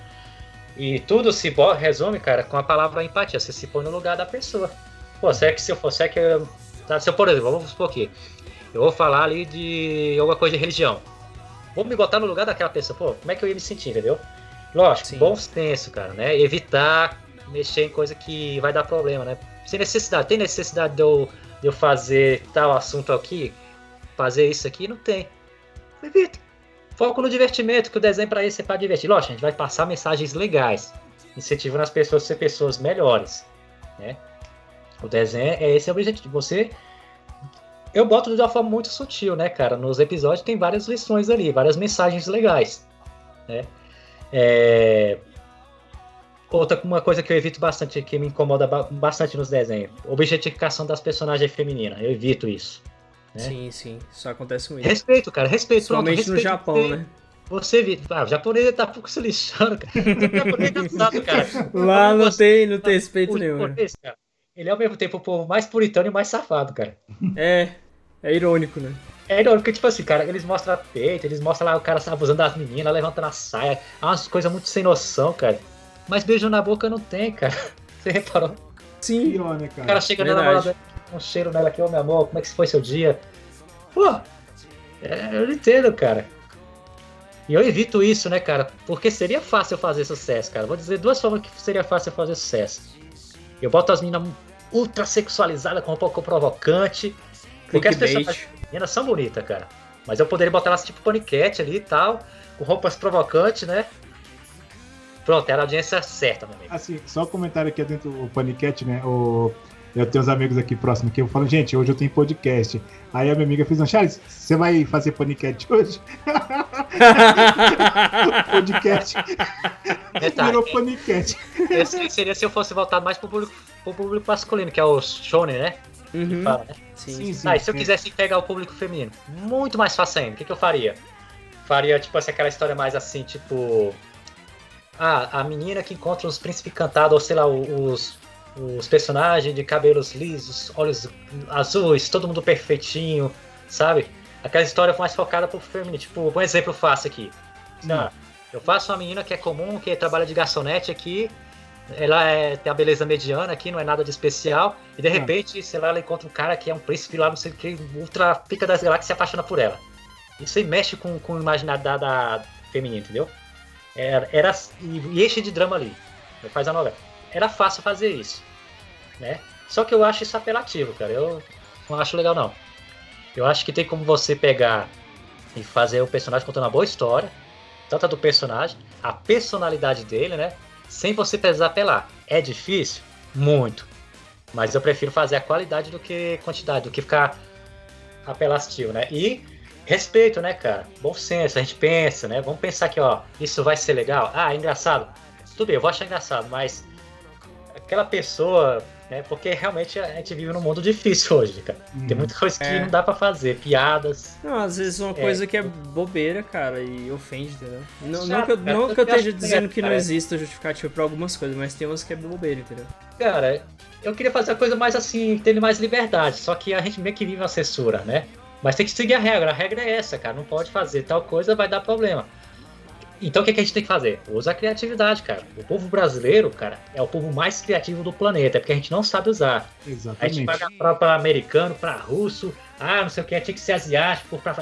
E tudo se resume, cara, com a palavra empatia. Você se põe no lugar da pessoa. Pô, será que se eu que eu, tá, se eu, por exemplo, vamos supor aqui, eu vou falar ali de alguma coisa de religião. Vou me botar no lugar daquela pessoa. Pô, como é que eu ia me sentir, entendeu? Lógico, Sim. bom senso, cara, né? Evitar mexer em coisa que vai dar problema, né? Sem necessidade. Tem necessidade de eu, de eu fazer tal assunto aqui? Fazer isso aqui? Não tem. Evita. Foco no divertimento, que o desenho para isso é para divertir. Lógico, a gente vai passar mensagens legais. incentivando as pessoas a ser pessoas melhores, né? O desenho é esse é o objetivo. Você eu boto de uma forma muito sutil, né, cara? Nos episódios tem várias lições ali, várias mensagens legais, né? É... Outra uma coisa que eu evito bastante, que me incomoda bastante nos desenhos, objetificação das personagens femininas. Eu evito isso. Né? Sim, sim, isso acontece muito. Respeito, cara, respeito. Somente respeito, no Japão, você, né? Você viu, ah, o japonês tá pouco se lixando, cara. O japonês é engraçado, cara. Lá não tem, não tem respeito nenhum. Japonês, cara, ele é ao mesmo tempo o povo mais puritano e mais safado, cara. É, é irônico, né? É irônico, tipo assim, cara, eles mostram a peito, eles mostram lá o cara abusando das meninas, levantando a saia. É umas coisas muito sem noção, cara. Mas beijo na boca não tem, cara. Você reparou? Sim. Né, cara? O cara chega na namorada, um cheiro nela aqui, ô meu amor, como é que foi seu dia? Pô, é, eu não entendo, cara. E eu evito isso, né, cara? Porque seria fácil fazer sucesso, cara. Vou dizer duas formas que seria fácil fazer sucesso. Eu boto as meninas ultra sexualizadas, com um pouco provocante. Porque as pessoas meninas são bonitas, cara. Mas eu poderia botar elas tipo paniquete ali e tal, com roupas provocantes, né? Pronto, era a audiência certa, meu amigo. Assim, só um comentário aqui dentro do paniquete, né? O eu tenho uns amigos aqui próximos que eu falo, gente, hoje eu tenho podcast. Aí a minha amiga fez um, Charles, você vai fazer podcast hoje? podcast. Detalhe, Virou podcast. Esse seria se eu fosse voltado mais pro público, pro público masculino, que é o shonen, né? Uhum. Fala, né? Sim, sim, sim, ah, se eu quisesse pegar o público feminino, muito mais fácil ainda. O que, que eu faria? Faria, tipo assim, aquela história mais assim, tipo... Ah, a menina que encontra os príncipes encantados, ou sei lá, os, os personagens de cabelos lisos, olhos azuis, todo mundo perfeitinho, sabe? Aquela história mais focada pro feminino. Tipo, um exemplo fácil aqui. Não, eu faço uma menina que é comum, que trabalha de garçonete aqui, ela é, tem a beleza mediana aqui, não é nada de especial, e de repente, sei lá, ela encontra um cara que é um príncipe lá, não sei o que, ultra pica das galáxias e se apaixona por ela. Isso aí mexe com, com o imaginário da, da feminina, entendeu? Era, era, e enche de drama ali. Faz a novela era fácil fazer isso, né? Só que eu acho isso apelativo, cara. Eu não acho legal não. Eu acho que tem como você pegar e fazer o personagem contando uma boa história, tanto do personagem, a personalidade dele, né? Sem você precisar apelar. É difícil? Muito. Mas eu prefiro fazer a qualidade do que quantidade, do que ficar apelativo, né? E respeito, né, cara? Bom senso, a gente pensa, né? Vamos pensar que, ó, isso vai ser legal. Ah, é engraçado. Tudo bem, eu vou achar engraçado, mas aquela pessoa, né? Porque realmente a gente vive num mundo difícil hoje, cara. Hum, Tem muita coisa que é. não dá para fazer, piadas. Não, às vezes uma é. coisa que é bobeira, cara, e ofende, entendeu? Não, não, que eu, não que eu esteja dizendo que não exista justificativa para algumas coisas, mas tem umas que é bobeira, entendeu? Cara, eu queria fazer a coisa mais assim, tendo mais liberdade, só que a gente meio que vive uma censura, né? Mas tem que seguir a regra, a regra é essa, cara, não pode fazer tal coisa, vai dar problema. Então o que, que, a gente tem que fazer? Usa a criatividade, cara. O povo brasileiro, cara, é o povo mais criativo do planeta, é porque a gente não sabe usar. Exatamente. A gente paga para americano, para russo, ah, não sei o que, tinha que ser asiático, pra.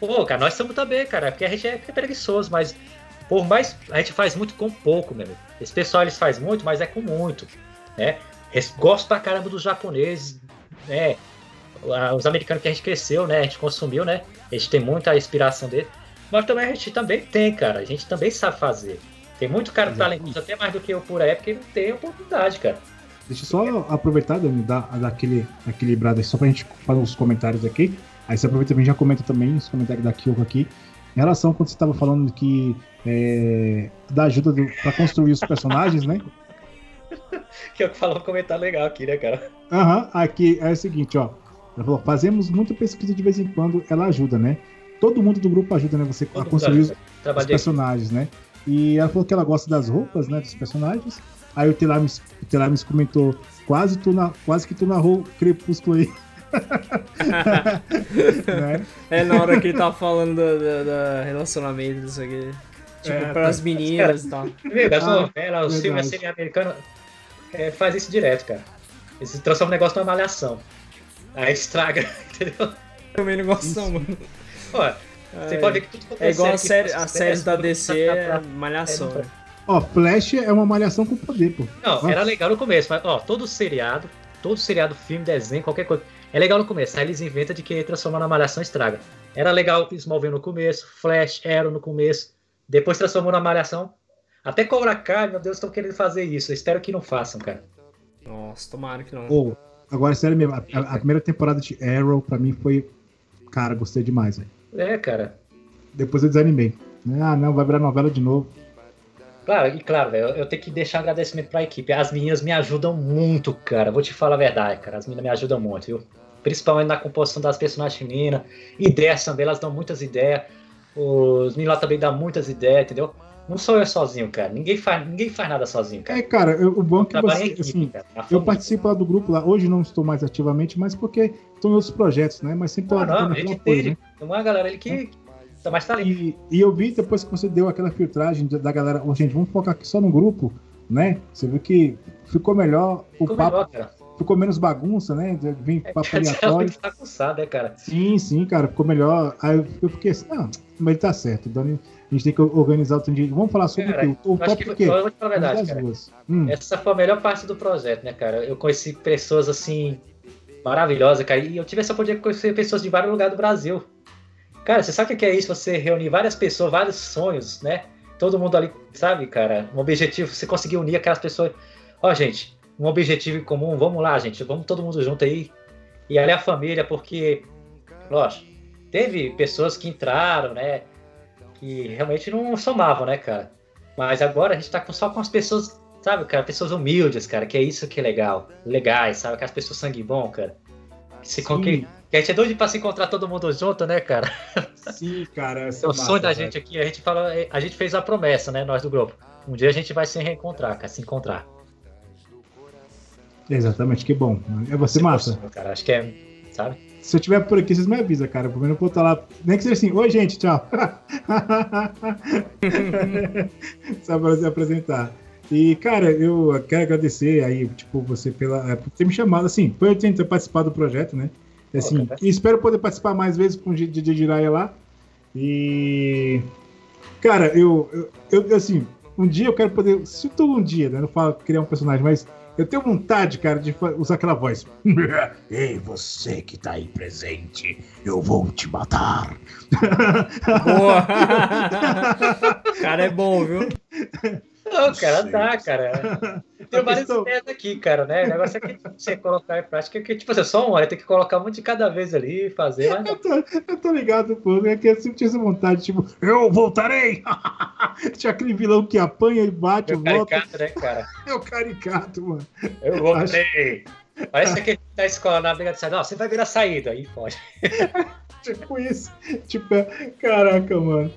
Pô, cara, nós somos também, cara, porque a gente é preguiçoso, mas por mais. A gente faz muito com pouco, meu amigo. Esse pessoal eles faz muito, mas é com muito. Né? Gosto pra caramba dos japoneses, né? Os americanos que a gente cresceu, né? A gente consumiu, né? A gente tem muita inspiração dele. Mas também a gente também tem, cara. A gente também sabe fazer. Tem muito cara talentoso, até mais do que eu por aí, porque não tem oportunidade, cara. Deixa eu só aproveitar, Dani, dar, dar aquele equilibrado só pra gente fazer uns comentários aqui. Aí você aproveita também já comenta também os comentários da Kyoko aqui. Em relação quando você estava falando que é, da ajuda pra construir os personagens, né? que falou um comentário legal aqui, né, cara? Aham, uhum, aqui é o seguinte, ó. Ela falou, fazemos muita pesquisa de vez em quando, ela ajuda, né? todo mundo do grupo ajuda, né? Você todo a construir os, os, personagens, né? E ela falou que ela gosta das roupas, né? Dos personagens. Aí o Telamis, o Telamis comentou: quase, tu na, quase que tu narrou Crepúsculo aí. né? É na hora que ele tava falando do, do, do relacionamento, isso aqui. Tipo, é, para as tá. meninas e tal. Viu, essa ah, novela, os filmes assim, americanos é, faz isso direto, cara. Eles transformam o negócio numa malhação. Aí estraga, entendeu? Também não gosto, mano. Pô, você é, pode ver que tudo É igual a série, as séries da DC é malhação. É, ó, Flash é uma malhação com poder, pô. Não, era legal no começo, mas ó, todo seriado, todo seriado, filme, desenho, qualquer coisa. É legal no começo, aí eles inventam de que transformar na malhação estraga. Era legal o Smallville no começo, Flash, Arrow no começo, depois transformou na malhação. Até Cobra Kai, meu Deus, estão querendo fazer isso. Eu espero que não façam, cara. Nossa, tomara que não. Oh, agora, sério mesmo, a, a, a, primeira temporada de Arrow, pra mim, foi. Cara, gostei demais, velho. É, cara. Depois eu desanimei. Ah, não, vai virar novela de novo. Claro, e claro, velho, eu tenho que deixar um agradecimento pra equipe. As meninas me ajudam muito, cara. Vou te falar a verdade, cara. As meninas me ajudam muito, viu? Principalmente na composição das personagens femininas. Ideias também, elas dão muitas ideias. Os meninos lá também dão muitas ideias, entendeu? Não sou eu sozinho, cara. Ninguém faz, ninguém faz nada sozinho, cara. É, cara, eu, o bom é que você, equipe, assim, cara, eu participo lá do grupo lá. Hoje não estou mais ativamente, mas porque estão em outros projetos, né? Mas sempre não, não, a gente tem, né? uma galera ali que tá mais talento. E, e eu vi depois que você deu aquela filtragem da galera, oh, gente, vamos focar aqui só no grupo, né? Você viu que ficou melhor o ficou papo. Melhor, ficou menos bagunça, né? Vem é, papo aleatório. Bagunçado, né, cara? Sim, sim, cara, ficou melhor. Aí eu fiquei assim, não, mas ele tá certo, Dani a gente tem que organizar o dia. Vamos falar sobre cara, o quê? O tópico que, Eu vou te falar a verdade, cara. Hum. Essa foi a melhor parte do projeto, né, cara? Eu conheci pessoas assim maravilhosas, cara. E eu tive essa oportunidade de conhecer pessoas de vários lugares do Brasil. Cara, você sabe o que é isso? Você reunir várias pessoas, vários sonhos, né? Todo mundo ali, sabe, cara? Um objetivo, você conseguir unir aquelas pessoas. Ó, gente, um objetivo em comum. Vamos lá, gente. Vamos todo mundo junto aí. E ali a família, porque, lógico, teve pessoas que entraram, né? Que realmente não somavam, né, cara? Mas agora a gente tá só com as pessoas, sabe, cara, pessoas humildes, cara, que é isso que é legal. Legais, sabe? Aquelas pessoas sangue bom, cara. Se com que, que a gente é doido pra se encontrar todo mundo junto, né, cara? Sim, cara. É o sonho da gente aqui, a gente fala, a gente fez a promessa, né, nós do grupo. Um dia a gente vai se reencontrar, cara, se encontrar. Exatamente, que bom. É você, massa. Cara, acho que é, sabe? Se eu tiver por aqui, vocês me avisam, cara. Pelo menos eu vou estar lá. Nem que seja assim, oi, gente, tchau. Só pra se apresentar. E, cara, eu quero agradecer aí, tipo, você pela, é, por ter me chamado, assim, por eu ter participado do projeto, né? Assim, e espero poder participar mais vezes com o DJ Jiraya lá. E. Cara, eu, eu, eu, assim, um dia eu quero poder. Se eu tô um dia, né? Não falo criar um personagem, mas eu tenho vontade, cara, de usar aquela voz. Ei, você que tá aí presente, eu vou te matar. Boa! cara é bom, viu? Não, cara, dá, cara. Tem várias questão... ideias aqui, cara, né? O negócio é que você colocar em prática, que, tipo, você só uma hora, tem que colocar muito de cada vez ali e fazer. Mas... Eu, tô, eu tô ligado, pô, é que eu sempre tinha essa vontade, tipo, eu voltarei! Tinha aquele vilão que apanha e bate, é o caricato, né, cara? É o caricato, mano. Eu voltei! Acho... Parece que tá escola na briga de saída, ó, você vai ver a saída, aí pode. tipo isso. Tipo, caraca, mano.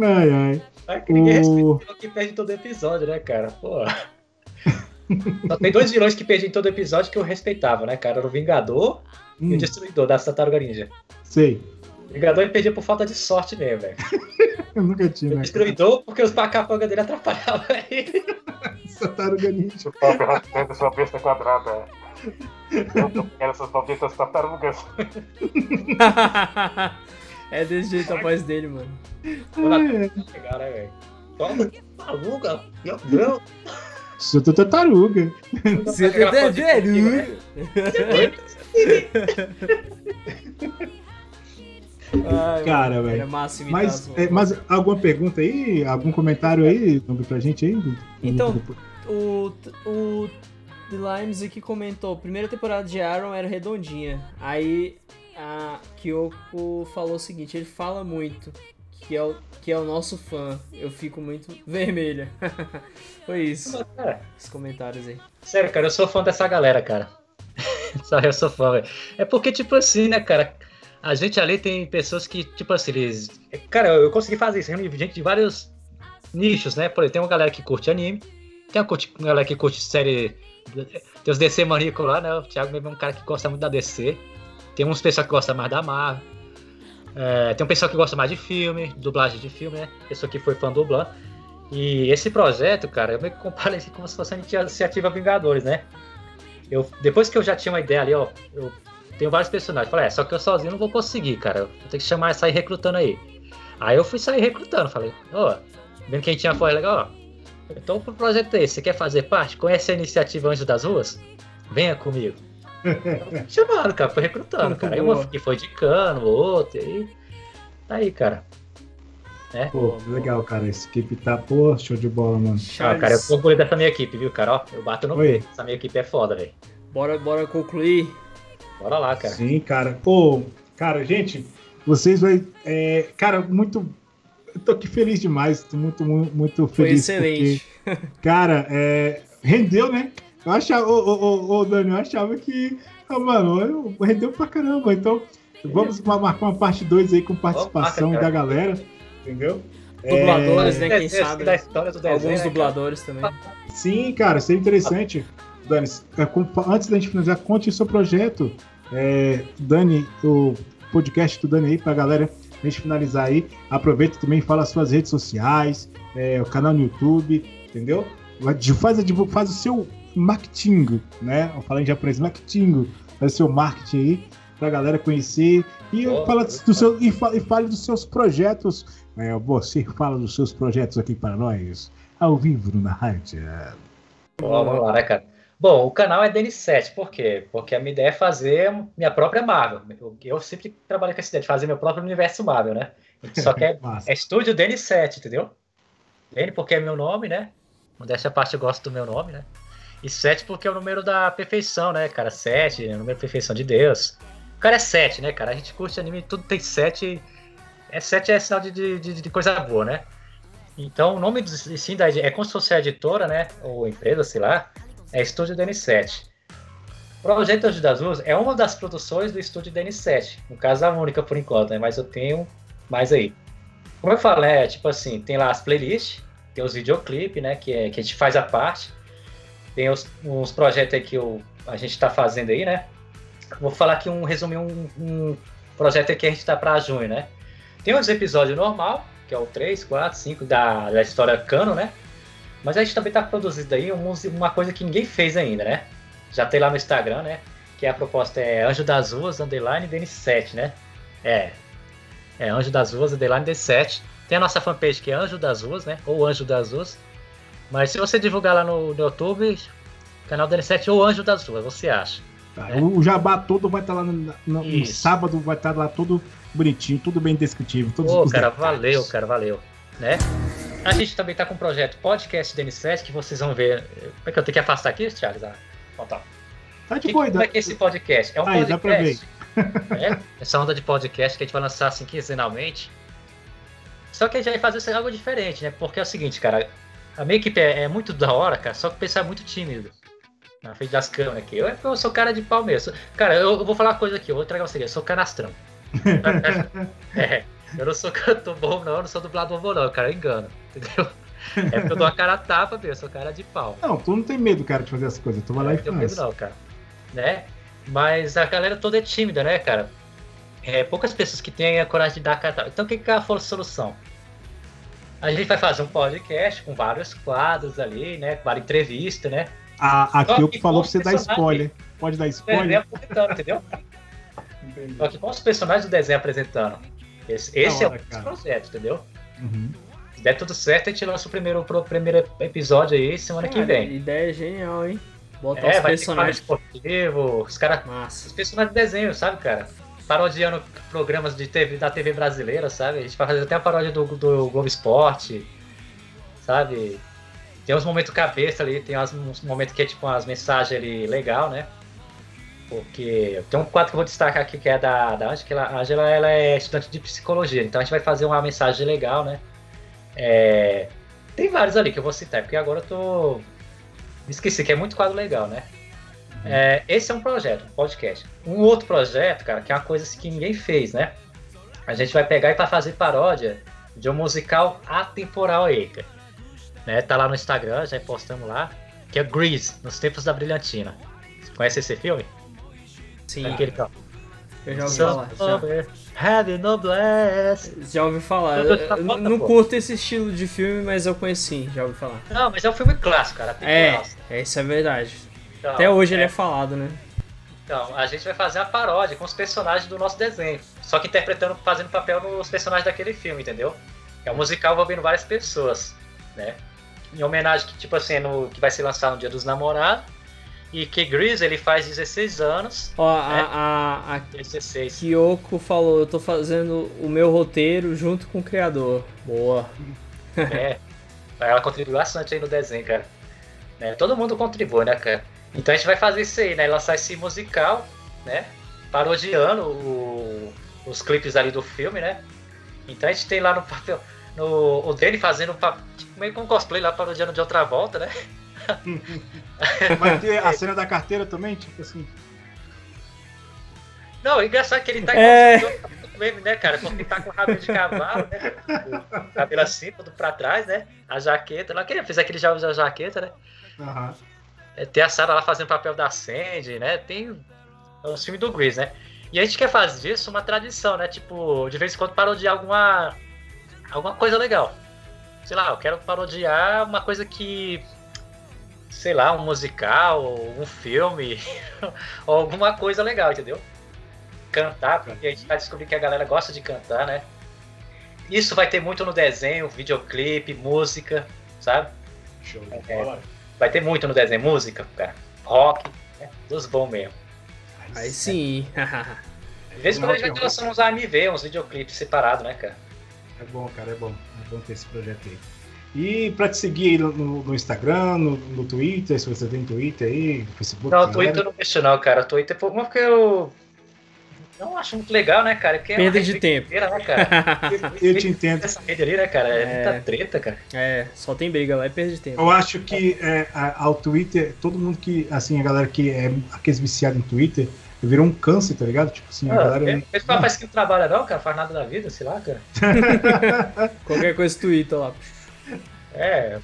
Ai, ai. É que ninguém o... respeita o que perde todo episódio, né, cara? Pô. Só tem dois vilões que perdi em todo episódio que eu respeitava, né, cara? Era o Vingador hum. e o hum. Destruidor da Tartaruga Ninja. Sei. O Vingador ele perdia por falta de sorte mesmo, velho. eu nunca tive. O Destruidor cara. porque os pacapangas dele atrapalhavam ele. Tartaruga Ninja. O próprio rascando sua besta quadrada. Eu quero essas malditas tartarugas. É desse jeito a voz dele, mano. Pegar, né, velho? Toma, tartaruga, meu Deus. Sou tartaruga. Sou tartaruga. Ai, Cara, velho. É mas, é, mas alguma pergunta aí? Algum comentário aí pra gente aí? Então, o, o The Limes aqui comentou: primeira temporada de Aaron era redondinha. Aí a Kyoko falou o seguinte: ele fala muito, que é o, que é o nosso fã. Eu fico muito vermelha. Foi isso. Cara, Os comentários aí. Sério, cara, eu sou fã dessa galera, cara. Só eu sou fã, velho. É porque, tipo assim, né, cara? A gente ali tem pessoas que, tipo assim, eles. Cara, eu consegui fazer isso, gente de vários nichos, né? Por exemplo, tem uma galera que curte anime, tem uma galera que curte série. Tem os DC maníacos lá, né? O Thiago mesmo é um cara que gosta muito da DC. Tem uns pessoal que gosta mais da Marvel. É, tem um pessoal que gosta mais de filme, dublagem de filme, né? Pessoa que foi fã do Blanc. E esse projeto, cara, eu meio que comparo ele como se fosse a iniciativa Vingadores, né? Eu, depois que eu já tinha uma ideia ali, ó, eu tenho vários personagens. Falei, é, só que eu sozinho não vou conseguir, cara. Eu tenho que chamar e sair recrutando aí. Aí eu fui sair recrutando, falei, ó, vendo quem tinha foi legal, ó. Então o projeto é esse, você quer fazer parte? Conhece a iniciativa Anjo das Ruas? Venha comigo. Chamando, cara, foi recrutando, cara. Aí uma que foi indicando, outro, e aí. Tá aí, cara. Né? Pô, legal, cara. Essa equipe tá, pô, show de bola, mano. Ah, cara, eu tô orgulho dessa minha equipe, viu, cara? Ó, eu bato no peito. Essa minha equipe é foda, velho. Bora, bora concluir. Bora lá, cara. Sim, cara. Pô, cara, gente, vocês vai. É, cara, muito. Eu tô aqui feliz demais. Tô muito, muito, muito feliz. Foi excelente. Porque, cara, é, rendeu, né? Eu achava, ô, ô, ô, Dani, eu achava que. Ah, mano, rendeu pra caramba. Então, vamos marcar uma parte 2 aí com participação da galera. Entendeu? Dubladores, é... né? Quem sabe. Da história do desenho, Alguns né, dubladores também. Sim, cara, isso é interessante. Dani, é, antes da gente finalizar, conte o seu projeto. É, Dani, o podcast do Dani aí pra galera, a gente finalizar aí. Aproveita também, fala as suas redes sociais, é, o canal no YouTube, entendeu? Faz, faz o seu marketing, né? Eu falei em japonês, marketing, faz o seu marketing aí pra galera conhecer e, oh, fala do seu, e, fale, e fale dos seus projetos. É, você fala dos seus projetos aqui para nós, ao vivo na rádio. vamos lá, né, cara? Bom, o canal é DN7, por quê? Porque a minha ideia é fazer minha própria Marvel. Eu, eu sempre trabalho com essa ideia de fazer meu próprio universo Marvel, né? Só que é, é estúdio DN7, entendeu? N porque é meu nome, né? Modéstia parte eu gosto do meu nome, né? E 7 porque é o número da perfeição, né, cara? 7, é o número da perfeição de Deus. O cara é 7, né, cara? A gente curte anime, tudo tem 7. É 7 é sinal de, de, de, coisa boa, né? Então o nome sim da é como se fosse a editora, né? Ou empresa, sei lá é Estúdio DN7. O Projeto Anjo das Ruas é uma das produções do Estúdio DN7. No caso, a única por enquanto, né? Mas eu tenho mais aí. Como eu falei, é tipo assim, tem lá as playlists, tem os videoclipes, né? Que, é, que a gente faz a parte. Tem os, uns projetos aí que eu, a gente está fazendo aí, né? Vou falar aqui um resumir um, um projeto que a gente está para junho, né? Tem os episódios normal, que é o 3, 4, 5 da, da história cano, né? Mas a gente também está produzindo aí uma coisa que ninguém fez ainda, né? Já tem lá no Instagram, né? Que a proposta é Anjo das Ruas, underline DN7, né? É. É Anjo das Ruas, underline DN7. Tem a nossa fanpage que é Anjo das Ruas, né? Ou Anjo das Ruas. Mas se você divulgar lá no, no YouTube, canal DN7 ou Anjo das Ruas, você acha. Tá, né? O jabá todo vai estar tá lá no, no, no sábado, vai estar tá lá todo bonitinho, tudo bem descritivo. Pô, cara, detalhes. valeu, cara, valeu. Né? A gente também tá com um projeto podcast DN7 que vocês vão ver. Como é que eu tenho que afastar aqui, Charles? Ah, tá. Tá de boa, Como é que é esse podcast? É um Aí, podcast. Dá pra ver. É, essa onda de podcast que a gente vai lançar assim quinzenalmente. Só que a gente vai fazer algo diferente, né? Porque é o seguinte, cara. A minha equipe é, é muito da hora, cara, só que o pessoal é muito tímido. Na frente das câmeras aqui. Eu, eu sou cara de pau mesmo. Cara, eu, eu, vou falar uma coisa aqui, eu vou entregar você. Eu sou canastrão. é. Eu não sou cantor bom, não, eu não sou dublador bom, não, eu cara engano, entendeu? É porque eu dou a cara a tapa, meu, eu sou cara de pau. Não, tu não tem medo, cara, de fazer essas coisas, tu vai lá e faz. Não tenho medo, não, cara. Né? Mas a galera toda é tímida, né, cara? É, poucas pessoas que têm a coragem de dar a cara. Então, o que, que é a solução? A gente vai fazer um podcast com vários quadros ali, né? Várias entrevistas, né? Ah, aqui eu falou pra você dar spoiler. Pode dar spoiler? Apresentando, entendeu? Só que com os personagens do desenho apresentando. Esse, esse hora, é o projeto, entendeu? Uhum. Se der tudo certo, a gente lança o primeiro, o primeiro episódio aí semana que vem. Ideia genial, hein? Botar é, os vai personagens. esportivo, os caras. Os personagens de desenho, sabe, cara? Parodiando programas de TV, da TV brasileira, sabe? A gente vai fazer até a paródia do, do Globo Esporte, sabe? Tem uns momentos cabeça ali, tem uns momentos que é tipo umas mensagens ali legal, né? Porque tem um quadro que eu vou destacar aqui que é da, da Angela. A Angela ela é estudante de psicologia, então a gente vai fazer uma mensagem legal, né? É, tem vários ali que eu vou citar, porque agora eu tô. Esqueci, que é muito quadro legal, né? É, esse é um projeto, um podcast. Um outro projeto, cara, que é uma coisa assim que ninguém fez, né? A gente vai pegar e para fazer paródia de um musical atemporal aí, cara. Né? Tá lá no Instagram, já postamos lá, que é Grease, nos tempos da brilhantina. Você conhece esse filme? Sim. Aquele que, Eu já ouvi falar. Já... Have no blast. Já ouvi falar. Eu, não curto esse estilo de filme, mas eu conheci, já ouvi falar. Não, mas é um filme clássico, cara. É, é, isso é verdade. Então, Até hoje é... ele é falado, né? Então, a gente vai fazer a paródia com os personagens do nosso desenho. Só que interpretando, fazendo papel nos personagens daquele filme, entendeu? É um musical envolvendo várias pessoas, né? Em homenagem que, tipo assim, no, que vai ser lançado no Dia dos Namorados. E que Grease ele faz 16 anos. Ó, né? a, a, A 16. Kyoko falou, eu tô fazendo o meu roteiro junto com o criador. Boa. É, ela contribuiu bastante aí no desenho, cara. Né? Todo mundo contribui, né, cara? Então a gente vai fazer isso aí, né? Lançar esse musical, né? Parodiando o, os clipes ali do filme, né? Então a gente tem lá no papel. No, o Danny fazendo tipo, meio com um cosplay lá parodiando de outra volta, né? Vai ter a cena da carteira também, tipo assim. Não, o engraçado é que ele tá é... meme, né, cara? Porque tá com o rabo de cavalo, né? O cabelo assim, tudo pra trás, né? A jaqueta. Ela queria fez aquele já usa a jaqueta, né? Uhum. É, tem a Sarah lá fazendo papel da Sandy, né? Tem os filmes do Grease, né? E a gente quer fazer disso uma tradição, né? Tipo, de vez em quando parodiar alguma, alguma coisa legal. Sei lá, eu quero parodiar uma coisa que sei lá, um musical, um filme, ou alguma coisa legal, entendeu? Cantar, porque a gente vai descobrir que a galera gosta de cantar, né? Isso vai ter muito no desenho, videoclipe, música, sabe? Show de é, bola. Vai ter muito no desenho, música, cara. Rock, né? dos bons mesmo. Aí sim. De vez em quando a gente vai lançando uns AMV, uns videoclipes separados, né, cara? É bom, cara, é bom. É bom ter esse projeto aí. E para te seguir aí no, no Instagram, no, no, Twitter, se você tem Twitter aí, Facebook. Não, o Twitter eu não mexo não, cara. Twitter é porque eu não acho muito legal, né, cara? Porque é Perda de tempo. Inteira, né, cara? eu, te entendo. Essa rede ali, né, cara? É, é, muita treta, cara. É, só tem briga lá e perde de tempo. Eu acho que é, ao Twitter, todo mundo que, assim, a galera que é aqueles viciados em Twitter, virou um câncer, tá ligado? Tipo assim, ah, a galera. É, esse papai que não trabalha, não, cara, faz nada da vida, sei lá, cara. Qualquer coisa, Twitter lá. É.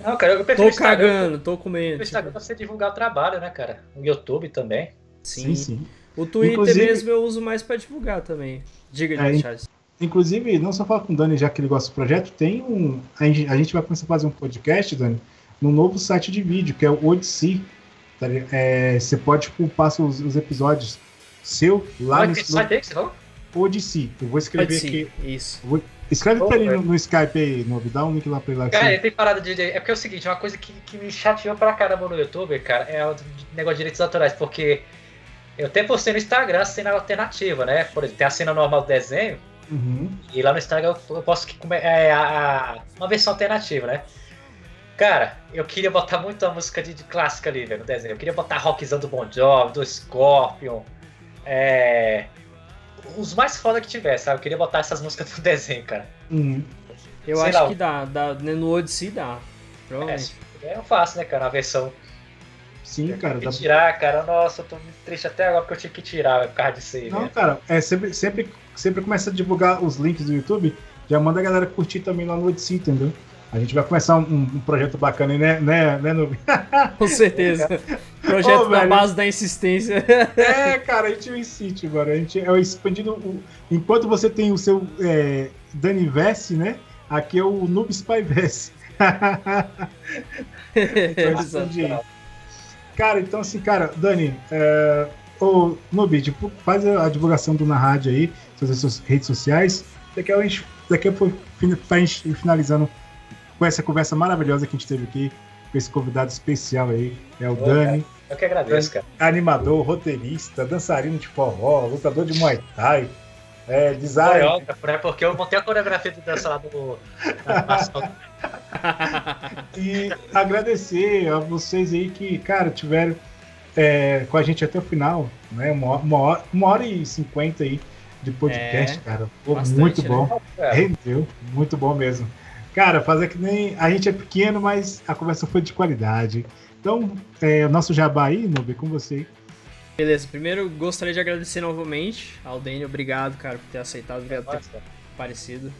Não, cara, eu prefiro Tô cagando, tô comendo. O Instagram tipo... pra você divulgar o trabalho, né, cara? O YouTube também. Sim, sim. sim. O Twitter inclusive, mesmo eu uso mais pra divulgar também. Diga, é, Charles. Inclusive, não só falar com o Dani, já que ele gosta do projeto, tem um. A gente, a gente vai começar a fazer um podcast, Dani, no novo site de vídeo, que é o Odyssey. Tá, é, você pode culpar os, os episódios seu lá Mas no. Que site é que você falou? Odyssey. Eu vou escrever Odyssey, aqui. Isso. Vou, Escreve pra ele no, no, Skype aí, Nob, dá um link lá pra ele lá. Cara, ele tem parada de. É porque é o seguinte, uma coisa que, que me chateou pra caramba no YouTube, cara, é o negócio de direitos autorais, porque eu até postei no Instagram a cena alternativa, né? Por exemplo, tem a cena normal do desenho, uhum. e lá no Instagram eu, eu posso que é a, a, uma versão alternativa, né? Cara, eu queria botar muita música de, de clássica ali, velho, no desenho. Eu queria botar rockzão do Bon Jovi, do Scorpion, é, os mais foda que tiver, sabe? Eu queria botar essas músicas do desenho, cara. Uhum. Eu Sei acho lá, que dá, dá, né, no Odyssey dá. Provavelmente. É, eu faço, né, cara, a versão. Sim, eu cara. Dá... tirar, cara. Nossa, eu tô muito triste até agora porque eu tinha que tirar por causa disso aí. Não, né? cara, é, sempre, sempre, sempre começa a divulgar os links do YouTube, já manda a galera curtir também lá no Odyssey, entendeu? A gente vai começar um, um projeto bacana aí, né, né, né Noob? Com certeza. projeto oh, na base da insistência. É, cara, a gente insiste agora. A gente é expandindo. O, enquanto você tem o seu é, Dani Vesse, né? Aqui é o Noob Spy Vesse. então, cara, então assim, cara, Dani, é, ô Noob, tipo, faz a divulgação do Na Rádio aí, suas redes sociais. Daqui a, gente, daqui a pouco, pra gente finalizando com essa conversa maravilhosa que a gente teve aqui com esse convidado especial aí, é o Ô, Dani. Cara, eu que agradeço, cara. Animador, roteirista, dançarino de forró, lutador de Muay Thai, é, design. né? Porque eu montei a coreografia do dança lá do. E agradecer a vocês aí que, cara, tiveram é, com a gente até o final, né? Uma, uma, hora, uma hora e cinquenta aí de podcast, é, cara. Pô, bastante, muito bom. Né? Rendeu, muito bom mesmo. Cara, fazer que nem. A gente é pequeno, mas a conversa foi de qualidade. Então, é, o nosso jabá aí, Nube, com você. Beleza, primeiro gostaria de agradecer novamente ao Daniel. Obrigado, cara, por ter aceitado, obrigado por ter parecido.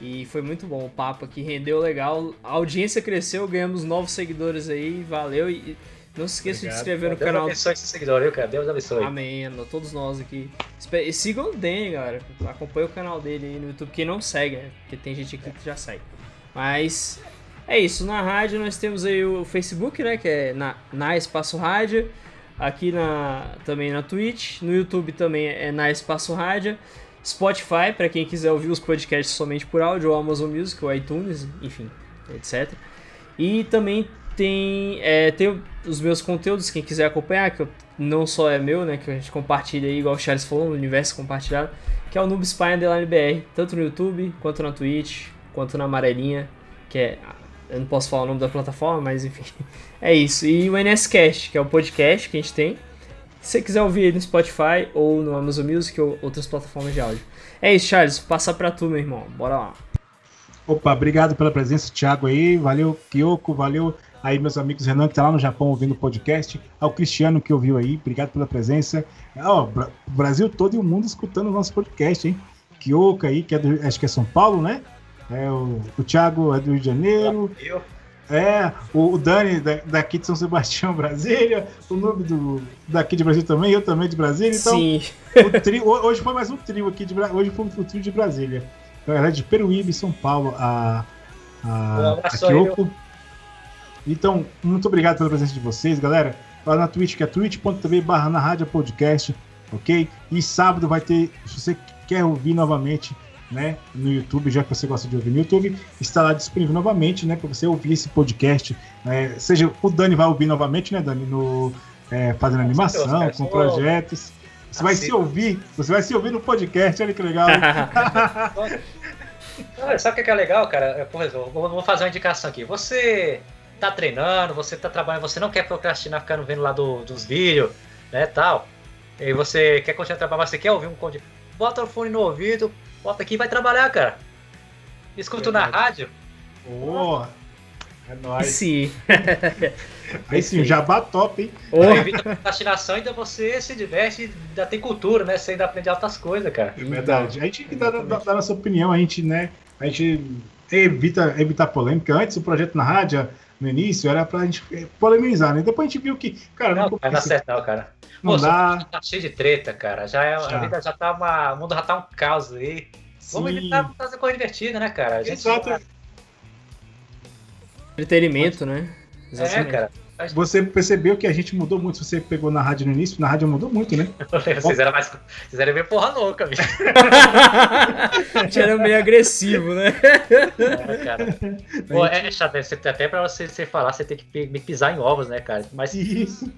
E foi muito bom o papo aqui, rendeu legal. A audiência cresceu, ganhamos novos seguidores aí, valeu. E não se esqueça Obrigado. de se inscrever no Deus canal. Deus abençoe esse seguidor, viu, cara? Deus abençoe. Amém, todos nós aqui. E sigam o Dani, galera. Acompanhe o canal dele aí no YouTube. Quem não segue, né? Porque tem gente aqui que já segue. Mas é isso, na rádio nós temos aí o Facebook, né, que é na, na Espaço Rádio, aqui na também na Twitch, no YouTube também é na Espaço Rádio, Spotify para quem quiser ouvir os podcasts somente por áudio, ou Amazon Music, ou iTunes, enfim, etc. E também tem, é, tem os meus conteúdos, quem quiser acompanhar, que eu, não só é meu, né? Que a gente compartilha aí, igual o Charles falou, no universo compartilhado, que é o Noob Spy Underline BR, tanto no YouTube, quanto na Twitch, quanto na Amarelinha, que é. Eu não posso falar o nome da plataforma, mas enfim. É isso. E o NSCast, que é o podcast que a gente tem. Se você quiser ouvir no Spotify ou no Amazon Music ou outras plataformas de áudio. É isso, Charles. Vou passar pra tu, meu irmão. Bora lá. Opa, obrigado pela presença, Thiago aí. Valeu, Kyoko. Valeu aí, meus amigos Renan, que tá lá no Japão ouvindo o podcast. Ao Cristiano que ouviu aí. Obrigado pela presença. Ó, o Brasil todo e o mundo escutando o nosso podcast, hein? Kyoko aí, que é do, acho que é São Paulo, né? É, o, o Thiago é do Rio de Janeiro. Eu. É, o, Dani da, daqui de São Sebastião, Brasília, o Noob do, daqui de Brasília também, eu também de Brasília. Então, Sim. Trio, hoje foi mais um trio aqui, de, hoje foi o trio de Brasília. Na verdade, de Peruíbe, São Paulo, a, a, a Kyoko. Então, muito obrigado pela presença de vocês, galera. Lá na Twitch, que é twitch.tv barra na rádio podcast, ok? E sábado vai ter, se você quer ouvir novamente né, no YouTube, já que você gosta de ouvir no YouTube, está lá disponível novamente, né, para você ouvir esse podcast. É, seja o Dani vai ouvir novamente, né, Dani, no é, fazendo animação, com projetos. Você vai se ouvir, você vai se ouvir no podcast, olha que legal. sabe o que é legal, cara? Por exemplo, vou fazer uma indicação aqui. Você tá treinando, você tá trabalhando, você não quer procrastinar ficando vendo lá do, dos vídeos, né, tal. E você quer continuar trabalhando, mas você quer ouvir um conteúdo. Bota o fone no ouvido, Bota aqui e vai trabalhar, cara. Escuto na rádio. Oh, é nóis. Sim. Aí sim, jabá top, hein? Oh. Evita procrastinação, ainda você se diverte, ainda tem cultura, né? Você ainda aprende altas coisas, cara. É verdade. A gente que dá, dá, dá nossa opinião, a gente, né? A gente evita evitar polêmica. Antes o projeto na rádio, no início, era pra gente polemizar, né? Depois a gente viu que, cara, não, não vai dar certo, não, cara. Não Pô, dá. Tá cheio de treta, cara. Já é, já. A vida já tá uma. O mundo já tá um caos aí. Sim. Vamos evitar fazer coisa divertida, né, cara? A gente Exato. Já... Entretenimento, né? É, Exatamente. É, cara. Você percebeu que a gente mudou muito? Você pegou na rádio no início, na rádio mudou muito, né? vocês eram mais. Vocês eram meio porra louca, bicho. a gente era meio agressivo, né? É, cara. Pô, é, é chato, até pra você, você falar, você tem que me pisar em ovos, né, cara? Mas. Isso.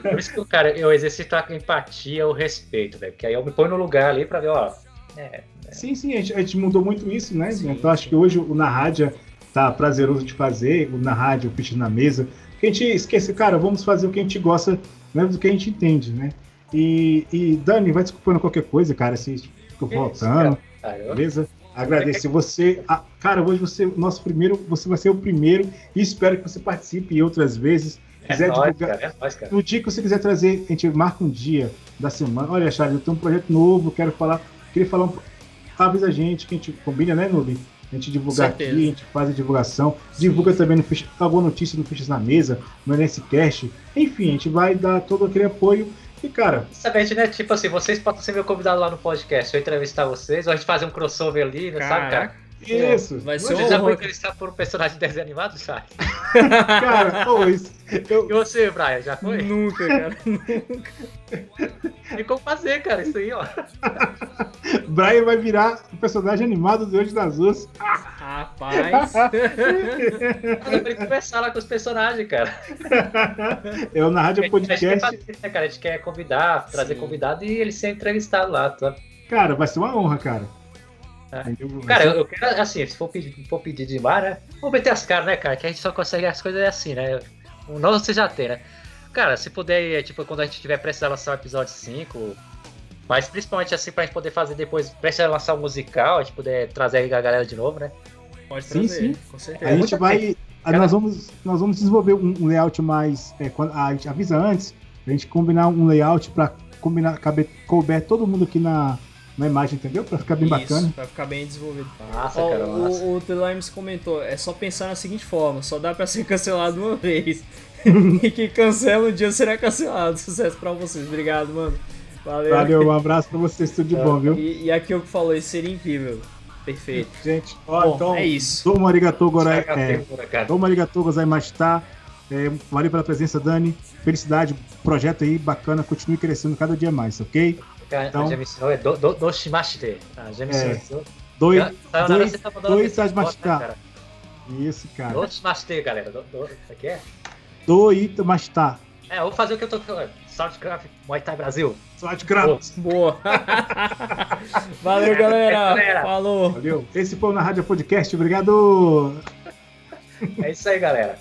Por isso que, cara, eu exercito a empatia, o respeito, velho. Porque aí eu me ponho no lugar ali pra ver, ó. É, é. Sim, sim, a gente, a gente, mudou muito isso, né? Sim, então acho que hoje o Na Rádio tá prazeroso de fazer, o Na Rádio, o Pitch na Mesa que a gente esquece, cara, vamos fazer o que a gente gosta, né, do que a gente entende, né? E, e Dani, vai desculpando qualquer coisa, cara, se ficou voltando, beleza? Agradeço. Você, a, cara, hoje você, nosso primeiro, você vai ser o primeiro e espero que você participe outras vezes. É quiser nóis, divulgar, cara, é nóis, cara. No dia que você quiser trazer, a gente marca um dia da semana. Olha, Charles, eu tenho um projeto novo, quero falar, queria falar um, avisa a gente, que a gente combina, né, Nubi? A gente divulgar aqui, a gente faz a divulgação, divulga também no Ficha, alguma notícia do Fichas na Mesa, no NSCast, enfim, a gente vai dar todo aquele apoio. E, cara. Sabe, né? Tipo assim, vocês podem ser meu convidado lá no podcast, eu entrevistar vocês, ou a gente fazer um crossover ali, né? Sabe, cara? Isso. Vai ser Você um já foi entrevistado por um personagem de desenho animado, sabe? cara, pô, isso. Eu... E você, Brian, já foi? Nunca, cara. Nunca. Tem como fazer, cara, isso aí, ó. Brian vai virar o personagem animado do Hoje das Ruas. Rapaz. Eu tenho que conversar lá com os personagens, cara. Eu na rádio podcast. A gente, fazer, né, cara? a gente quer convidar, trazer Sim. convidado e ele ser entrevistado lá, tá? Cara, vai ser uma honra, cara. É. Cara, eu, eu, quero, assim, se for pedir, for pedir demais, né? Vou meter as caras, né, cara? Que a gente só consegue as coisas assim, né? O não você já tem, né? Cara, se puder, é, tipo, quando a gente tiver prestes a lançar o episódio 5, mas principalmente assim pra gente poder fazer depois, prestes a lançar o musical, a gente poder trazer a galera de novo, né? Pode trazer, sim, sim. com certeza. A gente vai. Cara, nós, vamos, nós vamos desenvolver um, layout mais. É, quando, a gente avisa antes, a gente combinar um layout pra combinar, caber, couber todo mundo aqui na, na imagem, entendeu? Pra ficar bem Isso, bacana. Pra ficar bem desenvolvido. Massa, Ó, cara, massa. O, o The Limes comentou, é só pensar na seguinte forma, só dá pra ser cancelado uma vez. e quem cancela um dia será cancelado. Sucesso pra vocês. Obrigado, mano. Valeu. Valeu, um abraço pra vocês, tudo de é, bom, viu? E, e aqui o que falou, isso seria incrível. Perfeito. Gente, ó, bom, então, é isso. Domo arigatou gorai, é, domo arigatou gozaimashita. É, valeu pela presença, Dani. Felicidade, projeto aí bacana, continue crescendo cada dia mais, ok? Então, ensinou, é do, do, doshimashite. Ah, já me é, ensinou. Dois, tá dois, dois, dois, Isso, cara. Doshimashite, galera. Do, do, aqui é? Do mas tá. É, vou fazer o que eu tô falando. Swordcraft Muay Thai Brasil. Swordcraft. Boa. Valeu, galera. galera. Falou. Valeu. Esse foi o Na Rádio Podcast. Obrigado. É isso aí, galera.